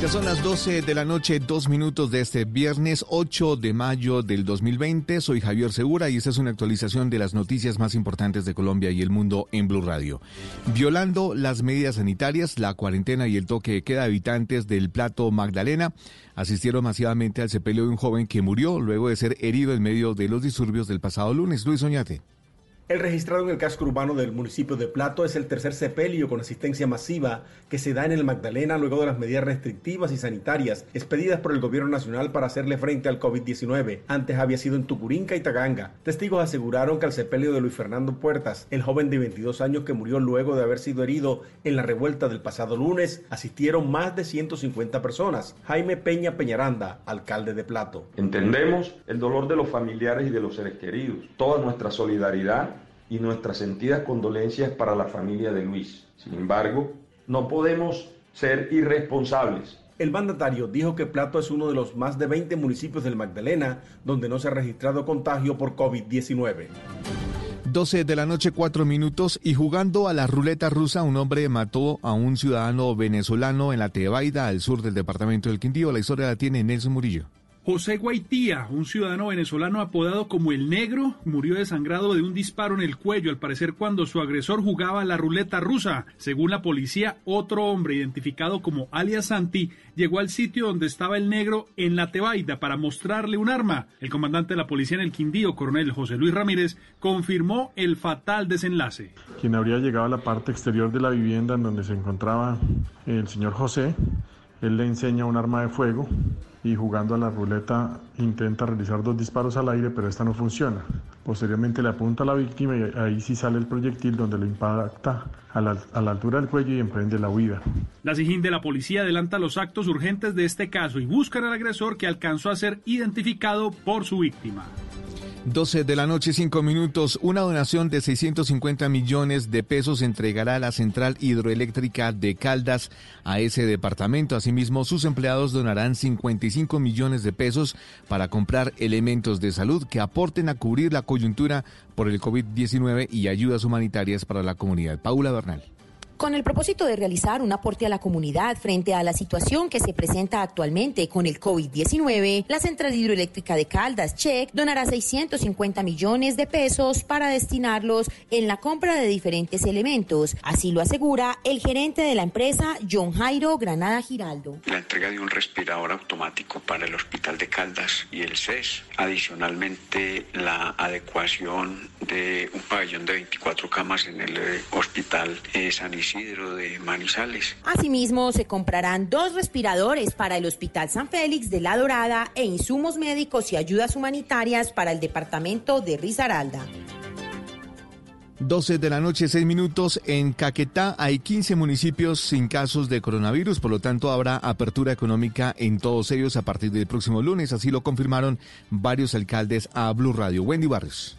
Ya son las 12 de la noche, dos minutos de este viernes 8 de mayo del 2020. Soy Javier Segura y esta es una actualización de las noticias más importantes de Colombia y el mundo en Blue Radio. Violando las medidas sanitarias, la cuarentena y el toque de queda, habitantes del Plato Magdalena asistieron masivamente al sepelio de un joven que murió luego de ser herido en medio de los disturbios del pasado lunes. Luis Oñate.
El registrado en el casco urbano del municipio de Plato es el tercer sepelio con asistencia masiva que se da en el Magdalena luego de las medidas restrictivas y sanitarias expedidas por el gobierno nacional para hacerle frente al COVID-19. Antes había sido en Tucurinca y Taganga. Testigos aseguraron que al sepelio de Luis Fernando Puertas, el joven de 22 años que murió luego de haber sido herido en la revuelta del pasado lunes, asistieron más de 150 personas. Jaime Peña Peñaranda, alcalde de Plato.
Entendemos el dolor de los familiares y de los seres queridos. Toda nuestra solidaridad y nuestras sentidas condolencias para la familia de Luis. Sin embargo, no podemos ser irresponsables.
El mandatario dijo que Plato es uno de los más de 20 municipios del Magdalena donde no se ha registrado contagio por COVID-19.
12 de la noche, 4 minutos, y jugando a la ruleta rusa, un hombre mató a un ciudadano venezolano en la Tebaida, al sur del departamento del Quindío. La historia la tiene Nelson Murillo.
José Guaitía, un ciudadano venezolano apodado como el Negro, murió desangrado de un disparo en el cuello, al parecer cuando su agresor jugaba la ruleta rusa. Según la policía, otro hombre identificado como alias Santi llegó al sitio donde estaba el Negro en la Tebaida para mostrarle un arma. El comandante de la policía en el Quindío, coronel José Luis Ramírez, confirmó el fatal desenlace.
Quien habría llegado a la parte exterior de la vivienda en donde se encontraba el señor José, él le enseña un arma de fuego y jugando a la ruleta intenta realizar dos disparos al aire, pero esta no funciona. Posteriormente le apunta a la víctima y ahí sí sale el proyectil donde lo impacta a la, a la altura del cuello y emprende la huida.
La SIGIN de la policía adelanta los actos urgentes de este caso y buscan al agresor que alcanzó a ser identificado por su víctima.
12 de la noche, 5 minutos. Una donación de 650 millones de pesos entregará la central hidroeléctrica de Caldas a ese departamento. Asimismo, sus empleados donarán 55 millones de pesos para comprar elementos de salud que aporten a cubrir la coyuntura por el COVID-19 y ayudas humanitarias para la comunidad. Paula Bernal.
Con el propósito de realizar un aporte a la comunidad frente a la situación que se presenta actualmente con el COVID-19, la Central Hidroeléctrica de Caldas, CHEC, donará 650 millones de pesos para destinarlos en la compra de diferentes elementos. Así lo asegura el gerente de la empresa, John Jairo Granada Giraldo.
La entrega de un respirador automático para el Hospital de Caldas y el CES. Adicionalmente, la adecuación de un pabellón de 24 camas en el eh, Hospital eh, San Isidro de Manizales.
Asimismo, se comprarán dos respiradores para el Hospital San Félix de La Dorada e insumos médicos y ayudas humanitarias para el departamento de Risaralda.
12 de la noche, 6 minutos. En Caquetá hay 15 municipios sin casos de coronavirus, por lo tanto habrá apertura económica en todos ellos a partir del próximo lunes. Así lo confirmaron varios alcaldes a Blue Radio. Wendy Barrios.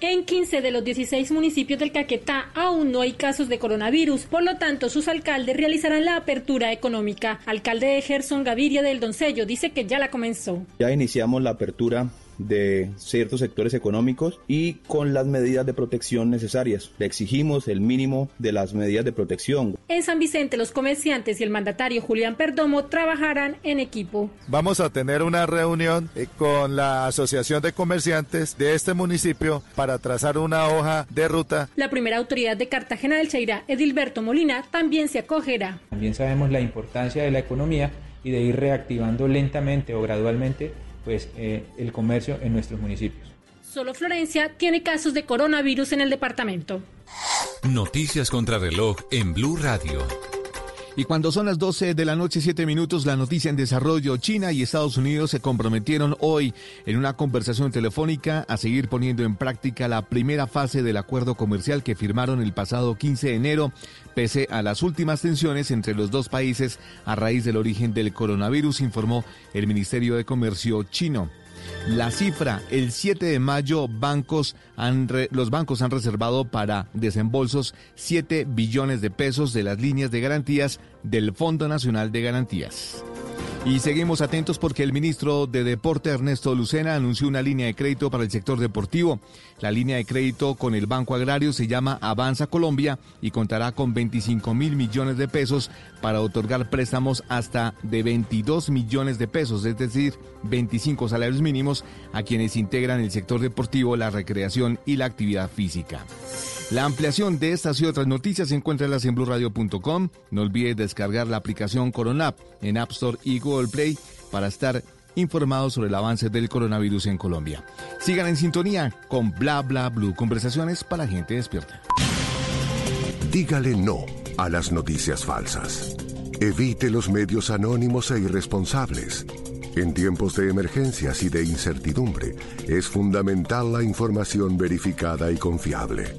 En 15 de los 16 municipios del Caquetá aún no hay casos de coronavirus, por lo tanto sus alcaldes realizarán la apertura económica. Alcalde de Gerson Gaviria del Doncello dice que ya la comenzó.
Ya iniciamos la apertura
de ciertos sectores económicos y con las medidas de protección necesarias. Le exigimos el mínimo de las medidas de protección.
En San Vicente, los comerciantes y el mandatario Julián Perdomo trabajarán en equipo.
Vamos a tener una reunión eh, con la Asociación de Comerciantes de este municipio para trazar una hoja de ruta.
La primera autoridad de Cartagena del Cheirá, Edilberto Molina, también se acogerá.
También sabemos la importancia de la economía y de ir reactivando lentamente o gradualmente pues, eh, el comercio en nuestros municipios.
Solo Florencia tiene casos de coronavirus en el departamento.
Noticias contra reloj en Blue Radio.
Y cuando son las 12 de la noche, 7 minutos, la noticia en desarrollo, China y Estados Unidos se comprometieron hoy en una conversación telefónica a seguir poniendo en práctica la primera fase del acuerdo comercial que firmaron el pasado 15 de enero, pese a las últimas tensiones entre los dos países a raíz del origen del coronavirus, informó el Ministerio de Comercio chino. La cifra, el 7 de mayo, bancos han los bancos han reservado para desembolsos 7 billones de pesos de las líneas de garantías del Fondo Nacional de Garantías. Y seguimos atentos porque el ministro de Deporte Ernesto Lucena anunció una línea de crédito para el sector deportivo. La línea de crédito con el Banco Agrario se llama Avanza Colombia y contará con 25 mil millones de pesos para otorgar préstamos hasta de 22 millones de pesos, es decir, 25 salarios mínimos a quienes integran el sector deportivo, la recreación y la actividad física. La ampliación de estas y otras noticias encuéntralas en blurradio.com. No olvides descargar la aplicación Coronap en App Store y Google Play para estar informados sobre el avance del coronavirus en Colombia. Sigan en sintonía con Bla Bla Blue, conversaciones para gente despierta.
Dígale no a las noticias falsas. Evite los medios anónimos e irresponsables. En tiempos de emergencias y de incertidumbre, es fundamental la información verificada y confiable.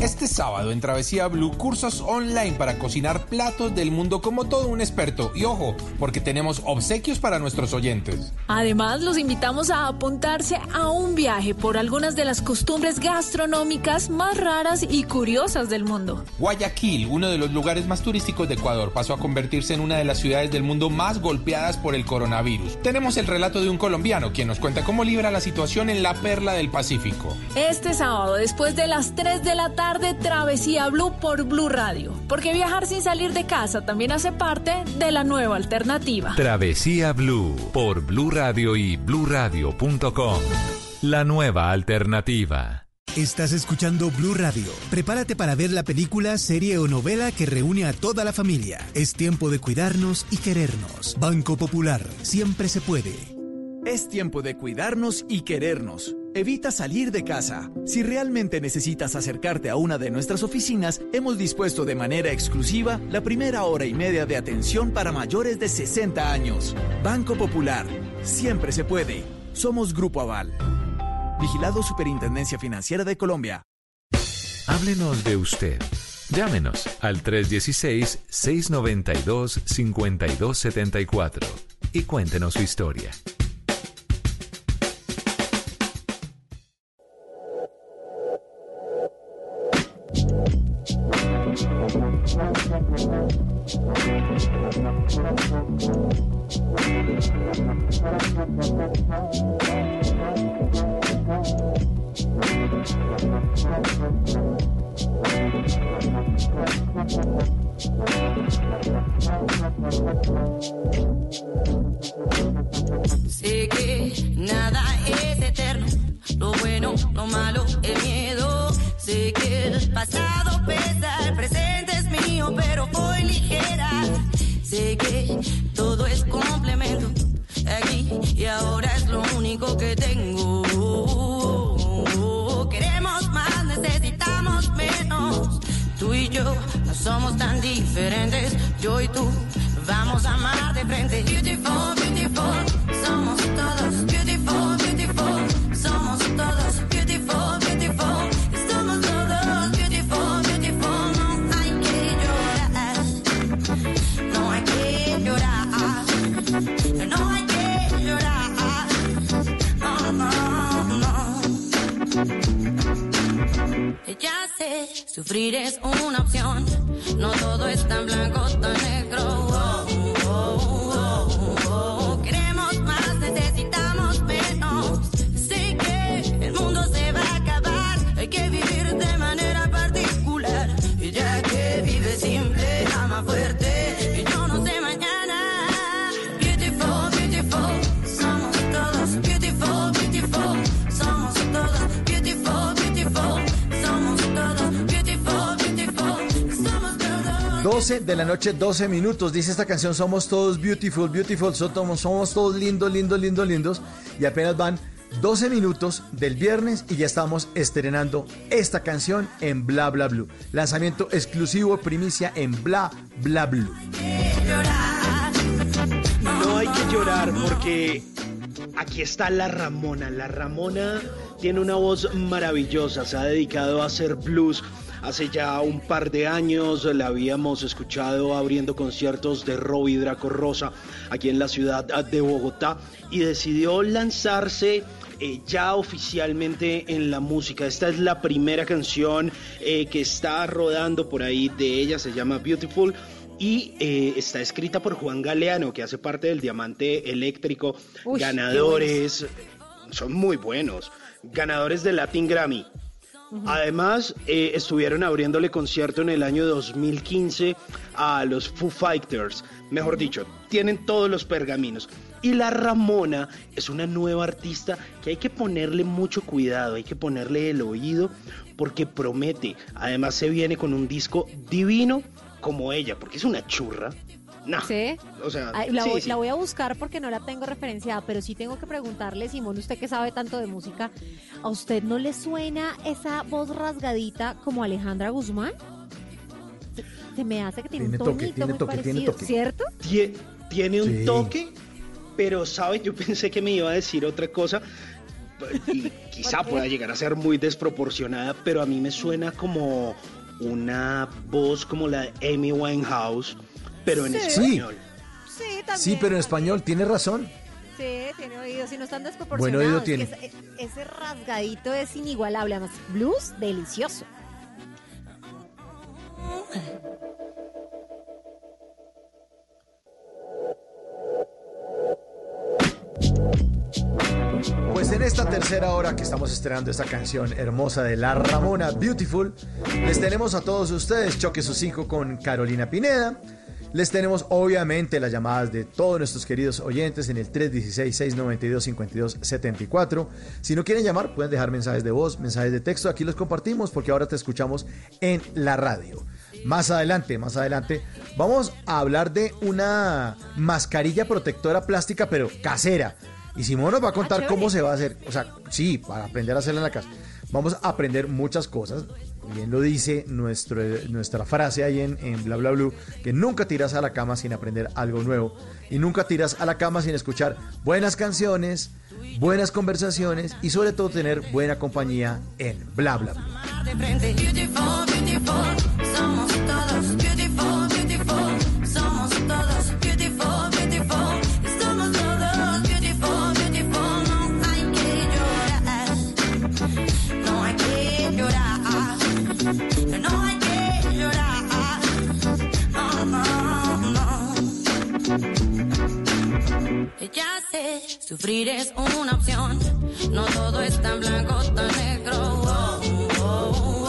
Este sábado en Travesía Blue, cursos online para cocinar platos del mundo como todo un experto. Y ojo, porque tenemos obsequios para nuestros oyentes.
Además, los invitamos a apuntarse a un viaje por algunas de las costumbres gastronómicas más raras y curiosas del mundo.
Guayaquil, uno de los lugares más turísticos de Ecuador, pasó a convertirse en una de las ciudades del mundo más golpeadas por el coronavirus. Tenemos el relato de un colombiano quien nos cuenta cómo libra la situación en la perla del Pacífico.
Este sábado, después de las 3 de la tarde, Travesía Blue por Blue Radio. Porque viajar sin salir de casa también hace parte de la nueva alternativa.
Travesía Blue por Blue Radio y bluradio.com. La nueva alternativa.
Estás escuchando Blue Radio. Prepárate para ver la película, serie o novela que reúne a toda la familia. Es tiempo de cuidarnos y querernos. Banco Popular, siempre se puede.
Es tiempo de cuidarnos y querernos. Evita salir de casa. Si realmente necesitas acercarte a una de nuestras oficinas, hemos dispuesto de manera exclusiva la primera hora y media de atención para mayores de 60 años. Banco Popular. Siempre se puede. Somos Grupo Aval. Vigilado Superintendencia Financiera de Colombia.
Háblenos de usted. Llámenos al 316-692-5274 y cuéntenos su historia.
Thank you. de
la noche, 12 minutos. Dice esta canción, somos todos beautiful, beautiful, somos, somos todos lindos, lindos, lindos, lindos. Y apenas van 12 minutos del viernes y ya estamos estrenando esta canción en Bla Bla Blue. Lanzamiento exclusivo, primicia en Bla Bla Blue.
No hay que llorar porque aquí está la Ramona. La Ramona tiene una voz maravillosa, se ha dedicado a hacer blues Hace ya un par de años la habíamos escuchado abriendo conciertos de Robbie Draco Rosa aquí en la ciudad de Bogotá y decidió lanzarse eh, ya oficialmente en la música. Esta es la primera canción eh, que está rodando por ahí de ella, se llama Beautiful y eh, está escrita por Juan Galeano, que hace parte del Diamante Eléctrico,
Uy,
ganadores, son muy buenos, ganadores de Latin Grammy. Además, eh, estuvieron abriéndole concierto en el año 2015 a los Foo Fighters. Mejor dicho, tienen todos los pergaminos. Y la Ramona es una nueva artista que hay que ponerle mucho cuidado, hay que ponerle el oído porque promete. Además, se viene con un disco divino como ella, porque es una churra. No.
¿Sí?
O sea,
Ay, la,
sí,
voy,
sí.
la voy a buscar porque no la tengo referenciada, pero sí tengo que preguntarle, Simón, usted que sabe tanto de música, ¿a usted no le suena esa voz rasgadita como Alejandra Guzmán? Se, se me hace que tiene,
Tiene
un
toque,
tonito
tiene
muy
toque, tiene
parecido,
toque.
¿cierto?
Tie- tiene un
Sí.
toque, pero sabe, yo pensé que me iba a decir otra cosa y quizá pueda llegar a ser muy desproporcionada, pero a mí me suena como una voz como la de Amy Winehouse, pero en
Sí.
español.
Sí, también.
Sí, pero en español tiene razón.
Sí, tiene oídos y no están
Buen
desproporcionados.
oído
es que
tiene.
Ese, ese rasgadito es inigualable, además, blues delicioso.
Pues en esta tercera hora que estamos estrenando esta canción hermosa de La Ramona Beautiful, les tenemos a todos ustedes Choque sus 5 con Carolina Pineda. Les tenemos obviamente las llamadas de todos nuestros queridos oyentes en el 316-692-5274. Si no quieren llamar, pueden dejar mensajes de voz, mensajes de texto. Aquí los compartimos porque ahora te escuchamos en la radio. Más adelante, más adelante, vamos a hablar de una mascarilla protectora plástica, pero casera. Y Simón nos va a contar
chévere.
cómo se va a hacer. O sea, sí, para aprender a hacerla en la casa. Vamos a aprender muchas cosas. Bien lo dice nuestro, nuestra frase ahí en, en Bla Bla Blue, que nunca tiras a la cama sin aprender algo nuevo. Y nunca tiras a la cama sin escuchar buenas canciones, buenas conversaciones y sobre todo tener buena compañía en Bla Bla Blue.
Sufrir es una opción. No todo es tan blanco, tan negro. Oh, oh, oh.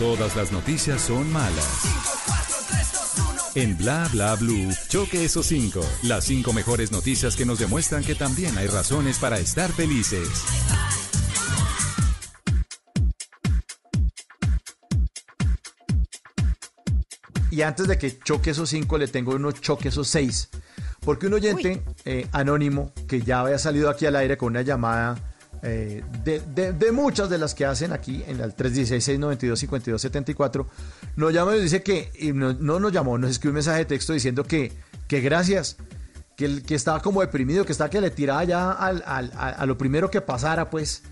Todas las noticias son malas. En Bla Bla Blue, choque esos cinco. Las cinco mejores noticias que nos demuestran que también hay razones para estar felices.
Y antes de que choque esos cinco, le tengo unos choque esos seis. Porque un oyente eh, anónimo que ya había salido aquí al aire con una llamada eh, de, de- de muchas de las que hacen aquí en el 316-692-5274, nos llama y nos dice que, y no, no nos llamó, nos escribió un mensaje de texto diciendo que, que gracias, que, el- que estaba como deprimido, que estaba que le tiraba ya al- al- a, a lo primero que pasara, pues,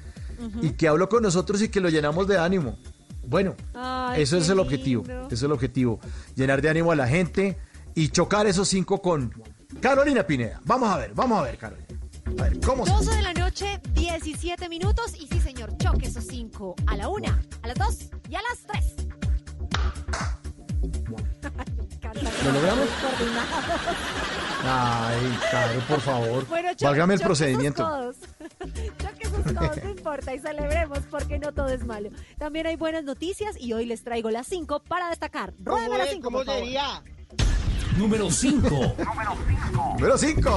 y que habló con nosotros y que lo llenamos de ánimo. Bueno,
Ay,
eso es el objetivo,
lindo.
eso es el objetivo, llenar de ánimo a la gente y chocar esos cinco con Carolina Pineda. Vamos a ver, vamos a ver, Carolina. A ver, ¿cómo se-
12 de la noche, 17 minutos. Y sí, señor, choque esos cinco. A la una, a las dos y a las tres.
¿Lo logramos? Ay, Caro, por favor.
Bueno, cho-
Válgame el
choque
procedimiento.
Codos. choque esos codos, no importa, y celebremos porque no todo es malo. También hay buenas noticias y hoy les traigo las cinco para destacar. Ruédame las cinco, por favor.
Número 5.
Número 5.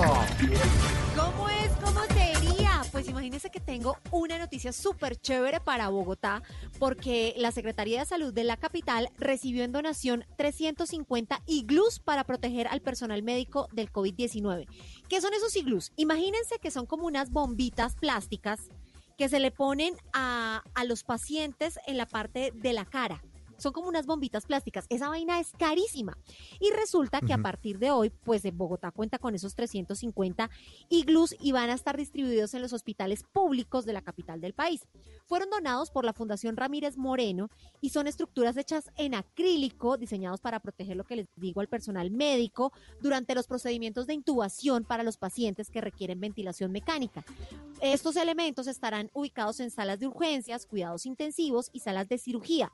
¿Cómo es? ¿Cómo sería? Pues imagínense que tengo una noticia súper chévere para Bogotá, porque la Secretaría de Salud de la capital recibió en donación 350 iglús para proteger al personal médico del COVID-19. ¿Qué son esos iglús? Imagínense que son como unas bombitas plásticas que se le ponen a, a los pacientes en la parte de la cara. Son como unas bombitas plásticas. Esa vaina es carísima. Y resulta que a partir de hoy, pues en Bogotá cuenta con esos 350 iglús y van a estar distribuidos en los hospitales públicos de la capital del país. Fueron donados por la Fundación Ramírez Moreno y son estructuras hechas en acrílico, diseñados para proteger lo que les digo al personal médico durante los procedimientos de intubación para los pacientes que requieren ventilación mecánica. Estos elementos estarán ubicados en salas de urgencias, cuidados intensivos y salas de cirugía.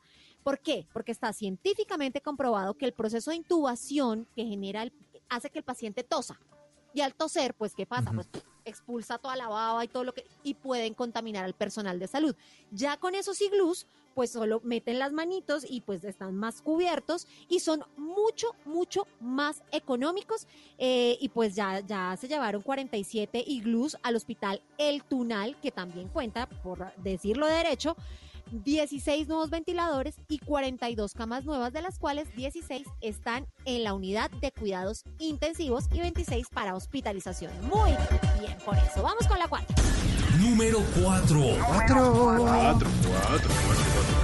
¿Por qué? Porque está científicamente comprobado que el proceso de intubación que genera el- hace que el paciente tosa. Y al toser, pues, ¿qué pasa? Pues expulsa toda la baba y todo lo que y pueden contaminar al personal de salud. Ya con esos iglús, pues solo meten las manitos y pues están más cubiertos y son mucho, mucho más económicos. eh, y pues ya, ya se llevaron 47 iglús al hospital El Tunal, que también cuenta, por decirlo derecho, 16 nuevos ventiladores y 42 camas nuevas, de las cuales 16 están en la unidad de cuidados intensivos y 26 para hospitalización. Muy bien por eso. Vamos con la cuarta.
Número 4.
Cuatro.
Cuatro, cuatro, cuatro,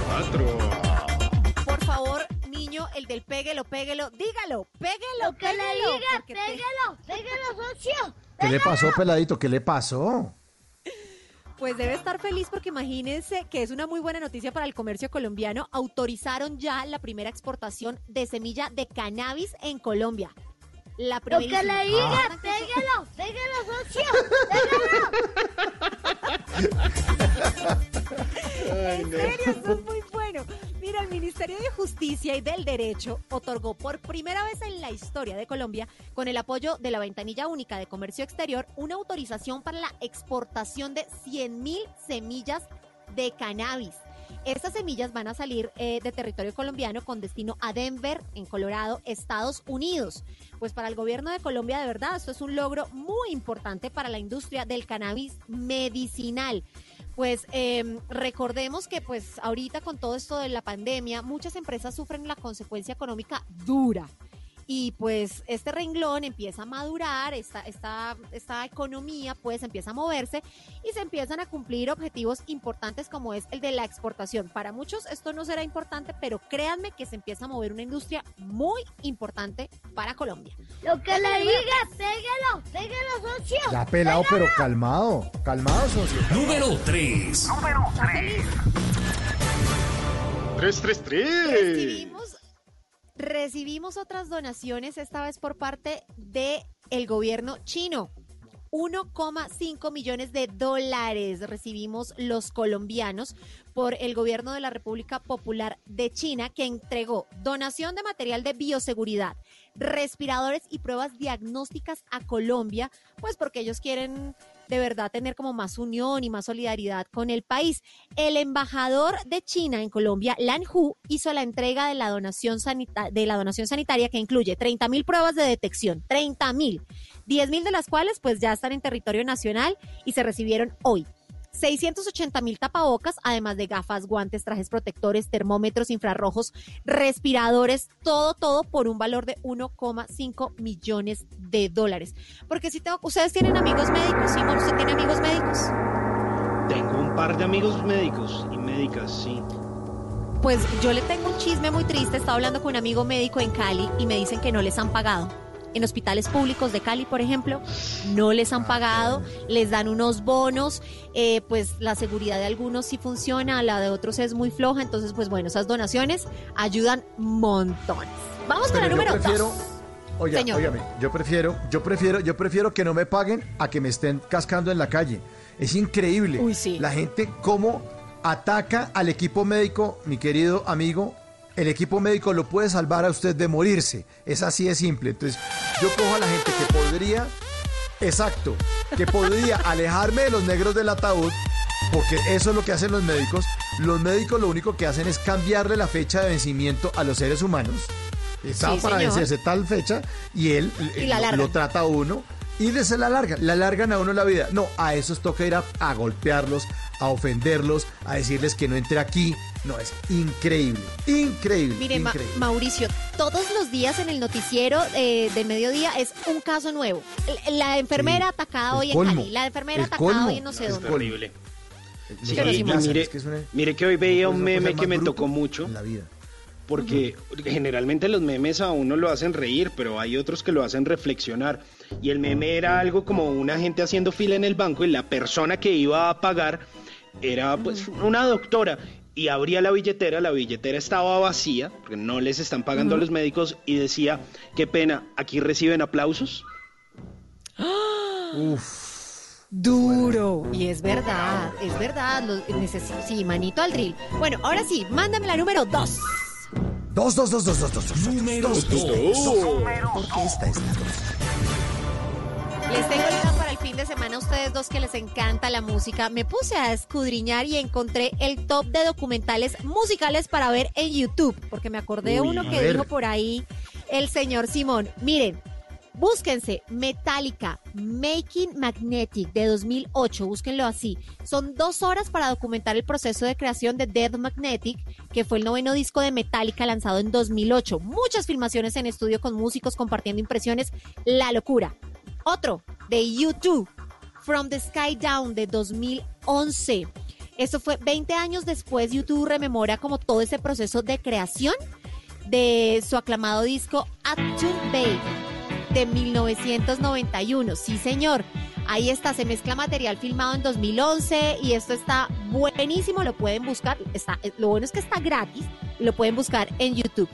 cuatro.
Por favor, niño, el del péguelo, péguelo, dígalo, péguelo,
Lo que le
péguelo,
diga, péguelo, péguelo, socio.
¿Qué le pasó, peladito? ¿Qué le pasó?
Pues debe estar feliz porque imagínense que es una muy buena noticia para el comercio colombiano. Autorizaron ya la primera exportación de semilla de cannabis en Colombia. La
Lo que le diga,
Ah.
péguelo, péguelo, socio.
En serio, eso es muy bueno. Mira, el Ministerio de Justicia y del Derecho otorgó por primera vez en la historia de Colombia, con el apoyo de la Ventanilla Única de Comercio Exterior, una autorización para la exportación de 100.000 semillas de cannabis. Estas semillas van a salir eh, de territorio colombiano con destino a Denver, en Colorado, Estados Unidos. Pues para el gobierno de Colombia, de verdad, esto es un logro muy importante para la industria del cannabis medicinal. Pues eh, recordemos que pues ahorita con todo esto de la pandemia, muchas empresas sufren la consecuencia económica dura. Y pues este renglón empieza a madurar, esta, esta, esta economía pues empieza a moverse y se empiezan a cumplir objetivos importantes como es el de la exportación. Para muchos esto no será importante, pero créanme que se empieza a mover una industria muy importante para Colombia.
Lo que le diga, péguelo, péguelo, socio.
Ya pelado, pero calmado. Calmado, socio.
Número 3.
¿Está feliz?
333.
Recibimos, otras donaciones, esta vez por parte de el gobierno chino. 1,5 millones de dólares recibimos los colombianos por el gobierno de la República Popular de China que entregó donación de material de bioseguridad, respiradores y pruebas diagnósticas a Colombia, pues porque ellos quieren de verdad tener como más unión y más solidaridad con el país. El embajador de China en Colombia, Lan Hu, hizo la entrega de la donación, sanita- de la donación sanitaria que incluye 30 mil pruebas de detección, 30 mil, 10 mil de las cuales pues ya están en territorio nacional y se recibieron hoy. 680 mil tapabocas, además de gafas, guantes, trajes protectores, termómetros infrarrojos, respiradores, todo, todo por un valor de 1,5 millones de dólares. Porque si tengo, ustedes tienen amigos médicos, Simón, ¿usted tiene amigos médicos?
Tengo par de amigos médicos y médicas, sí.
Pues yo le tengo un chisme muy triste. Estaba hablando con un amigo médico en Cali y me dicen que no les han pagado. En hospitales públicos de Cali, por ejemplo, no les han pagado, les dan unos bonos, eh, pues la seguridad de algunos sí funciona, la de otros es muy floja, entonces pues bueno, esas donaciones ayudan montones. Vamos con la número
prefiero,
dos.
Óigame, yo prefiero, yo prefiero, yo prefiero que no me paguen a que me estén cascando en la calle. Es increíble. La gente cómo ataca al equipo médico, mi querido amigo. El equipo médico lo puede salvar a usted de morirse. Es así de simple. Entonces, yo cojo a la gente que podría, exacto, que podría alejarme de los negros del ataúd, porque eso es lo que hacen los médicos. Los médicos lo único que hacen es cambiarle la fecha de vencimiento a los seres humanos. Está
Sí,
para
señor.
vencerse tal fecha y él
Y
eh,
la
lo- lo trata a uno y le se la largan, la largan a uno la vida. No, a esos toca ir a, a golpearlos, a ofenderlos, a decirles que no entre aquí. No, es increíble, increíble.
Mire, Ma-. Mauricio, todos los días en el noticiero eh, del mediodía es un caso nuevo. L- La enfermera
Sí,
atacada
el
hoy
colmo,
en Cali, la enfermera
el
atacada
colmo,
hoy en no sé dónde.
Horrible.
Sí,
Sí,
sí,
y
pasa,
mire,
es que es una-
mire que hoy veía un meme que me tocó mucho.
en la vida.
Porque generalmente los memes a uno lo hacen reír, pero hay otros que lo hacen reflexionar. Y el meme era algo como una gente haciendo fila en el banco y la persona que iba a pagar era pues una doctora y abría la billetera, la billetera estaba vacía, porque no les están pagando a los médicos y decía, qué pena, aquí reciben aplausos.
Duro. Y es verdad, es verdad. Lo, necesito, sí, manito al drill. Bueno, ahora sí, mándame la número dos.
Dos, dos, dos, dos, dos, dos, dos.
Número
dos, dos,
dos.
dos. ¿Por qué esta es la dos?
Les tengo ahorita para el fin de semana a ustedes dos que les encanta la música. Me puse a escudriñar y encontré el top de documentales musicales para ver en YouTube, porque me acordé
Uy,
uno que
ver.
dijo por ahí el señor Simón. Miren, búsquense Metallica Making Magnetic de 2008, búsquenlo así. Son dos horas para documentar el proceso de creación de Dead Magnetic, que fue el noveno disco de Metallica lanzado en 2008. Muchas filmaciones en estudio con músicos compartiendo impresiones, la locura. Otro de YouTube, From the Sky Down de 2011. Esto fue 20 años después. YouTube rememora como todo ese proceso de creación de su aclamado disco Uptown Bay de 1991. Sí, señor. Ahí está, se mezcla material filmado en 2011 y esto está buenísimo, lo pueden buscar. Está, lo bueno es que está gratis y lo pueden buscar en YouTube.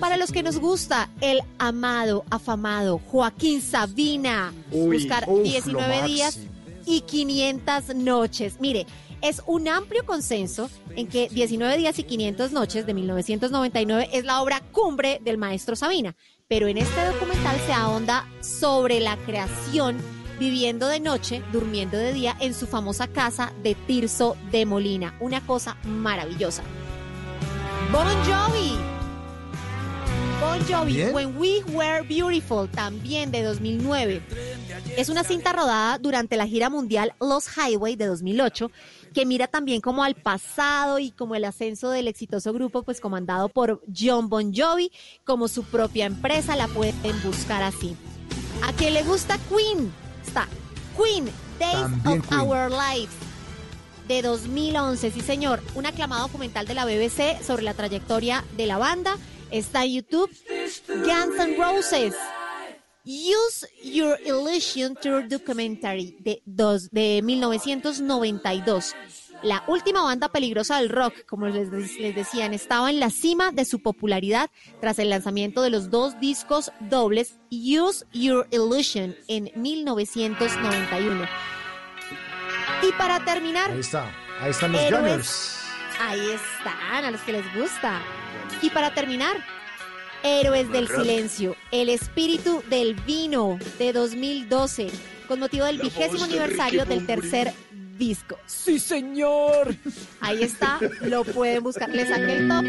Para los que nos gusta el amado, afamado Joaquín Sabina,
Uy,
buscar
uf, lo
19 días y 500 noches. Mire, es un amplio consenso en que 19 días y 500 noches de 1999 es la obra cumbre del maestro Sabina, pero en este documental se ahonda sobre la creación viviendo de noche, durmiendo de día en su famosa casa de Tirso de Molina, una cosa maravillosa. Bon Jovi. Bon Jovi,
Bien.
When We Were Beautiful, también de 2009. Es una cinta rodada durante la gira mundial Los Highway de 2008, que mira también como al pasado y como el ascenso del exitoso grupo, pues comandado por John Bon Jovi, como su propia empresa, la pueden buscar así. A quien le gusta Queen, Queen, Days
También
of
Queen.
Our Lives de 2011, sí señor, un aclamado documental de la BBC sobre la trayectoria de la banda, está en YouTube, Guns N' Roses, Use Your Illusion Tour Documentary de, dos, de 1992. La última banda peligrosa del rock, como les, les decían, estaba en la cima de su popularidad tras el lanzamiento de los dos discos dobles Use Your Illusion en 1991. Y para terminar,
Ahí está, ahí están los
Héroes.
Gunners.
Ahí están, a los que les gusta. Y para terminar, Héroes del Silencio, el espíritu del vino de 2012, con motivo del vigésimo aniversario del tercer disco. Sí, señor. Ahí está, lo pueden buscar. Le saqué el top.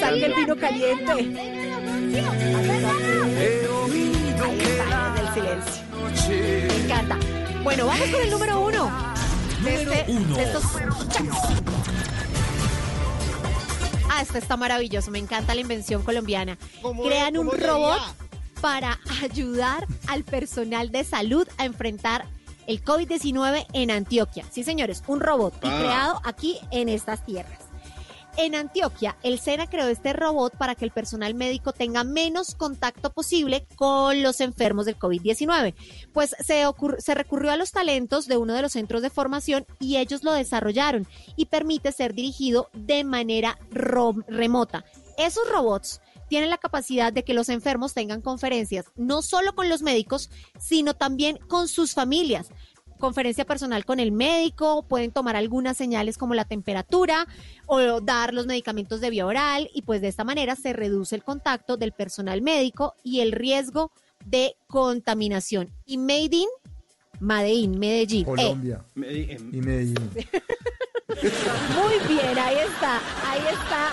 Saqué el vino caliente. Ahí está, Héroes del Silencio. Me encanta. Bueno, vamos con el número uno. De, este- de estos Ah, este está maravilloso. Me encanta la invención colombiana. Crean un robot? Para ayudar al personal de salud a enfrentar el COVID-19 en Antioquia. Sí, señores, un robot y
Ah.
creado aquí en estas tierras. En Antioquia, el SENA creó este robot para que el personal médico tenga menos contacto posible con los enfermos del COVID-19. Pues se, recurrió a los talentos de uno de los centros de formación y ellos lo desarrollaron y permite ser dirigido de manera remota. Esos robots tienen la capacidad de que los enfermos tengan conferencias no solo con los médicos, sino también con sus familias conferencia personal con el médico, pueden tomar algunas señales como la temperatura o dar los medicamentos de vía oral y pues de esta manera se reduce el contacto del personal médico y el riesgo de contaminación. Y Made in, Made in Medellín. Eh,
Colombia y Medellín.
muy bien, ahí está, ahí está.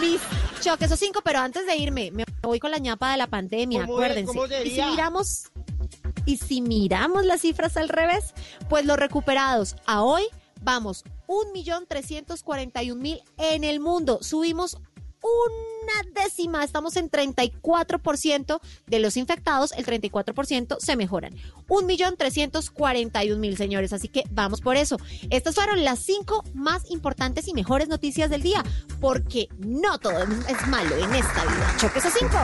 Mis choques o cinco, pero antes de irme, me voy con la ñapa de la pandemia, acuérdense.
¿Cómo
y si miramos, y si miramos las cifras al revés, pues los recuperados a hoy vamos, un millón trescientos cuarenta y un mil en el mundo. Subimos una décima, estamos en 34% de los infectados, el 34% se mejoran. Un millón trescientos cuarenta y un mil, señores, así que vamos por eso. Estas fueron las cinco más importantes y mejores noticias del día, porque no todo es malo en esta vida. Choques a cinco.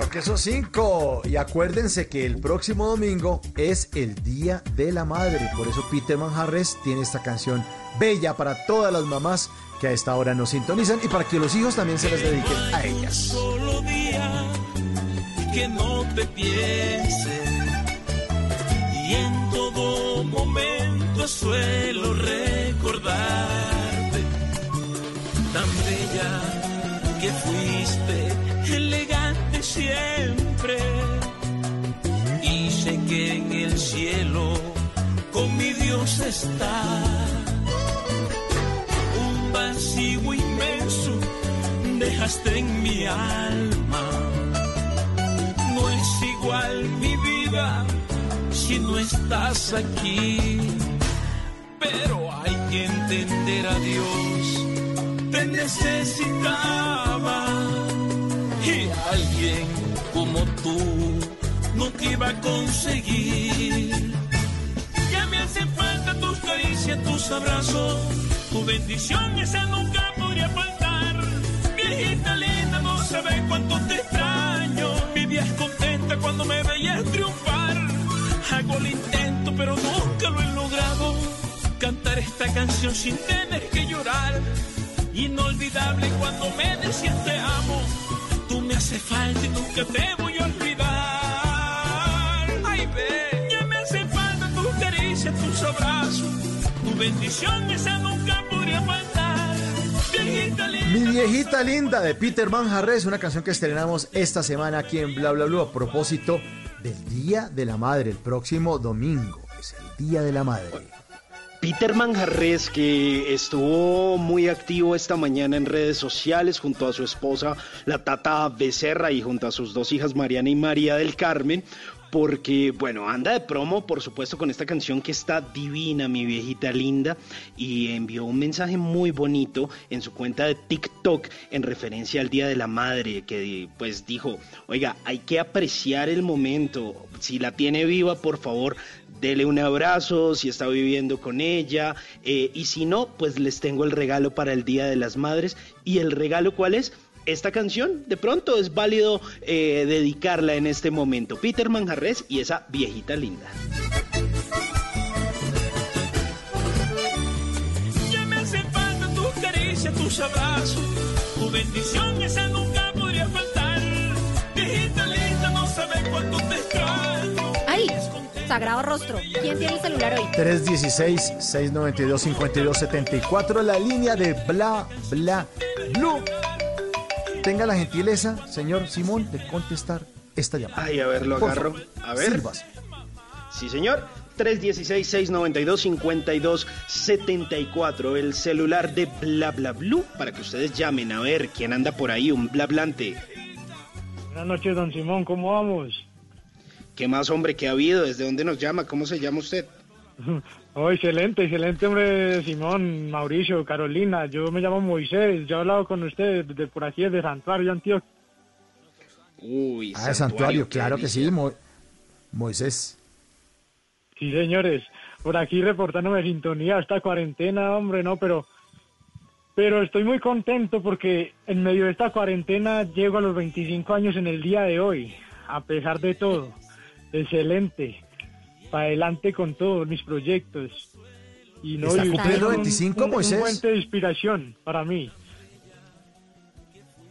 Toque esos cinco. Y acuérdense que el próximo domingo es el Día de la Madre. Por eso Peter Manjarres tiene esta canción bella para todas las mamás que a esta hora nos sintonizan y para que los hijos también se les dediquen a ellas.
solo día que no te piense y en todo momento suelo recordarte tan bella que fuiste elegante siempre y sé que en el cielo con mi Dios está un vacío inmenso dejaste en mi alma. No es igual mi vida si no estás aquí. Pero hay que entender a Dios, te necesitaba. Y alguien como tú no te iba a conseguir. Ya me hacen falta tus caricias, tus abrazos, tu bendición, esa nunca podría faltar. Viejita linda, no sabes cuánto te extraño. Vivías contenta cuando me veías triunfar. Hago el intento, pero nunca lo he logrado. Cantar esta canción sin tener que llorar. Inolvidable cuando me decías te amo. Tú me haces falta y nunca te voy a olvidar. Ay, ve, ya me hace falta tus caricias, tus abrazos. Tu bendición, esa nunca
Mi viejita linda de Peter Manjarres, una canción que estrenamos esta semana aquí en Bla Bla Bla a propósito del Día de la Madre, el próximo domingo. Es el Día de la Madre.
Peter Manjarres, que estuvo muy activo esta mañana en redes sociales junto a su esposa, la Tata Becerra, y junto a sus dos hijas, Mariana y María del Carmen, porque, bueno, anda de promo, por supuesto, con esta canción que está divina, mi viejita linda, y envió un mensaje muy bonito en su cuenta de TikTok en referencia al Día de la Madre, que pues dijo, oiga, hay que apreciar el momento, si la tiene viva, por favor, dele un abrazo si está viviendo con ella eh, y si no, pues les tengo el regalo para el Día de las Madres y el regalo cuál es? Esta canción, de pronto es válido eh, dedicarla en este momento. Peter Manjarres y esa viejita linda.
Ya me hacen falta tus caricias, tus abrazos. Tu bendición, esa nunca podría faltar. Viejita linda, no sabes cuánto te extraño.
¡Ay! Sagrado rostro. ¿Quién tiene el celular hoy?
316-692-5274, la línea de Bla Bla Blue. Tenga la gentileza, señor Simón, de contestar esta llamada.
Ay, a ver, lo
Por
agarro.
favor,
A ver.
sírvase.
Sí, señor. 316-692-5274, el celular de Bla Bla Blue, para que ustedes llamen a ver quién anda por ahí, un blablante.
Buenas noches, don Simón, ¿cómo vamos?
¿Qué más, hombre, que ha habido? ¿Desde dónde nos llama? ¿Cómo se llama usted?
Oh, excelente, excelente, hombre, Simón, Mauricio, Carolina. Yo me llamo Moisés, yo he hablado con ustedes desde por aquí, desde Santuario, Antioquia.
Uy,
Ah, el santuario, claro que sí, Mo- Moisés.
Sí, señores, por aquí reportándome sintonía esta cuarentena, hombre, no, pero pero estoy muy contento porque en medio de esta cuarentena llego a los 25 años en el día de hoy, a pesar de todo. Excelente. Para adelante con todos mis proyectos. Y no,
¿Está cumpliendo
ustedes son
25,
un,
Moisés?
Un fuente de inspiración para mí.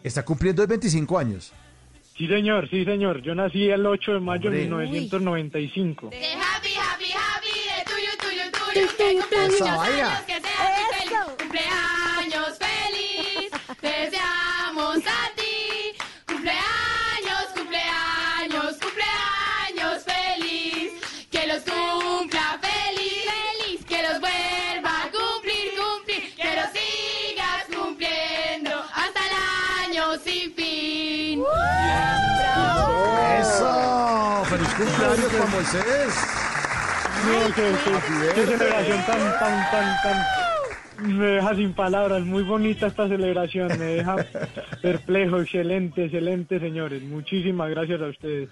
Está cumpliendo 25 años.
Sí, señor, sí, señor. Yo nací el 8 de mayo de
Hombre.
1995.
Happy, happy, happy, de tuyo, tuyo, tuyo.
Esa vaina. ¡Eso! ¡Feliz cumpleaños, Juan Moisés!
No, qué, qué- qué celebración tan, tan, tan, tan. Me deja sin palabras. Muy bonita esta celebración. Me deja perplejo. Excelente, excelente, señores. Muchísimas gracias a ustedes.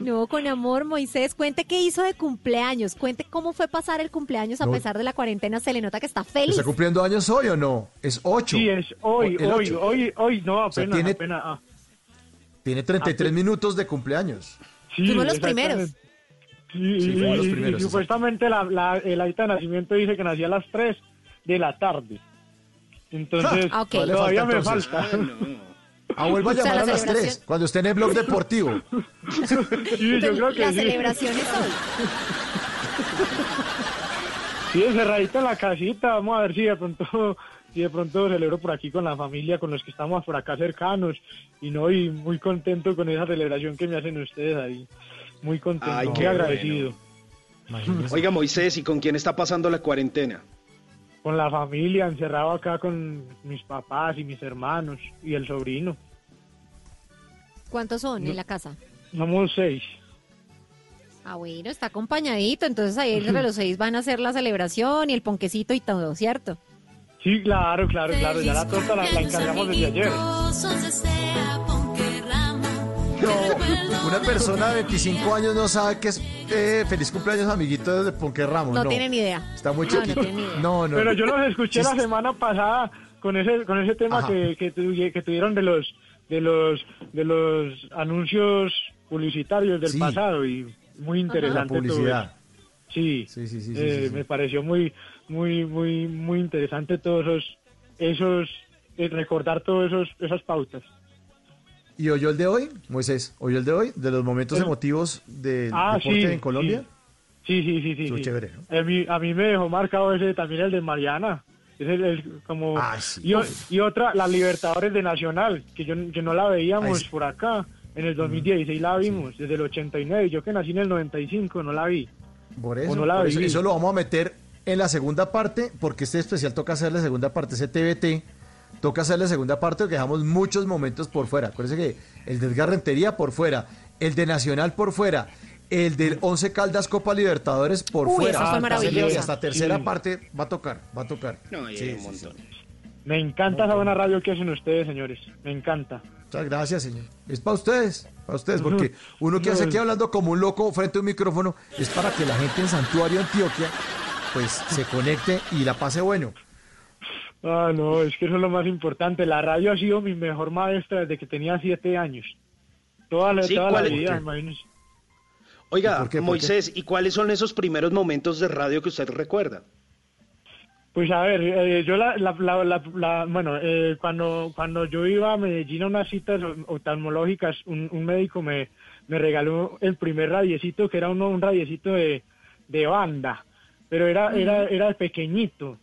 No, con amor, Moisés, cuente qué hizo de cumpleaños, cuente cómo fue pasar el cumpleaños a
No.
pesar de la cuarentena, se le nota que está feliz.
¿Está cumpliendo años hoy o no? Es 8.
Sí, es hoy, hoy,
ocho.
hoy, hoy. No,
sea,
apenas,
tiene-
apenas. ah.
Tiene 33 minutos de cumpleaños.
Sí,
Fuimos los primeros.
Sí,
Sí,
y-
fuimos los
y- y
primeros,
supuestamente la, la- el acta de nacimiento dice que nací a las 3 de la tarde. Entonces,
Ah,
todavía me
entonces.
falta.
Ah, vuelva a
O sea,
llamar
la
a las
celebración-
3, cuando esté en el blog deportivo.
Sí, yo creo que
la
sí.
celebración es hoy.
Sí, encerradito en la casita, vamos a ver si de pronto, si de pronto celebro por aquí con la familia, con los que estamos por acá cercanos, y no, y muy contento con esa celebración que me hacen ustedes ahí, muy contento,
Ay,
muy
qué
agradecido.
Oiga, Moisés, ¿y con quién está pasando la cuarentena?
Con la familia, encerrado acá con mis papás y mis hermanos, y el sobrino,
¿Cuántos son en la casa?
somos seis.
Ah, bueno, está acompañadito, entonces ahí entre los seis van a hacer la celebración y el ponquecito y todo, ¿cierto?
Sí, claro, claro, claro, ya la torta la, la encargamos desde ayer.
No, una persona de 25 años no sabe que es eh, feliz cumpleaños, amiguito de Ponque Ramos.
No,
No,
tienen idea.
Está muy
No, no
chiquito.
ni.
No, no.
Pero yo los escuché la semana pasada con ese con ese tema que, que, que tuvieron de los de los de los anuncios publicitarios del
Sí.
pasado y muy
La
interesante todo
publicidad.
eso. Sí,
Sí, sí, sí, sí,
eh,
sí, sí.
me pareció muy muy muy muy interesante todos esos esos eh, recordar todos esos esas pautas.
¿Y oyó el de hoy, Moisés? ¿Oyó el de hoy? ¿De los momentos emotivos del
Ah,
deporte
sí,
en Colombia?
Sí, sí, sí, sí. Sí.
chévere, ¿no?
A mí, a mí me dejó marcado ese también el de Mariana. Es el, el- como
Ah, sí.
y, o- y otra la Libertadores de Nacional que yo que no la veíamos
Ay,
por acá. En el 2016 la vimos, desde el 89. Yo que nací en el 95 no la vi.
Por eso,
no la
por eso, eso lo vamos a meter en la segunda parte, porque este especial toca hacer la segunda parte, ese TBT, toca hacer la segunda parte porque dejamos muchos momentos por fuera. Acuérdense que el de Edgar Rentería por fuera, el de Nacional por fuera, el del 11 Caldas Copa Libertadores por
Uy,
fuera.
fue
Entonces,
maravillosa.
Y hasta tercera parte va a tocar, va a tocar.
No, hay
Sí,
un
sí,
montón.
Me encanta esa buena radio que hacen ustedes, señores. Me encanta.
Muchas gracias, señor. Es para ustedes, para ustedes, porque uno que hace aquí hablando como un loco frente a un micrófono es para que la gente en Santuario, Antioquia, pues se conecte y la pase bueno.
Ah, no, es que eso es lo más importante. La radio ha sido mi mejor maestra desde que tenía siete años. Toda la,
Sí,
toda la vida, imagínense.
Oiga,
¿Por qué? ¿Por
Moisés, ¿y cuáles son esos primeros momentos de radio que usted recuerda?
Pues a ver, eh, yo la, la, la, la- la- bueno, eh, cuando, cuando yo iba a Medellín a unas citas oftalmológicas, un, un médico me, me regaló el primer radiecito, que era uno, un radiecito de, de banda, pero era, era, era pequeñito,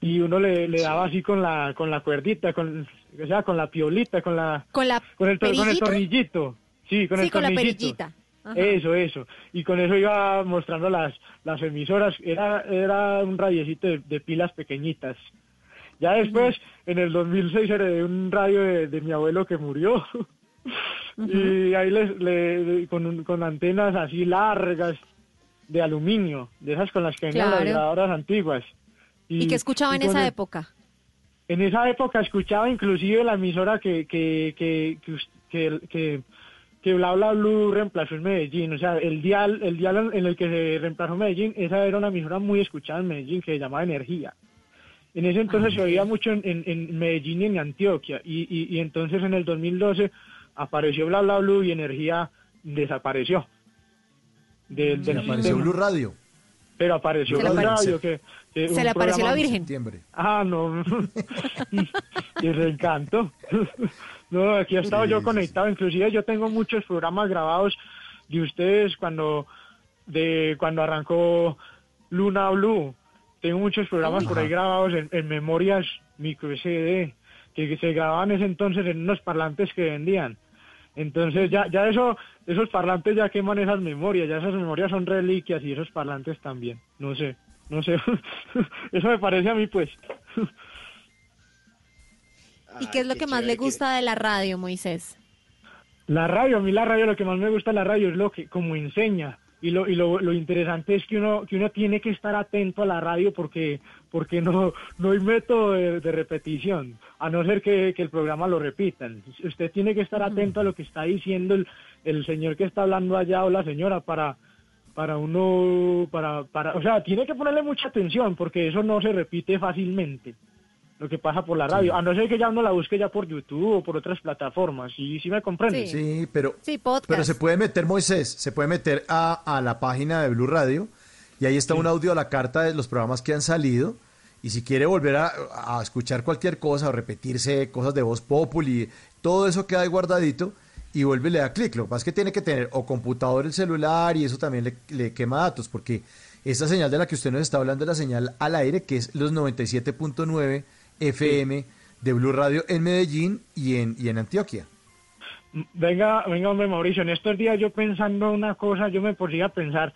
y uno le, le daba así con la, con la cuerdita, con, o sea, con la piolita, con la,
Con la
con el, con tornillito, sí, con
Sí,
el
con la perillita. Ajá.
Eso, eso. Y con eso iba mostrando las, las emisoras. Era, era un radiecito de, de pilas pequeñitas. Ya después, en el 2006, heredé un radio de, de mi abuelo que murió. Y ahí les, le- con, con antenas así largas de aluminio, de esas con las que venían
Claro.
las grabadoras antiguas.
¿Y qué escuchaba en esa
el-
época?
en esa época escuchaba inclusive la emisora que que que que, que, Bla Bla Blue reemplazó en Medellín. O sea, el dial, el dial en el que se reemplazó Medellín, esa era una emisora muy escuchada en Medellín que se llamaba Energía. En ese entonces se oía mucho en, en- en Medellín y en Antioquia. Y, y, y entonces en el 2012 apareció Bla Bla Blue y Energía desapareció. Del, del
Apareció. Blue Radio.
Pero apareció Blue Radio. Que, que
Se le apareció la Virgen.
Septiembre.
Ah, no. Qué reencanto. No, aquí he estado yo conectado. Inclusive yo tengo muchos programas grabados de ustedes cuando de cuando arrancó Luna Blue. Tengo muchos programas por ahí grabados en, en memorias micro SD que, que se grababan en ese entonces en unos parlantes que vendían. Entonces ya ya eso esos parlantes ya queman esas memorias, ya esas memorias son reliquias y esos parlantes también. No sé, no sé. eso me parece a mí pues.
¿Y qué es lo que más le gusta de la radio, Moisés?
La radio, a mí la radio, lo que más me gusta de la radio es lo que como enseña. Y lo, y lo, lo interesante es que uno, que uno tiene que estar atento a la radio porque, porque no, no hay método de, de repetición, a no ser que, que el programa lo repitan. Usted tiene que estar atento a lo que está diciendo el, el señor que está hablando allá o la señora para, para uno, para, para, o sea, tiene que ponerle mucha atención porque eso no se repite fácilmente lo que pasa por la radio, a no ser que ya uno la busque ya por YouTube o por otras plataformas, ¿sí, sí me comprende?
Sí, pero,
Sí, podcast.
pero se puede meter, Moisés, se puede meter a, a la página de Blue Radio y ahí está un audio a la carta de los programas que han salido. Y si quiere volver a, a escuchar cualquier cosa o repetirse cosas de voz populi, todo eso queda ahí guardadito y vuelve y le da clic. Lo que pasa es que tiene que tener o computador, el celular y eso también le, le quema datos porque esta señal de la que usted nos está hablando es la señal al aire que es los 97.9 FM de Blue Radio en Medellín y en, y en Antioquia.
Venga, venga, hombre, Mauricio, en estos días yo pensando una cosa, yo me ponía a pensar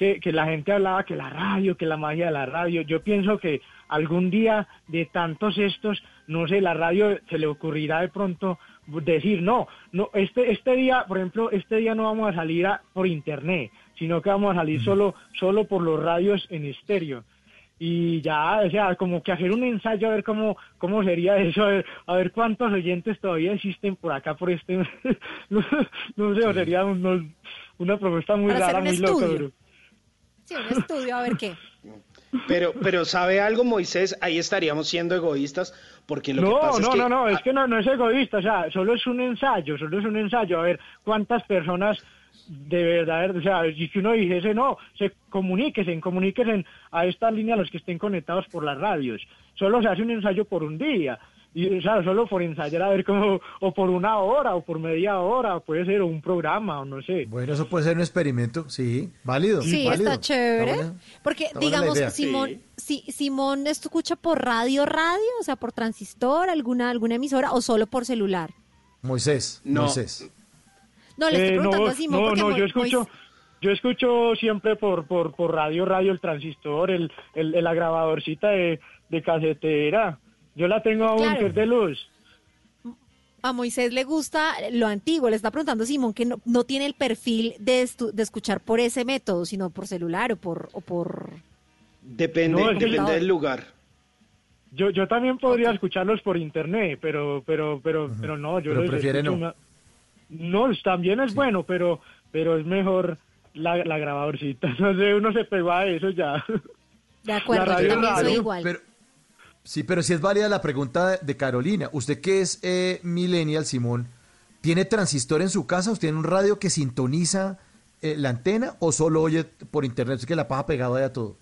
que, que la gente hablaba que la radio, que la magia de la radio. Yo pienso que algún día de tantos estos, no sé, la radio se le ocurrirá de pronto decir, no, no, este, este día, por ejemplo, este día no vamos a salir a- por internet, sino que vamos a salir solo, solo por los radios en estéreo y ya, o sea, como que hacer un ensayo a ver cómo, cómo sería eso, a ver, a ver cuántos oyentes todavía existen por acá, por este, no, no sé, sería un- una propuesta muy
Para hacer
rara,
un
muy loca.
Sí, un estudio, a ver qué.
Pero, pero ¿sabe algo, Moisés? Ahí estaríamos siendo egoístas porque lo que
No,
pasa es
no,
que...
no, no, es que no, no es egoísta, o sea, solo es un ensayo, solo es un ensayo, a ver cuántas personas de verdad, o sea, si que uno dijese, no, se comuníquesen, comuníquesen a esta línea los que estén conectados por las radios, solo se hace un ensayo por un día, y, o sea, solo por ensayar a ver cómo, o por una hora, o por media hora, puede ser, o un programa, o no sé.
Bueno, eso puede ser un experimento, sí, válido.
Sí,
válido.
está chévere.
buena-
Porque,
está
digamos. Simón, si, Simón escucha por radio, radio, o sea, por transistor, alguna, alguna emisora, o solo por celular.
Moisés,
No.
Moisés.
No, le estoy
Eh,
preguntando
no,
a Simón
no,
porque
no, yo escucho, yo escucho siempre por, por, por radio, radio, el transistor, el, el, el- la grabadorcita de, de casetera. Yo la tengo aún,
Claro.
que es de luz.
a Moisés le gusta lo antiguo. Le está preguntando Simón que no, no tiene el perfil de, estu- de escuchar por ese método, sino por celular o por... O por...
Depende,
No,
del lugar.
Yo, yo también podría escucharlos por internet, pero, pero, pero, pero no, yo
Pero
los
prefiere no.
una- No, también es bueno, pero, pero es mejor la, la grabadorcita. No sé, uno se pegó a eso ya.
De acuerdo, yo también soy igual.
Pero, sí, pero si es válida la pregunta de, de Carolina. ¿Usted que es eh, millennial, Simón, tiene transistor en su casa? ¿Usted tiene un radio que sintoniza eh, la antena o solo oye por internet? Es que la paja pegada ahí a todo.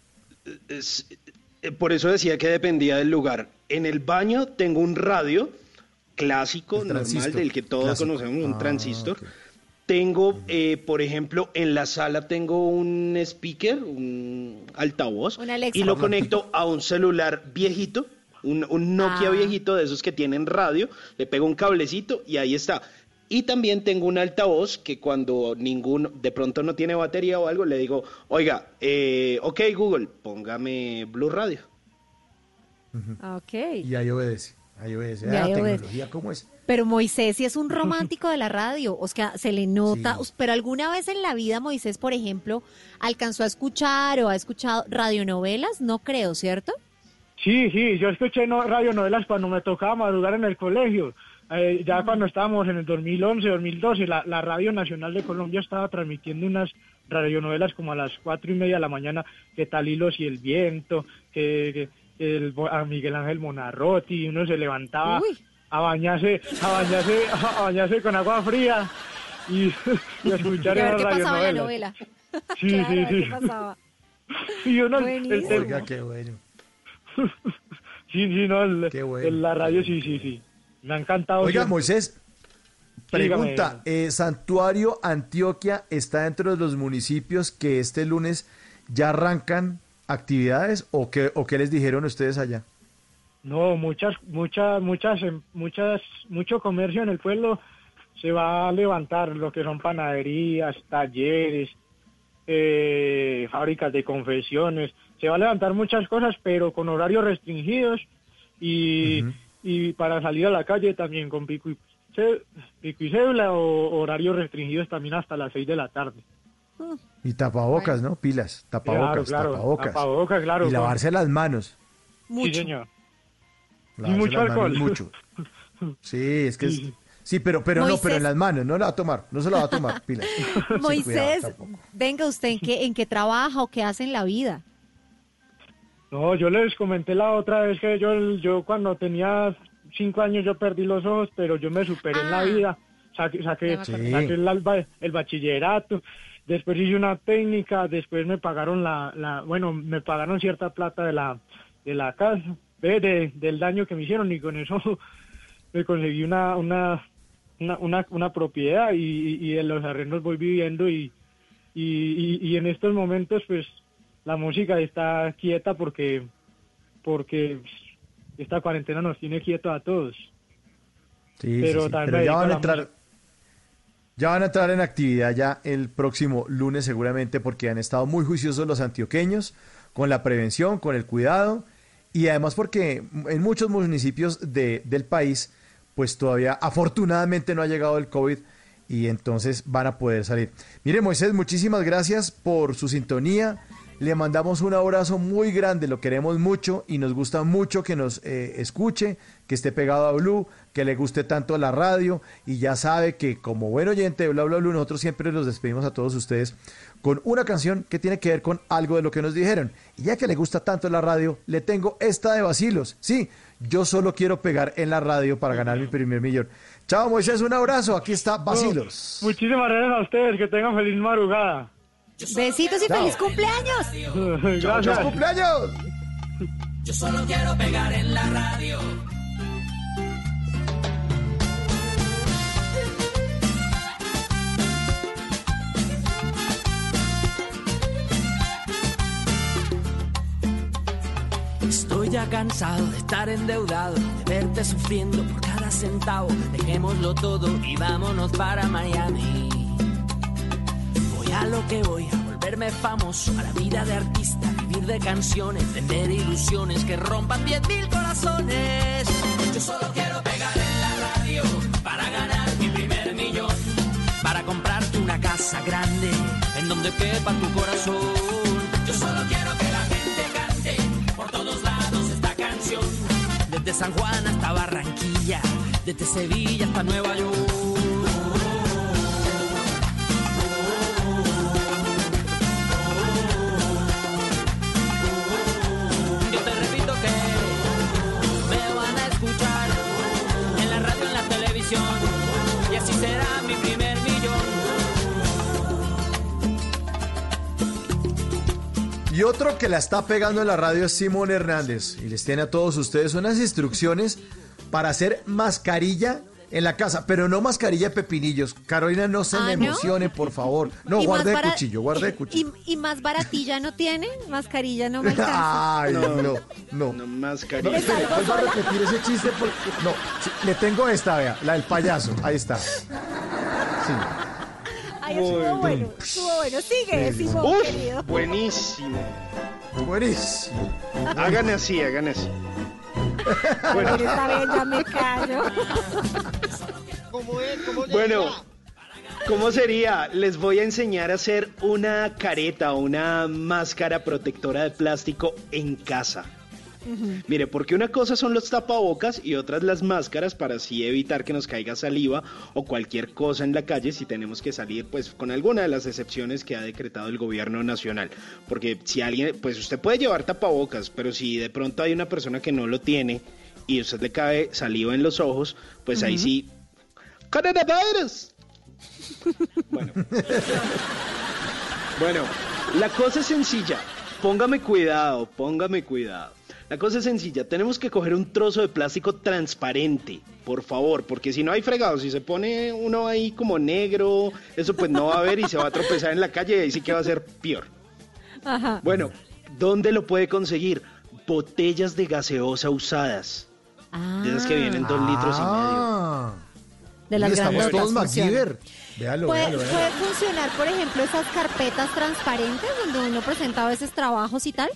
Es- eh, por eso decía que dependía del lugar. En el baño tengo un radio clásico, normal, del que todos
clásico.
conocemos, un
Ah,
transistor. Tengo, eh, por ejemplo, en la sala tengo un speaker, un altavoz,
Un Alexa.
y lo conecto a un celular viejito, un, un Nokia
Ah.
viejito de esos que tienen radio, le pego un cablecito y ahí está. Y también tengo un altavoz que cuando ninguno, de pronto no tiene batería o algo, le digo, oiga, eh, ok Google, póngame Blue Radio.
Ok.
Y ahí obedece. Ahí obedece.
Y
Ah,
ahí obedece.
tecnología, ¿cómo es?
Pero Moisés sí es un romántico de la radio, o sea, se le nota, pero alguna vez en la vida Moisés, por ejemplo, alcanzó a escuchar o ha escuchado radionovelas, no creo, ¿cierto?
Sí, sí, yo escuché no, radionovelas cuando me tocaba madrugar en el colegio. eh, ya cuando estábamos en el 2011, 2012, la, la Radio Nacional de Colombia estaba transmitiendo unas radionovelas como a las cuatro y media de la mañana, que tal hilos y el viento, que, que el, a Miguel Ángel Monarrotti, y uno se levantaba a bañarse, a bañarse, a bañarse con agua fría y, y a escuchar
Y a ver
esas
qué pasaba en la novela.
Sí,
Claro,
sí, sí.
qué pasaba.
Sí, uno, el- el-
Buenísimo.
Oiga, qué bueno.
sí, sí, no, el- el- la radio sí, sí, sí. Me ha encantado.
Oiga,
siempre.
Moisés, pregunta, eh, ¿Santuario Antioquia está dentro de los municipios que este lunes ya arrancan actividades o qué, o qué les dijeron ustedes allá?
No, muchas, muchas, muchas, em- muchas, mucho comercio en el pueblo se va a levantar, lo que son panaderías, talleres, eh, fábricas de confecciones, se va a levantar muchas cosas, pero con horarios restringidos y, y para salir a la calle también con pico y, pico y cédula o horarios restringidos también hasta las seis de la tarde.
Y tapabocas, ¿no? Pilas, tapabocas,
claro,
tapabocas.
tapabocas, claro,
Y lavarse las manos.
Sí, señor. Y mucho
manos
alcohol.
mucho. Sí, es que es- Sí, pero, pero no, pero en las manos, no la va a tomar, no se la va a tomar, pilas. Sí,
Moisés,
cuidado,
venga, ¿usted en qué, en qué trabaja o qué hace en la vida?
No, yo les comenté la otra vez que yo, yo cuando tenía cinco años yo perdí los ojos, pero yo me superé en la vida. Saqué, saqué,
acordé.
saqué el, bachillerato, después hice una técnica, después me pagaron la, la bueno, me pagaron cierta plata de la, de la casa, ve, de, del daño que me hicieron y con eso me conseguí una, una, una, una, una propiedad y, y, y en los arrendos voy viviendo y, y, y, y en estos momentos pues la música está quieta porque porque esta cuarentena nos tiene quietos a todos.
Sí,
Pero
sí, sí, pero ya van
a
entrar, ya van a entrar en actividad ya el próximo lunes seguramente porque han estado muy juiciosos los antioqueños con la prevención, con el cuidado y además porque en muchos municipios de- del país pues todavía afortunadamente no ha llegado el COVID y entonces van a poder salir. Mire Moisés, muchísimas gracias por su sintonía. Le mandamos un abrazo muy grande, lo queremos mucho y nos gusta mucho que nos eh, escuche, que esté pegado a Blue, que le guste tanto la radio y ya sabe que como buen oyente de Bla Bla Blue nosotros siempre los despedimos a todos ustedes con una canción que tiene que ver con algo de lo que nos dijeron. Y ya que le gusta tanto la radio, le tengo esta de Basilos. Sí, yo solo quiero pegar en la radio para ganar mi primer millón. Chao Moisés, un abrazo, aquí está Basilos.
Muchísimas gracias a ustedes, que tengan feliz madrugada.
Besitos y
Chao.
feliz cumpleaños.
Gracias.
cumpleaños!
Yo solo quiero pegar en la radio.
Estoy ya cansado de estar endeudado, de verte sufriendo por cada centavo. Dejémoslo todo y vámonos para Miami. A lo que voy, a volverme famoso, a la vida de artista, vivir de canciones, vender ilusiones que rompan 10.000 corazones.
Yo solo quiero pegar en la radio para ganar mi primer millón.
Para comprarte una casa grande en donde quepa tu corazón.
Yo solo quiero que la gente cante por todos lados esta canción.
Desde San Juan hasta Barranquilla, desde Sevilla hasta Nueva York. Y
otro que la está pegando en la radio es Simón Hernández. Y les tiene a todos ustedes unas instrucciones para hacer mascarilla en la casa, pero no mascarilla de pepinillos. Carolina, no se
Ah,
me
¿no?
emocione, por favor. No, guarde el cuchillo, guarde el cuchillo.
¿Y, y más baratilla no tiene? Mascarilla no me alcanza.
Ay, no, no. No,
No, mascarilla.
espere, vuelvo a repetir ese chiste porque... No, sí, le tengo esta, vea, la del payaso. Ahí está. Sí.
Ay, estuvo bueno, estuvo bueno. Sigue,
Sí.
Simón, querido.
buenísimo.
Buenísimo.
Hagan así, hagan así.
Bueno, ya me callo.
Bueno, ¿cómo sería? Les voy a enseñar a hacer una careta o una máscara protectora de plástico en casa. Mire, porque una cosa son los tapabocas y otras las máscaras para así evitar que nos caiga saliva o cualquier cosa en la calle si tenemos que salir, pues con alguna de las excepciones que ha decretado el gobierno nacional. Porque si alguien, pues usted puede llevar tapabocas, pero si de pronto hay una persona que no lo tiene y usted le cae saliva en los ojos, pues ahí sí. ¡Coronavirus! Bueno. Bueno, la cosa es sencilla. Póngame cuidado, póngame cuidado. La cosa es sencilla, tenemos que coger un trozo de plástico transparente, por favor, porque si no hay fregado, si se pone uno ahí como negro, eso pues no va a ver y se va a tropezar en la calle y ahí sí que va a ser peor.
Ajá.
Bueno, ¿dónde lo puede conseguir? Botellas de gaseosa usadas. De esas que vienen dos litros y medio.
Ah.
De las
estamos todos. MacGyver. Véalo,
¿Puede,
véalo, véalo.
puede funcionar, por ejemplo, esas carpetas transparentes donde uno presenta a veces trabajos y tal?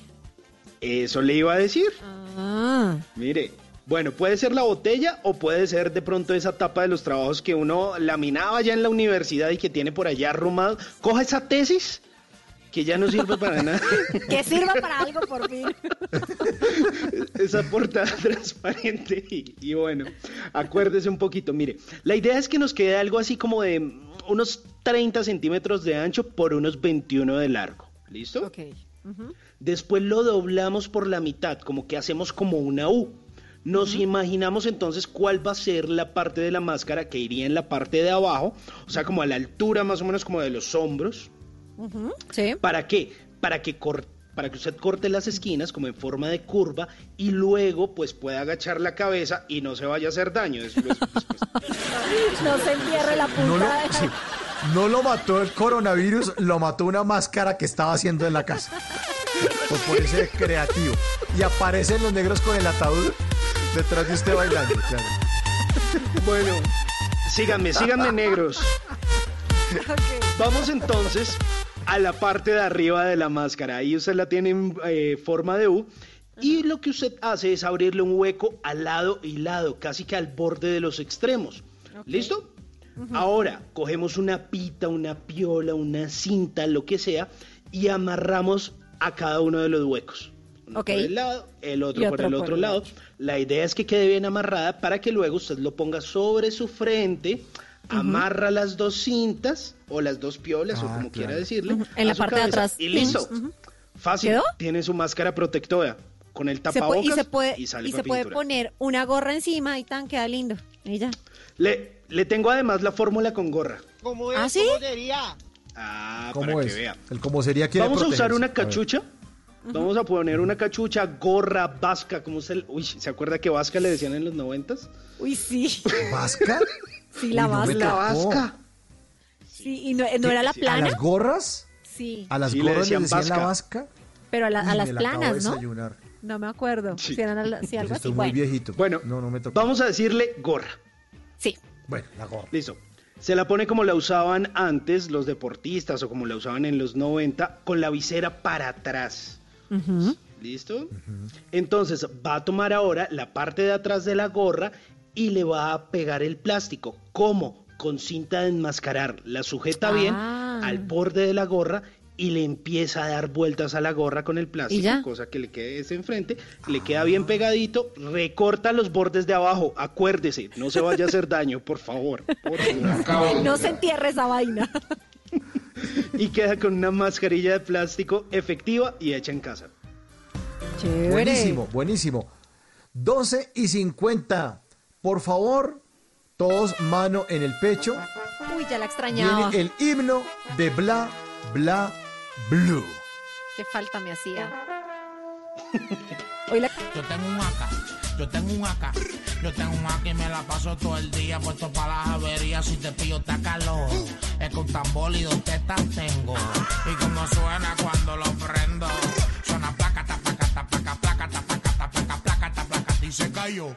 Eso le iba a decir.
Ah.
Mire, bueno, puede ser la botella o puede ser de pronto esa tapa de los trabajos que uno laminaba ya en la universidad y que tiene por allá arrumado. Coja esa tesis que ya no sirve para nada.
Que sirva para algo por fin.
esa portada transparente y, y bueno, acuérdese un poquito. Mire, la idea es que nos quede algo así como de unos 30 centímetros de ancho por unos 21 de largo. ¿Listo?
Ok.
Después lo doblamos por la mitad, como que hacemos como una U. Nos imaginamos entonces cuál va a ser la parte de la máscara que iría en la parte de abajo, o sea, como a la altura más o menos como de los hombros.
Sí.
¿Para qué? Para que para que usted corte las esquinas como en forma de curva y luego pues pueda agachar la cabeza y no se vaya a hacer daño. Después-
No se entierre la punta.
No lo,
de-
sí, no lo mató el coronavirus, lo mató una máscara que estaba haciendo en la casa. Por ponerse creativo. Y aparecen los negros con el ataúd detrás de usted bailando. claro.
Bueno, síganme, síganme negros. Vamos entonces a la parte de arriba de la máscara. Ahí usted la tiene en eh, forma de U. Y lo que usted hace es abrirle un hueco al lado y lado, casi que al borde de los extremos. ¿Listo? Ahora cogemos una pita, una piola, una cinta, lo que sea, y amarramos a cada uno de los huecos. Uno
Ok.
por el lado, el otro por el otro lado. La idea es que quede bien amarrada para que luego usted lo ponga sobre su frente, amarra las dos cintas o las dos piolas o
Ah,
como quiera decirle.
Ujú, en
a
la parte de atrás.
Y listo. Fácil.
¿Quedó?
Tiene su máscara protectora con el
Se puede-
tapabocas
y se puede,
y sale
y
pa'
se puede
pintura.
poner una gorra encima y tan queda lindo. Y ya.
Le, le tengo además la fórmula con gorra.
¿Cómo
¿Ah, sí?
sería?
Ah,
¿Cómo
para
es?
que vea.
El como sería quiere
Vamos a usar una cachucha. Vamos a poner una cachucha, gorra, vasca, como se... Uy, ¿se acuerda que vasca le decían en los noventas?
Uy, sí.
¿Vasca?
Sí, la
Uy, no
vasca.
La vasca.
Sí, y no, no era la
Sí,
¿A
plana.
las gorras?
Sí,
¿A las
Sí, le
gorras le
decían
la
vasca.
pero a, la- a
Uy,
las
me la acabo de
planas, ¿no?
desayunar.
No me acuerdo.
Sí.
Si eran a la- si algo así.
Estoy muy
Bueno,
viejito.
Bueno,
no, no me tocó.
Vamos a decirle gorra.
sí.
Bueno, la gorra.
Listo. Se la pone como la usaban antes los deportistas o como la usaban en los 90, con la visera para atrás. ¿Listo? Entonces va a tomar ahora la parte de atrás de la gorra y le va a pegar el plástico. ¿Cómo? Con cinta de enmascarar. La sujeta bien
Ah.
al borde de la gorra y le empieza a dar vueltas a la gorra con el plástico,
¿Y ya?
cosa que le quede ese enfrente, le queda bien pegadito, recorta los bordes de abajo, acuérdese, no se vaya a hacer daño, por favor. por favor.
No se entierre esa vaina.
Y queda con una mascarilla de plástico efectiva y hecha en casa.
Chévere.
Buenísimo, buenísimo. 12 y 50. Por favor, todos mano en el pecho.
Uy, ya la extrañaba.
Viene el himno de Bla, Bla, Blue.
Qué falta me hacía. Hoy la...
Yo tengo un acá, yo tengo un acá, yo tengo un acá y me la paso todo el día puesto para las averías. Si te pillo, está calor. Es con tambor y dos tetas tengo. Y como suena cuando lo prendo, suena placa, tapaca, tapaca, placa, tapaca, tapaca, placa, tapaca, y se cayó.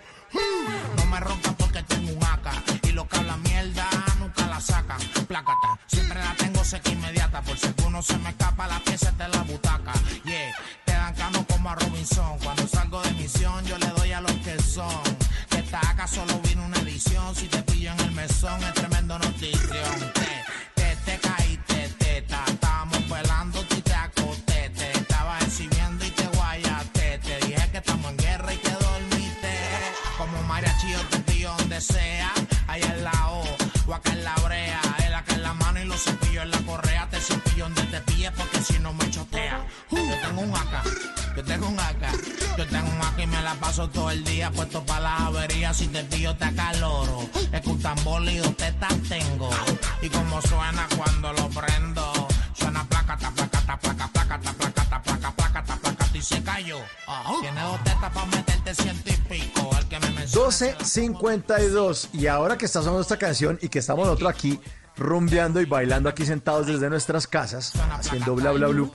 No me ronca porque tengo un acá y lo que habla mierda nunca la sacan. Placata, tengo seca inmediata por si alguno se me escapa la pieza de la butaca. Yeah, te dan cano como a Robinson. Cuando salgo de misión yo le doy a los que son. Que esta AK solo vino una edición. Si te pillo en el mesón es tremendo notición. Paso todo el día puesto para la avería. Si te pillo te acaloro. Es que un tambor y dos tetas tengo. Y como suena cuando lo prendo. Suena placata, placata, placa, placata, placata, placa, placata, placata y se cayó. Tiene dos tetas para meterte ciento y pico. El que me menciona
12.52. Y ahora que está sonando esta canción y que estamos nosotros aquí rumbeando y bailando aquí sentados desde nuestras casas, haciendo bla bla bla,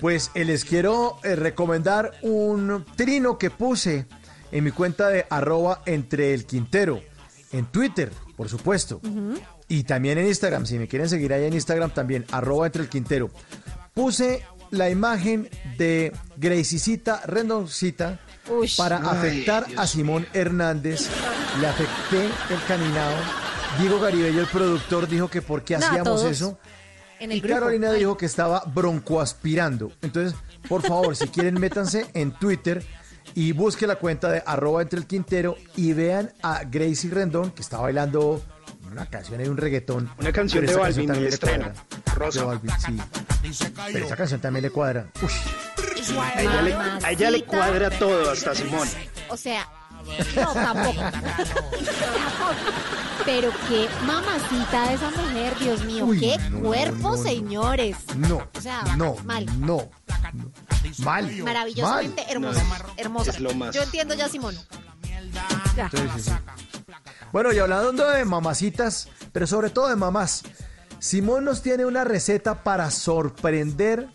pues eh, les quiero eh, recomendar un trino que puse en mi cuenta de arroba entre el Quintero, en Twitter, por supuesto, y también en Instagram, si me quieren seguir ahí en Instagram también, arroba entre el Quintero. Puse la imagen de Gracicita Rendoncita para
Ay,
afectar a Simón Hernández. Le afecté el caminado. Diego Garibello, el productor, dijo que por qué hacíamos eso.
En
y
grupo.
Carolina dijo que estaba broncoaspirando. Entonces, por favor, si quieren, métanse en Twitter y busque la cuenta de arroba entre el Quintero y vean a Gracie Rendón, que está bailando una canción y un reggaetón.
Una canción de Balvin,
le
estreno.
cuadra.
Rosa.
De Balvin, sí. Pero esa canción también le cuadra.
A ella, le, a ella le cuadra todo, hasta Simón.
O sea, no, tampoco. Pero qué mamacita esa mujer, Dios mío.
Uy,
qué
no,
cuerpo,
no, no.
señores.
No,
O sea,
no,
mal.
no, no. Mal.
Maravillosamente
mal.
hermosa. hermosa.
es lo más.
Yo entiendo ya, Simón. Ya.
Sí, sí, sí. Bueno, y hablando de mamacitas, pero sobre todo de mamás, Simón nos tiene una receta para sorprender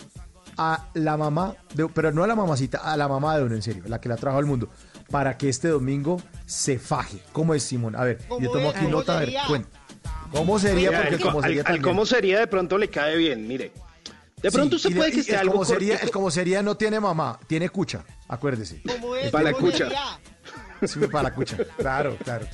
a la mamá, de- pero no a la mamacita, a la mamá de uno, en serio, la que la trajo al mundo, para que este domingo se faje. ¿Cómo es, Simón? A ver, yo tomo aquí
¿Cómo
nota, a ver, cuenta. ¿Cómo sería?
Mira,
Porque
el,
como
al-
sería
al
también.
cómo sería de pronto le cae bien, mire. De pronto
Sí,
usted puede que
y
esté
el
algo
como sería,
cortico.
el como sería no tiene mamá, tiene cucha, acuérdese.
Para la cucha.
Sí, para la cucha. Claro, claro.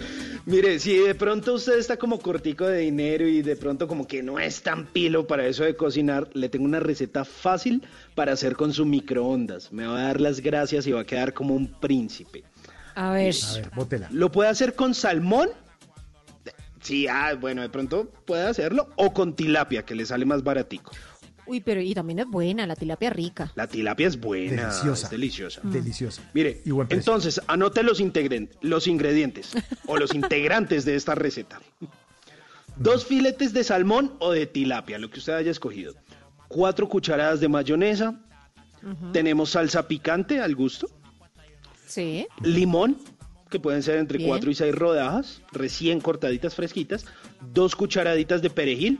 Mire, si de pronto usted está como cortico de dinero y de pronto como que no es tan pilo para eso de cocinar, le tengo una receta fácil para hacer con su microondas. Me va a dar las gracias y va a quedar como un príncipe.
A ver.
A ver, bótela.
Lo puede hacer con salmón. Sí, ah, bueno, de pronto puede hacerlo. O con tilapia, que le sale más baratico.
Uy, pero y también es buena, la tilapia rica.
La tilapia es buena.
Deliciosa.
es deliciosa.
Deliciosa.
Mire,
Y buen
entonces anote los, los ingredientes o los integrantes de esta receta. Dos filetes de salmón o de tilapia, lo que usted haya escogido. Cuatro cucharadas de mayonesa. Tenemos salsa picante al gusto.
Sí.
Limón, que pueden ser entre
Bien.
4 y 6 rodajas, recién cortaditas fresquitas. Dos cucharaditas de perejil.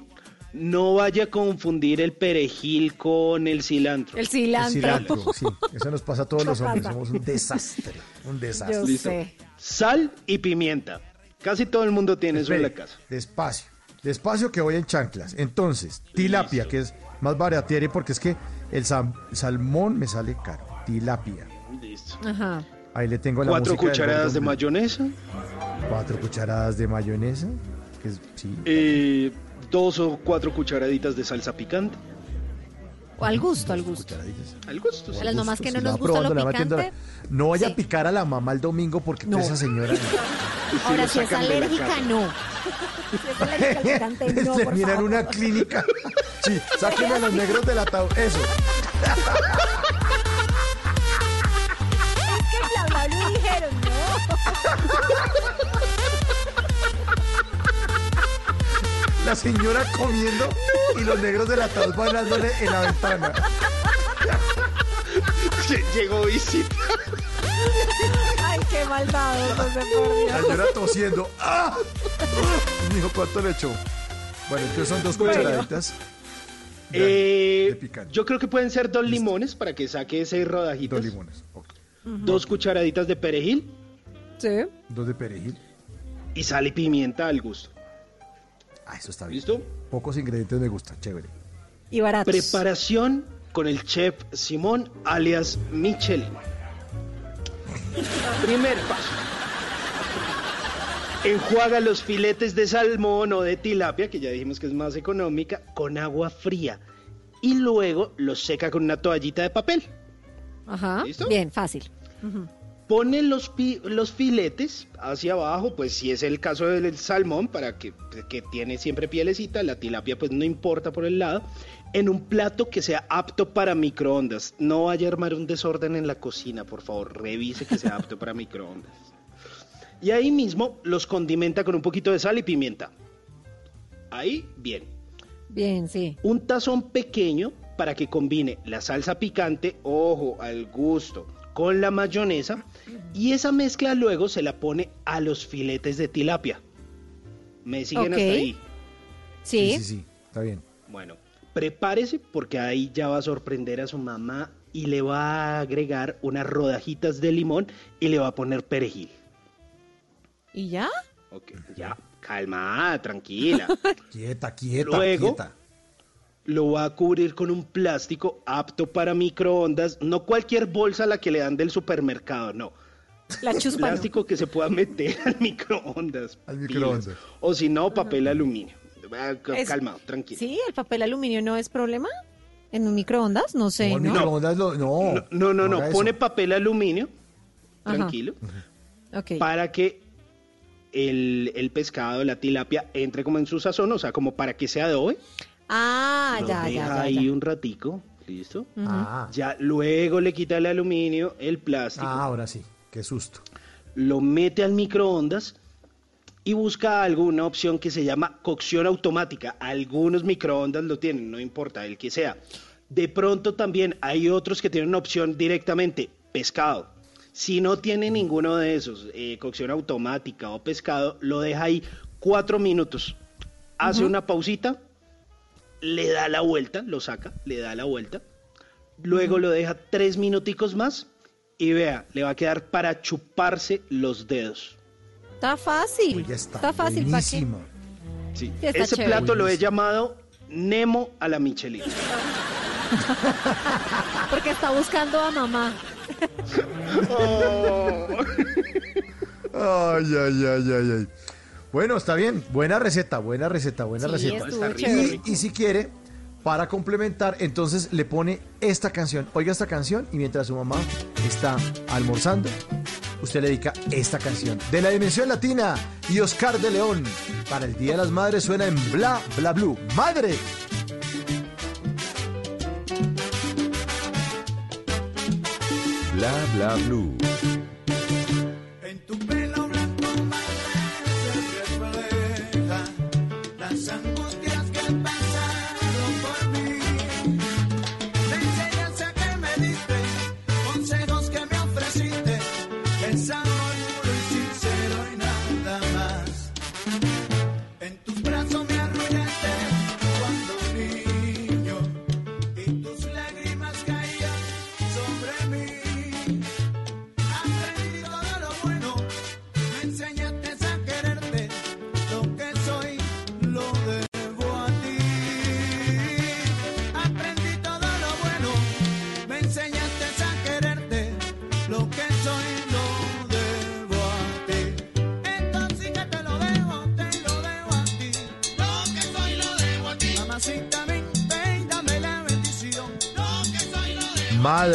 No vaya a confundir el perejil con el cilantro.
El
El
cilantro.
cilantro, sí. Eso nos pasa a todos los hombres. Somos un desastre. Un desastre.
Yo
Listo.
sé.
Sal y pimienta. Casi todo el mundo tiene eso en la casa.
Despacio. Despacio que voy en chanclas. Entonces, tilapia, que es más baratieri porque es que el salmón me sale caro. Tilapia.
Listo.
Ajá.
Ahí le tengo la
Cuatro cucharadas de mayonesa.
Cuatro cucharadas de mayonesa. Que es, sí.
eh, dos o cuatro cucharaditas de salsa picante.
O al gusto, al gusto.
Al gusto. sí.
A las mamás que no nos gusta lo
la-
picante.
No vaya
Sí.
a picar a la mamá el domingo porque
No.
esa señora.
Ahora,
lo
si es
la
alérgica, no. Si es alérgica al picante, no, por
en una clínica. Sí, sáquenme a los negros del ataúd. Eso.
Es que bla, bla, bla,
La señora comiendo y los negros del ataúd bailándole en la ventana.
Llegó visita.
Ay, qué malvado, José, por
La señora tosiendo. ¡Ah! Dijo, ¿cuánto le echó? Bueno, entonces son dos
Bueno.
cucharaditas.
Eh,
de
yo creo que pueden ser dos limones para que saque seis rodajitas.
Dos limones. ok.
Dos cucharaditas de perejil
Sí.
Dos de perejil.
y sal y pimienta al gusto.
Ah, eso está bien.
¿Listo?
Pocos ingredientes me gustan. Chévere.
Y baratos.
Preparación con el chef Simón alias Michelin. Primer paso. Enjuaga los filetes de salmón o de tilapia, que ya dijimos que es más económica, con agua fría. Y luego los seca con una toallita de papel.
Ajá.
¿Listo?
Bien, fácil. Ujú.
Pone los, pi- los filetes hacia abajo, pues si es el caso del salmón, para que, que tiene siempre pielecita, la tilapia pues no importa por el lado, en un plato que sea apto para microondas. No vaya a armar un desorden en la cocina, por favor, revise que sea apto para microondas. Y ahí mismo los condimenta con un poquito de sal y pimienta. Ahí, bien.
Bien, sí.
Un tazón pequeño para que combine la salsa picante, ojo, al gusto, con la mayonesa y esa mezcla luego se la pone a los filetes de tilapia. ¿Me siguen hasta ahí?
Sí.
Sí, sí, sí, está bien.
Bueno, prepárese porque ahí ya va a sorprender a su mamá y le va a agregar unas rodajitas de limón y le va a poner perejil.
¿Y ya?
Ok, ya, calma, tranquila.
Quieta, quieta,
Luego,
quieta.
Lo va a cubrir con un plástico apto para microondas, no cualquier bolsa a la que le dan del supermercado, no.
La chuspa. no.
Plástico que se pueda meter al microondas.
Al
pilas.
microondas.
O si no, papel aluminio. Ah, ca-
Es-
Calmado, tranquilo.
Sí, el papel aluminio no es problema. ¿En un microondas? No sé,
No, microondas lo- no,
No, no, no, pone papel aluminio,
Ajá.
tranquilo,
Ok.
para que el, el pescado, la tilapia, entre como en su sazón, o sea, como para que se adobe.
Ah,
lo
ya,
deja
ya, ya,
ahí
ya.
un ratico, ¿listo?
Ah,
Ya luego le quita el aluminio, el plástico,
ah, ahora sí, qué susto.
lo mete al microondas y busca alguna opción que se llama cocción automática. Algunos microondas lo tienen, no importa el que sea. De pronto también hay otros que tienen una opción directamente, pescado. Si no tiene ninguno de esos, eh, cocción automática o pescado, lo deja ahí cuatro minutos. Hace una pausita, le da la vuelta, lo saca, le da la vuelta. Luego lo deja tres minuticos más y vea, le va a quedar para chuparse los dedos.
Está fácil.
Uy, ya está,
está fácil, ¿para qué?
buenísimo.
Sí.
Sí, está
Ese
chévere.
plato lo he llamado Nemo a la Michelin.
Porque está buscando a mamá.
Ay, ay, ay, ay, ay. Bueno, está bien. Buena receta, buena receta, buena
Sí,
receta.
Está.
Y, y si quiere, para complementar, entonces le pone esta canción. Oiga esta canción y mientras su mamá está almorzando, usted le dedica esta canción. De la Dimensión Latina y Oscar de León. Para el Día de las Madres suena en Bla Bla Blue. ¡Madre!
Bla bla blue.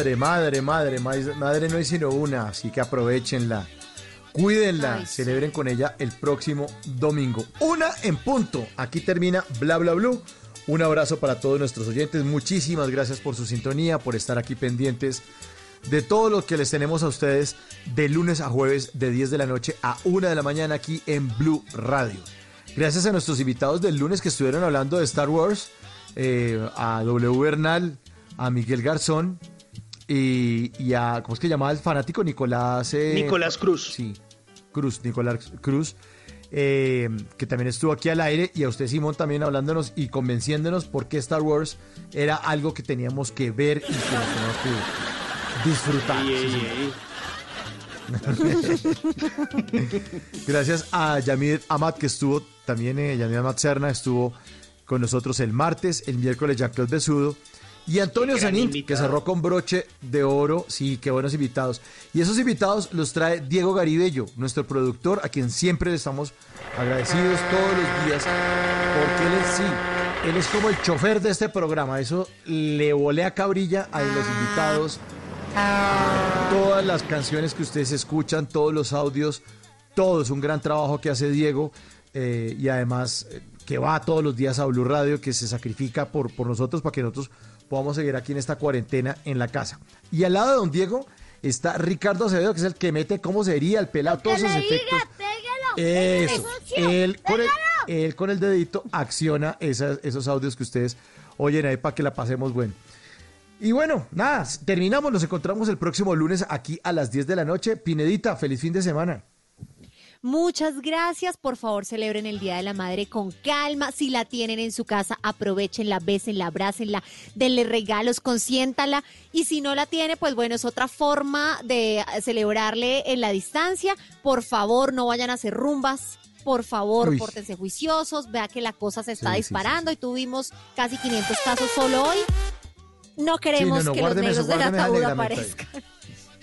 Madre, madre, madre, madre, no hay sino una, así que aprovechenla. Cuídenla,
Ay, sí.
celebren con ella el próximo domingo. Una en punto. Aquí termina Bla Bla Blue. Un abrazo para todos nuestros oyentes. Muchísimas gracias por su sintonía, por estar aquí pendientes de todo lo que les tenemos a ustedes de lunes a jueves de 10 de la noche a 1 de la mañana aquí en Blue Radio. Gracias a nuestros invitados del lunes que estuvieron hablando de Star Wars, eh, a W Bernal, a Miguel Garzón y, y a, ¿cómo es que llamaba el fanático? Nicolás... eh,
Nicolás Cruz.
Sí, Cruz, Nicolás Cruz, eh, que también estuvo aquí al aire, y a usted, Simón, también hablándonos y convenciéndonos por qué Star Wars era algo que teníamos que ver y que nos teníamos que disfrutar.
Ey,
Sí,
ey.
Gracias a Yamid Amat, que estuvo también, eh, Yamid Amat Serna estuvo con nosotros el martes, el miércoles Jean-Claude Besudo. Y Antonio Sanín, que cerró con broche de oro. Sí, qué buenos invitados. Y esos invitados los trae Diego Garibello, nuestro productor, a quien siempre le estamos agradecidos todos los días, porque él es, sí, él es como el chofer de este programa. Eso le volea cabrilla a los invitados Todas las canciones que ustedes escuchan, todos los audios, todo es un gran trabajo que hace Diego eh, y además eh, que va todos los días a Blue Radio, que se sacrifica por, por nosotros para que nosotros podamos seguir aquí en esta cuarentena en la casa. Y al lado de don Diego está Ricardo Acevedo, que es el que mete cómo sería el pelado, todos esos efectos. Eso. Él con, el, él con el dedito acciona esas- esos audios que ustedes oyen ahí para que la pasemos bueno. Y bueno, nada, terminamos, nos encontramos el próximo lunes aquí a las 10 de la noche. Pinedita, feliz fin de semana.
Muchas gracias. Por favor, celebren el Día de la Madre con calma. Si la tienen en su casa, aprovechenla, bésenla, abrácenla, denle regalos, consiéntala. Y si no la tiene, pues bueno, es otra forma de celebrarle en la distancia. Por favor, no vayan a hacer rumbas. Por favor,
Uy.
pórtense juiciosos. Vea que la cosa se está
Sí, sí,
disparando y tuvimos casi 500 casos solo hoy. No queremos
Sí, no, no,
que los negros del ataúd aparezcan.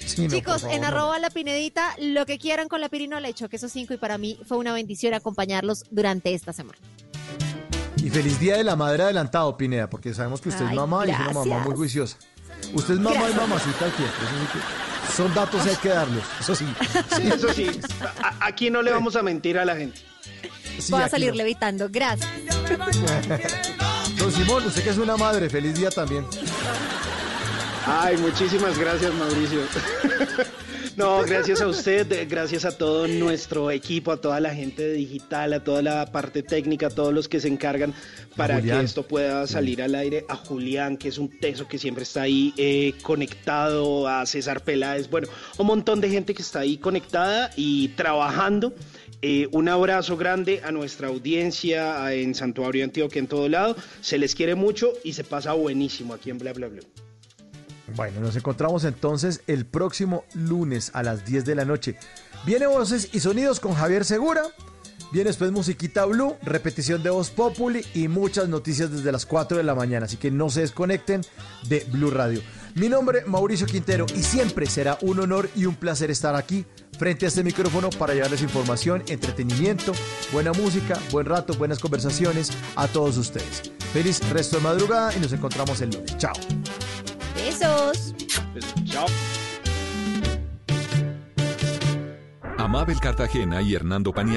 Sí,
Chicos,
favor,
en
no.
arroba la pinedita, lo que quieran con la pirinola, le echo queso 5 y para mí fue una bendición acompañarlos durante esta semana.
Y feliz día de la madre adelantado, Pineda, porque sabemos que usted es mamá y es una mamá muy juiciosa. Usted es mamá y mamacita al tiempo. que- Son datos y hay que darlos, eso sí.
Sí, eso sí. A- aquí no le vamos a mentir a la gente.
Sí,
Voy a
aquí
salir
no.
levitando. Gracias.
Don Simón, usted que es una madre, feliz día también.
Ay, muchísimas gracias, Mauricio. No, gracias a usted, gracias a todo nuestro equipo, a toda la gente de digital, a toda la parte técnica, a todos los que se encargan para que esto pueda salir al aire, a Julián, que es un teso que siempre está ahí eh, conectado, a César Peláez, bueno, un montón de gente que está ahí conectada y trabajando. Eh, un abrazo grande a nuestra audiencia en Santuario Antioquia, en todo lado. Se les quiere mucho y se pasa buenísimo aquí en Bla Bla Bla.
Bueno, nos encontramos entonces el próximo lunes a las 10 de la noche. Viene Voces y Sonidos con Javier Segura. Viene después Musiquita Blue, repetición de Voz Populi y muchas noticias desde las 4 de la mañana. Así que no se desconecten de Blue Radio. Mi nombre, Mauricio Quintero, y siempre será un honor y un placer estar aquí frente a este micrófono para llevarles información, entretenimiento, buena música, buen rato, buenas conversaciones a todos ustedes. Feliz resto de madrugada y nos encontramos el lunes. Chao.
Besos.
chao.
Amabel Cartagena y Hernando Paniagua